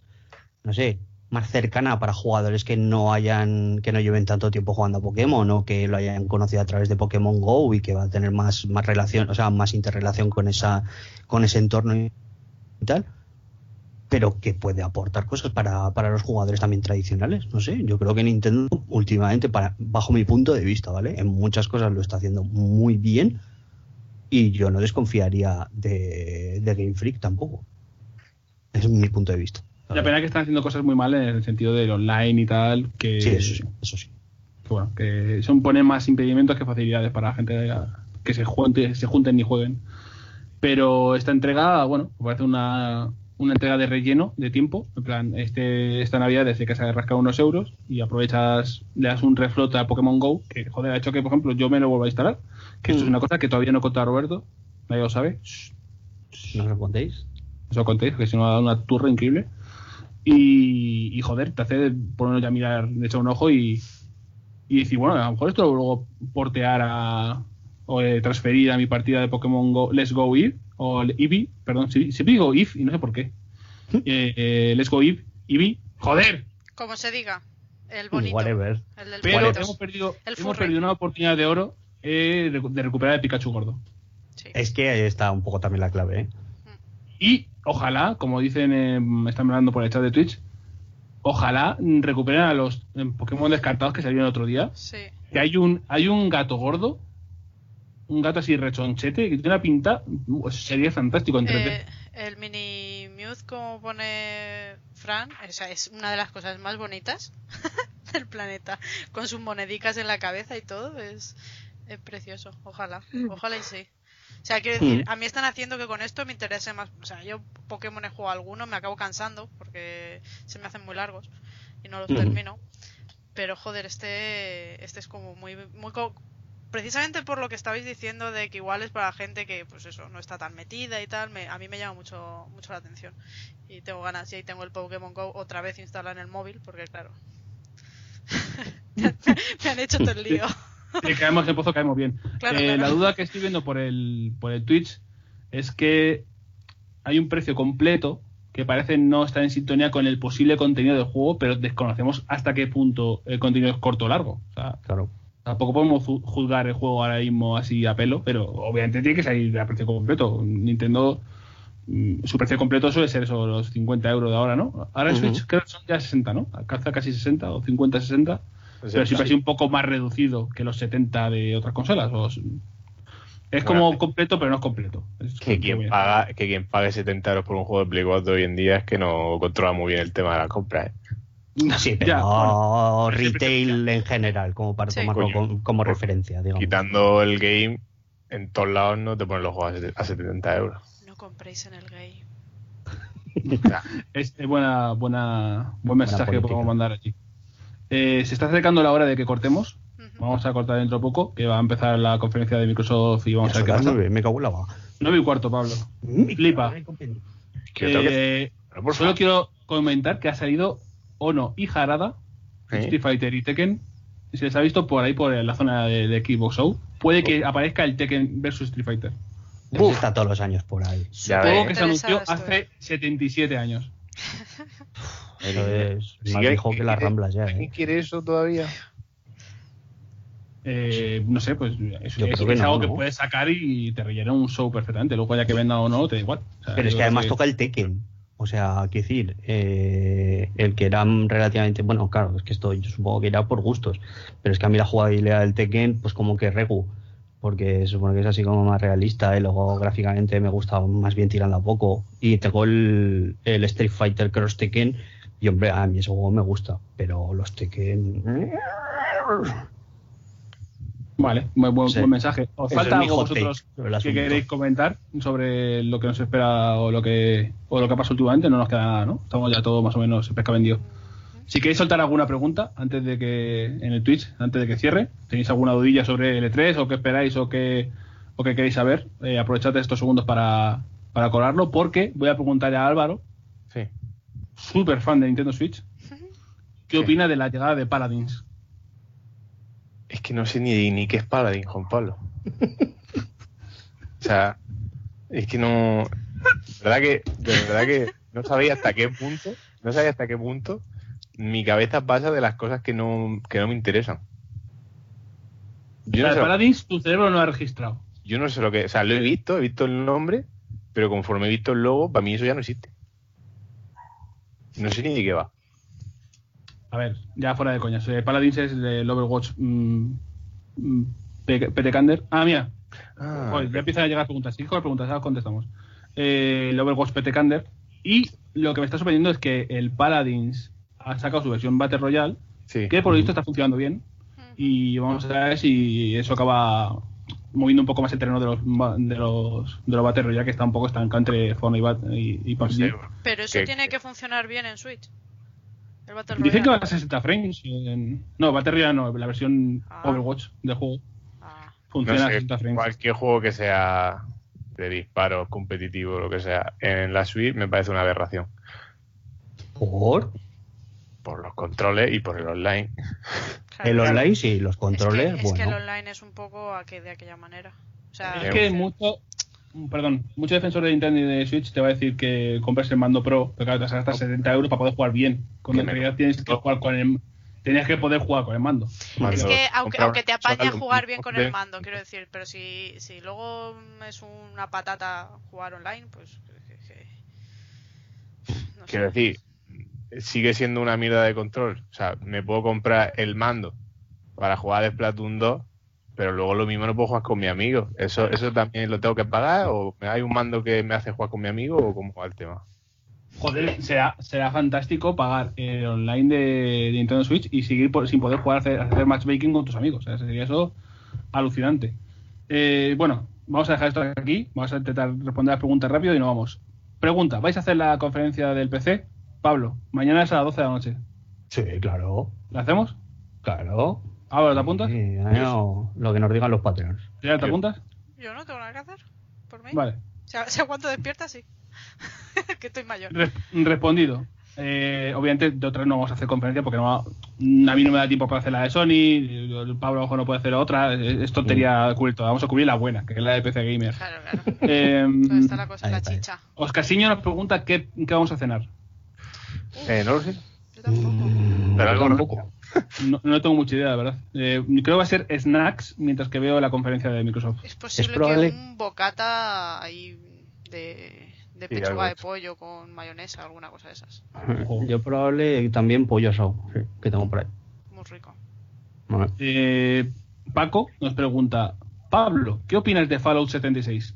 [SPEAKER 4] no sé, más cercana para jugadores que no hayan, que no lleven tanto tiempo jugando a Pokémon o que lo hayan conocido a través de Pokémon Go y que va a tener más, más relación, o sea, más interrelación con esa, con ese entorno y tal pero que puede aportar cosas para, para los jugadores también tradicionales. No sé, yo creo que Nintendo últimamente, para, bajo mi punto de vista, ¿vale? En muchas cosas lo está haciendo muy bien y yo no desconfiaría de, de Game Freak tampoco. Es mi punto de vista.
[SPEAKER 1] La pena es que están haciendo cosas muy mal en el sentido del online y tal, que,
[SPEAKER 4] Sí, eso sí, eso sí.
[SPEAKER 1] que bueno, que son ponen más impedimentos que facilidades para la gente que se, junte, se junten y jueguen. Pero esta entrega, bueno, me parece una, una entrega de relleno de tiempo. En plan, este, esta Navidad desde que se ha rascado unos euros y aprovechas, le das un reflote a Pokémon Go, que joder, ha hecho que, por ejemplo, yo me lo vuelva a instalar. Que esto es una cosa que todavía no contado Roberto, nadie lo sabe.
[SPEAKER 4] ¿No os lo contéis?
[SPEAKER 1] eso lo contéis, que si no ha dado una turra increíble. Y, y, joder, te hace ponernos ya a mirar, de echar un ojo y, y decir, bueno, a lo mejor esto lo luego portear a, o eh, transferir a mi partida de Pokémon Go, Let's Go Eve, o Eevee, perdón, si- siempre digo Eve y no sé por qué. Eh, eh, Let's Go Eve, Eevee, joder,
[SPEAKER 5] Como se diga. El bonito.
[SPEAKER 4] Whatever.
[SPEAKER 5] El del
[SPEAKER 1] pero hemos perdido,
[SPEAKER 5] El
[SPEAKER 1] hemos perdido una oportunidad de oro eh, de, de recuperar el Pikachu gordo.
[SPEAKER 5] Sí.
[SPEAKER 4] Es que ahí está un poco también la clave, ¿eh?
[SPEAKER 1] Y ojalá, como dicen, eh, me están hablando por el chat de Twitch, ojalá recuperen a los eh, Pokémon descartados que salieron el otro día.
[SPEAKER 5] Sí.
[SPEAKER 1] Que hay un, hay un gato gordo, un gato así rechonchete, que tiene una pinta, uh, sería fantástico en 3D.
[SPEAKER 5] Eh, el mini Mewth, como pone Fran, esa es una de las cosas más bonitas del planeta. Con sus monedicas en la cabeza y todo, es, es precioso. Ojalá, ojalá y sí. O sea, quiero decir,
[SPEAKER 4] Mm.
[SPEAKER 5] a mí están haciendo que con esto me interese más. O sea, yo Pokémon he jugado algunos, me acabo cansando porque se me hacen muy largos y no los termino. Pero joder, este, este es como muy, muy co- precisamente por lo que estabais diciendo de que igual es para gente que pues eso no está tan metida y tal me- a mí me llama mucho mucho la atención y tengo ganas y ahí tengo el Pokémon Go otra vez instalado en el móvil porque claro me han hecho todo el lío
[SPEAKER 1] Si caemos en pozo, caemos bien.
[SPEAKER 5] Claro,
[SPEAKER 1] Eh,
[SPEAKER 5] claro.
[SPEAKER 1] La duda que estoy viendo por el, por el Twitch es que hay un precio completo que parece no estar en sintonía con el posible contenido del juego, pero desconocemos hasta qué punto el contenido es corto o largo. O sea,
[SPEAKER 4] Claro.
[SPEAKER 1] Tampoco podemos ju- juzgar el juego ahora mismo así a pelo, pero obviamente tiene que salir a precio completo. Nintendo, mm, su precio completo suele ser eso, los 50 euros de ahora, ¿no? Ahora en
[SPEAKER 4] Ujú.
[SPEAKER 1] Switch creo que son ya 60, ¿no? Alcanza casi 60 o 50, 60. Pero siempre ha sido un poco más reducido que los 70 de otras consolas. o es como completo, pero no es completo. Es
[SPEAKER 3] Que quien, paga, que quien pague 70 euros por un juego de Play 4 hoy en día es que no controla muy bien el tema de la compra. ¿eh?
[SPEAKER 4] Sí, pero
[SPEAKER 1] Ya, bueno.
[SPEAKER 4] retail en general, como para
[SPEAKER 5] Sí.
[SPEAKER 4] tomarlo
[SPEAKER 3] Coño.
[SPEAKER 4] como, como
[SPEAKER 3] Por-
[SPEAKER 4] referencia, digamos.
[SPEAKER 3] Quitando el game, en todos lados no te ponen los juegos a set- a 70 euros.
[SPEAKER 5] no compréis en el game
[SPEAKER 1] Es buena, buena, buen mensaje que podemos mandar aquí. Eh, se está acercando la hora de que cortemos. Vamos a cortar dentro de poco, que va a empezar la conferencia de Microsoft y vamos a ver qué pasa.
[SPEAKER 4] nueve, me cago en la va.
[SPEAKER 1] 9 y cuarto, Pablo. Flipa.
[SPEAKER 3] que otra vez-
[SPEAKER 1] Eh, solo quiero comentar que ha salido Ono y Harada,
[SPEAKER 3] ¿Eh?
[SPEAKER 1] Street Fighter y Tekken. Se les ha visto por ahí, por la zona de, de Xbox Show. Puede que aparezca el Tekken versus Street Fighter.
[SPEAKER 4] Está todos los años por ahí.
[SPEAKER 3] Ves.
[SPEAKER 1] que se anunció hace 77 años.
[SPEAKER 4] Eso es
[SPEAKER 3] Sí,
[SPEAKER 4] más
[SPEAKER 3] que-
[SPEAKER 4] viejo que las ramblas ya,
[SPEAKER 3] ¿Quién
[SPEAKER 4] ¿eh?
[SPEAKER 3] quiere eso todavía?
[SPEAKER 1] Eh, no sé, pues es, es-
[SPEAKER 4] creo que
[SPEAKER 1] es
[SPEAKER 4] no,
[SPEAKER 1] algo que puedes sacar y te rellena un show perfectamente. Luego ya que venda o no, te da igual. O sea,
[SPEAKER 4] Pero es que además toca el Tekken. O sea, quiero decir, eh, el que era relativamente, bueno, claro, es que esto yo supongo que irá por gustos, pero es que a mí la jugabilidad del Tekken, pues como que regu, porque se supone que es así como más realista y luego gráficamente me gusta más bien tirando a poco. Y tengo el, el Street Fighter Cross Tekken y hombre, a mí ese juego me gusta, pero los Tekken...
[SPEAKER 1] Vale, buen, buen,
[SPEAKER 4] Sí.
[SPEAKER 1] buen mensaje. ¿Os falta algo vosotros que queréis comentar sobre lo que nos espera o lo que o lo que ha pasado últimamente? No nos queda nada, ¿no? Estamos ya todo más o menos pesca vendido. Si queréis soltar alguna pregunta antes de que en el Twitch, antes de que cierre, tenéis alguna dudilla sobre el E3 o qué esperáis o qué o qué queréis saber, eh, aprovechad estos segundos para, para colarlo porque voy a preguntarle a Álvaro,
[SPEAKER 3] Sí.
[SPEAKER 1] Súper fan de Nintendo Switch, ¿qué opina de la llegada de Paladins?
[SPEAKER 3] Es que no sé ni, ni qué es Paladin, Juan Pablo. o sea, es que no. De verdad que, de verdad que no sabía hasta qué punto, no sabía hasta qué punto mi cabeza pasa de las cosas que no, que no me interesan. Yo
[SPEAKER 1] O
[SPEAKER 3] no,
[SPEAKER 1] sea,
[SPEAKER 3] sé,
[SPEAKER 1] Paladins tu cerebro no ha registrado.
[SPEAKER 3] yo no sé lo que. O sea, lo he visto, he visto el nombre, pero conforme he visto el logo, para mí eso ya no existe. No sé ni de qué va.
[SPEAKER 1] A ver, ya fuera de coñas. Eh, Paladins es del Overwatch mm, mm, Pe- Petecander. Ah, mira.
[SPEAKER 3] Ah,
[SPEAKER 1] Joder, ya empiezan a llegar preguntas. Sí, con las preguntas, ahora contestamos. Eh, el Overwatch Petecander. Y lo que me está sorprendiendo es que el Paladins ha sacado su versión Battle Royale,
[SPEAKER 3] sí.
[SPEAKER 1] que por lo visto está funcionando bien. Y vamos a ver si eso acaba moviendo un poco más el terreno de los de los de los Battle Royale, que está un poco estancado entre Fortnite y, Bat- y, y PUBG.
[SPEAKER 5] Pero eso tiene que funcionar bien en Switch. El Battle
[SPEAKER 1] Dicen que va a 60 frames. en- No, Battle Royale no, la versión
[SPEAKER 5] Ah.
[SPEAKER 1] Overwatch del juego
[SPEAKER 5] Ah,
[SPEAKER 1] funciona
[SPEAKER 3] no
[SPEAKER 1] a
[SPEAKER 3] sé,
[SPEAKER 1] 60 frames.
[SPEAKER 3] cualquier juego que sea de disparos competitivo lo que sea en la Switch me parece una aberración
[SPEAKER 4] ¿Por?
[SPEAKER 3] Por los controles y por el online
[SPEAKER 5] claro.
[SPEAKER 4] El online sí, los
[SPEAKER 5] Es
[SPEAKER 4] controles,
[SPEAKER 5] que, es que el online es un poco aqu- de aquella manera. O sea,
[SPEAKER 1] Es que mucho, perdón, mucho defensor de Nintendo y de Switch te va a decir que compres el mando Pro, pero claro, te gastas 70 euros para poder jugar bien. Cuando en
[SPEAKER 3] Que
[SPEAKER 1] realidad tienes que jugar con el, tenías que poder jugar con el mando.
[SPEAKER 5] Es que aunque, aunque te apaña jugar bien con el mando, quiero decir, pero si, si luego es una patata jugar online, pues... que- que- no sé.
[SPEAKER 3] quiero decir sigue siendo una mierda de control o sea me puedo comprar el mando para jugar a Splatoon 2 pero luego lo mismo no puedo jugar con mi amigo eso eso también lo tengo que pagar o hay un mando que me hace jugar con mi amigo o cómo va el tema
[SPEAKER 1] Joder, será, será fantástico pagar el online de, de Nintendo Switch y seguir sin poder jugar hacer, hacer matchmaking con tus amigos. Sería eso alucinante. Eh, bueno, vamos a dejar esto aquí. Vamos a intentar responder las preguntas rápido y nos vamos. Pregunta, ¿vais a hacer la conferencia del PC? Pablo, mañana es a las 12 de la noche.
[SPEAKER 4] Sí, claro.
[SPEAKER 1] ¿La hacemos?
[SPEAKER 4] Claro.
[SPEAKER 1] Álvaro, ¿te apuntas?
[SPEAKER 4] Sí, no, lo que nos digan los Patreons.
[SPEAKER 1] ¿Ya te apuntas?
[SPEAKER 5] Yo no tengo nada que hacer. Por mí.
[SPEAKER 1] Vale.
[SPEAKER 5] Si, a- si aguanto despierta, sí. que estoy mayor.
[SPEAKER 1] Re- respondido. Eh, obviamente de otras no vamos a hacer conferencia porque no a mí no me da tiempo para hacer la de Sony, Pablo mejor no puede hacer otra, es tontería cubrir toda. Vamos a cubrir la buena, que es la de PC Gamer.
[SPEAKER 5] Claro, claro.
[SPEAKER 1] Eh,
[SPEAKER 5] Entonces está la cosa, la chicha.
[SPEAKER 1] Oscarciño nos pregunta qué, qué vamos a cenar.
[SPEAKER 3] Eh, no lo sé
[SPEAKER 5] Yo tampoco.
[SPEAKER 4] Mm,
[SPEAKER 3] Pero algo no-
[SPEAKER 4] tampoco.
[SPEAKER 1] No, no tengo mucha idea, la verdad. Eh, creo que va a ser snacks mientras que veo la conferencia de Microsoft.
[SPEAKER 5] Es posible
[SPEAKER 4] probable-
[SPEAKER 5] que un bocata ahí de, de
[SPEAKER 3] Sí,
[SPEAKER 5] pechuga de pollo con mayonesa, alguna cosa de esas.
[SPEAKER 4] Yo probable también pollo asado, sí, que tengo por ahí.
[SPEAKER 5] Muy rico.
[SPEAKER 4] Vale.
[SPEAKER 1] Eh, Paco nos pregunta, Pablo, ¿qué opinas de Fallout 76?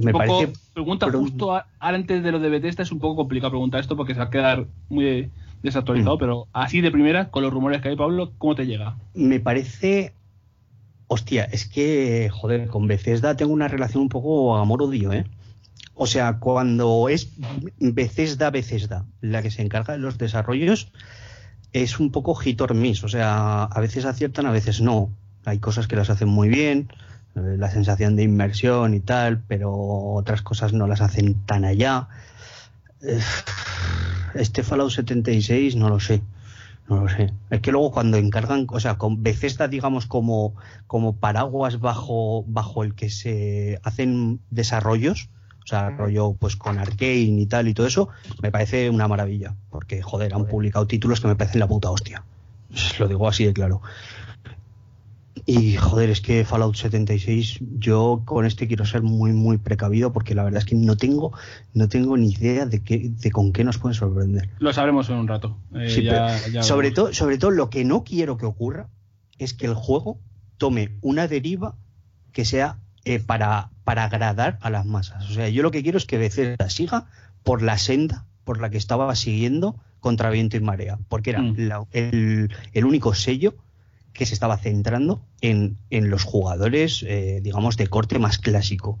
[SPEAKER 4] Me
[SPEAKER 1] poco-
[SPEAKER 4] parece
[SPEAKER 1] pregunta
[SPEAKER 4] pero-
[SPEAKER 1] justo a- antes de lo de Bethesda es un poco complicado preguntar esto porque se va a quedar muy desactualizado,
[SPEAKER 4] Mm.
[SPEAKER 1] pero así de primera, con los rumores que hay, Pablo, ¿cómo te llega?
[SPEAKER 4] me parece. Hostia, es que, joder, con Bethesda tengo una relación un poco amor-odio, ¿eh? O sea, cuando es Bethesda, Bethesda, la que se encarga de los desarrollos, es un poco hit or miss. O sea, a veces aciertan, a veces no. Hay cosas que las hacen muy bien, eh, la sensación de inmersión y tal, pero otras cosas no las hacen tan allá. Eh, Este Fallout 76, no lo sé. No lo sé. Es que luego cuando encargan, o sea, con Bethesda, digamos, como, como paraguas bajo, bajo el que se hacen desarrollos, o sea, rollo pues con Arkane y tal y todo eso, me parece una maravilla. Porque, joder, han publicado títulos que me parecen la puta hostia. Lo digo así de claro. Y joder, es que Fallout 76, yo con este quiero ser muy, muy precavido porque la verdad es que no tengo, no tengo ni idea de qué, de con qué nos pueden sorprender.
[SPEAKER 1] Lo sabremos en un rato. Eh,
[SPEAKER 4] Sí,
[SPEAKER 1] ya-
[SPEAKER 4] pero
[SPEAKER 1] ya
[SPEAKER 4] sobre, todo, sobre todo lo que no quiero que ocurra es que el juego tome una deriva que sea eh, para, para agradar a las masas. O sea, yo lo que quiero es que Bethesda siga por la senda por la que estaba siguiendo contra viento y marea, porque era
[SPEAKER 1] Mm.
[SPEAKER 4] la- el, el único sello que se estaba centrando en, en los jugadores, eh, digamos, de corte más clásico.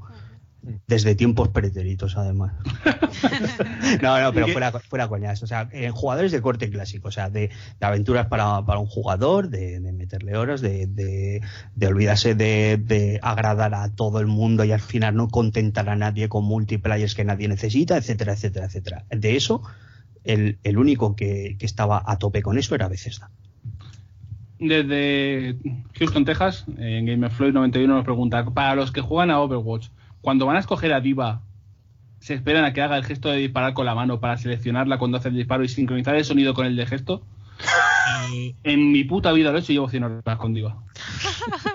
[SPEAKER 4] Desde tiempos pretéritos, además. no, no, pero fuera, fuera coñas. O sea, en jugadores de corte clásico. O sea, de, de aventuras para, para, un jugador, de, de meterle horas, de, de, de olvidarse de, agradar a todo el mundo y al final no contentar a nadie con multiplayers que nadie necesita, etcétera, etcétera, etcétera. De eso, el, el único que, que, estaba a tope con eso era Bethesda.
[SPEAKER 1] Desde Houston, Texas, en Gameflow 91 nos pregunta, para los que juegan a Overwatch, cuando van a escoger a Diva, se esperan a que haga el gesto de disparar con la mano para seleccionarla cuando hace el disparo y sincronizar el sonido con el de gesto. Eh, en mi puta vida lo he hecho y llevo 100 horas con Diva.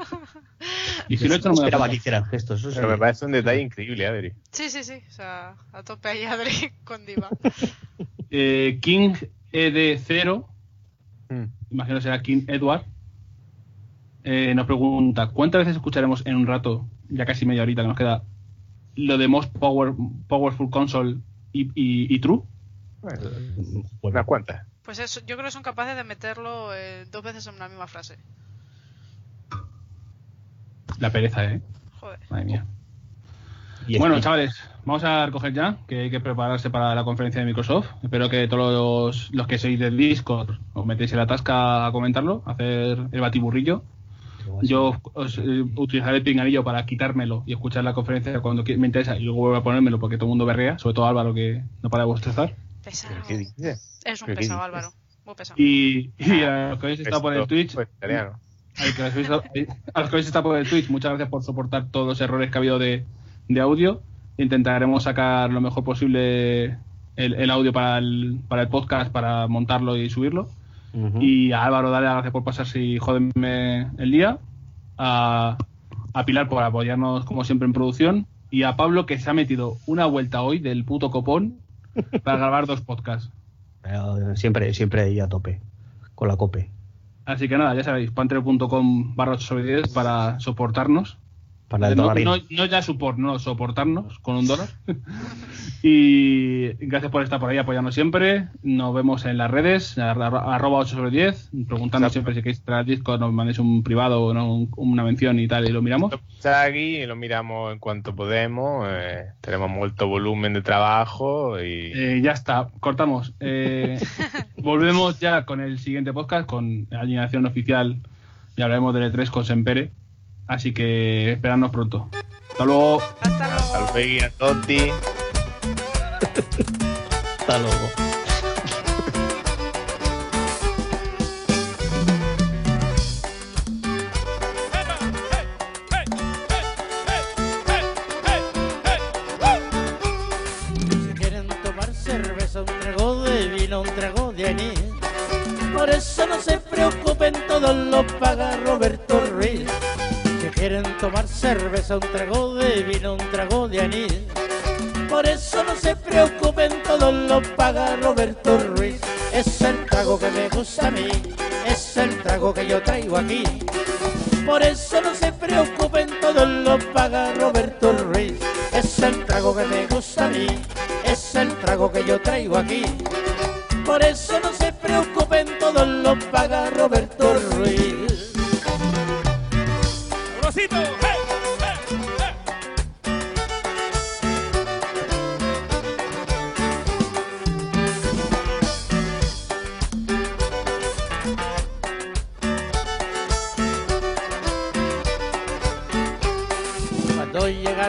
[SPEAKER 4] y si he hecho no me esperaba que hicieran gestos. Eso
[SPEAKER 3] Pero me parece un detalle increíble, Adri.
[SPEAKER 5] Sí, sí, sí. O sea, a tope ahí Adri con Diva.
[SPEAKER 1] eh, King ED0, mm. Imagino será King Edward, eh, nos pregunta, ¿cuántas veces escucharemos en un rato, ya casi media horita que nos queda, lo de Most Power, Powerful Console y, y, y True?
[SPEAKER 3] Bueno, unas cuantas.
[SPEAKER 5] Pues eso, yo creo que son capaces de meterlo eh, dos veces en una misma frase.
[SPEAKER 1] La pereza, ¿eh?
[SPEAKER 5] Joder.
[SPEAKER 1] Madre mía. Bueno, chavales, vamos a recoger ya, que hay que prepararse para la conferencia de Microsoft. Espero que todos los, los que sois del Discord os metéis en la tasca a comentarlo, a hacer el batiburrillo. Yo os, eh, utilizaré el pinganillo para quitármelo y escuchar la conferencia cuando me interesa y luego vuelvo a ponérmelo porque todo el mundo berrea, sobre todo Álvaro que no para de bostezar.
[SPEAKER 5] Pesado. Es un pesado, Álvaro. Muy pesado.
[SPEAKER 1] Y, y a los que habéis estado por el Twitch.
[SPEAKER 3] Pues.
[SPEAKER 1] A los que habéis estado por el Twitch, muchas gracias por soportar todos los errores que ha habido de, de audio. Intentaremos sacar lo mejor posible el, el audio para el, para el podcast, para montarlo y subirlo. Uh -huh. Y a Álvaro, dale las gracias por pasarse y joderme el día. A, a Pilar por apoyarnos como siempre en producción. Y a Pablo que se ha metido una vuelta hoy del puto copón para grabar dos podcasts.
[SPEAKER 4] Pero siempre, siempre ahí a tope, con la cope.
[SPEAKER 1] Así que nada, ya sabéis, panther.com barra 8 sobre 10 para soportarnos.
[SPEAKER 4] Para el
[SPEAKER 1] no, no, no, ya support, no, soportarnos con un dólar. y gracias por estar por ahí apoyando siempre. Nos vemos en las redes, arroba 8 sobre 10, preguntando siempre si queréis traer disco, nos mandéis un privado o no, un, una mención y tal, y lo miramos.
[SPEAKER 3] Aquí y lo miramos en cuanto podemos. Eh, tenemos mucho volumen de trabajo y.
[SPEAKER 1] Eh, ya está, cortamos. Eh, volvemos ya con el siguiente podcast, con la alineación oficial. Y hablaremos del E3 con Sempere. Así que esperadnos pronto. Hasta luego.
[SPEAKER 5] Hasta luego.
[SPEAKER 3] Hasta luego a Totti.
[SPEAKER 4] Hasta luego.
[SPEAKER 6] Quieren tomar cerveza, un trago de vino, un trago de anís. Por eso no se preocupen, todo lo paga Roberto Ruiz. Es el trago que me gusta a mí, es el trago que yo traigo aquí. Por eso no se preocupen, todo lo paga Roberto Ruiz. Es el trago que me gusta a mí, es el trago que yo traigo aquí. Por eso no se preocupen, todo lo paga Roberto Ruiz.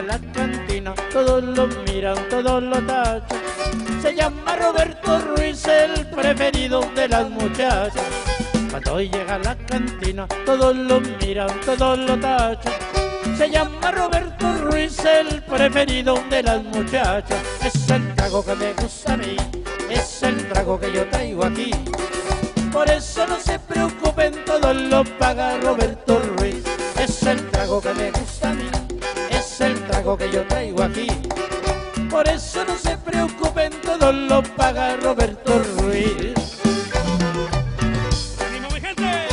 [SPEAKER 6] La cantina, todos lo miran, todos lo tachan. Se llama Roberto Ruiz, el preferido de las muchachas. Cuando llega a la cantina, todos lo miran, todos lo tachan. Se llama Roberto Ruiz, el preferido de las muchachas. Es el trago que me gusta a mí, es el trago que yo traigo aquí. Por eso no se preocupen, todo lo paga Roberto Ruiz. Es el trago que me gusta trago que yo traigo aquí. Por eso no se preocupen, todo lo paga Roberto Ruiz.
[SPEAKER 7] ¡Ánimo, mi gente! ¡Eh!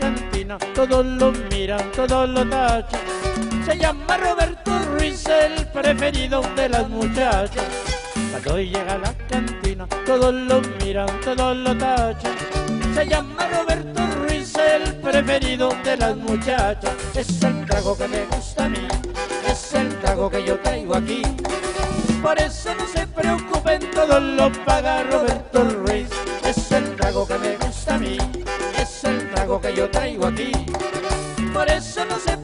[SPEAKER 6] cantina, todos lo miran, todos lo tachan. Llama Roberto Ruiz, el preferido de las muchachas. Cuando llega a la cantina, todos lo miran, todos lo tachan. Se llama Roberto Ruiz, el preferido de las muchachas. Es el trago que me gusta a mí, es el trago que yo traigo aquí. Por eso no se preocupen, todo lo paga Roberto Ruiz. Es el trago que me gusta a mí, es el trago que yo traigo aquí. Por eso no se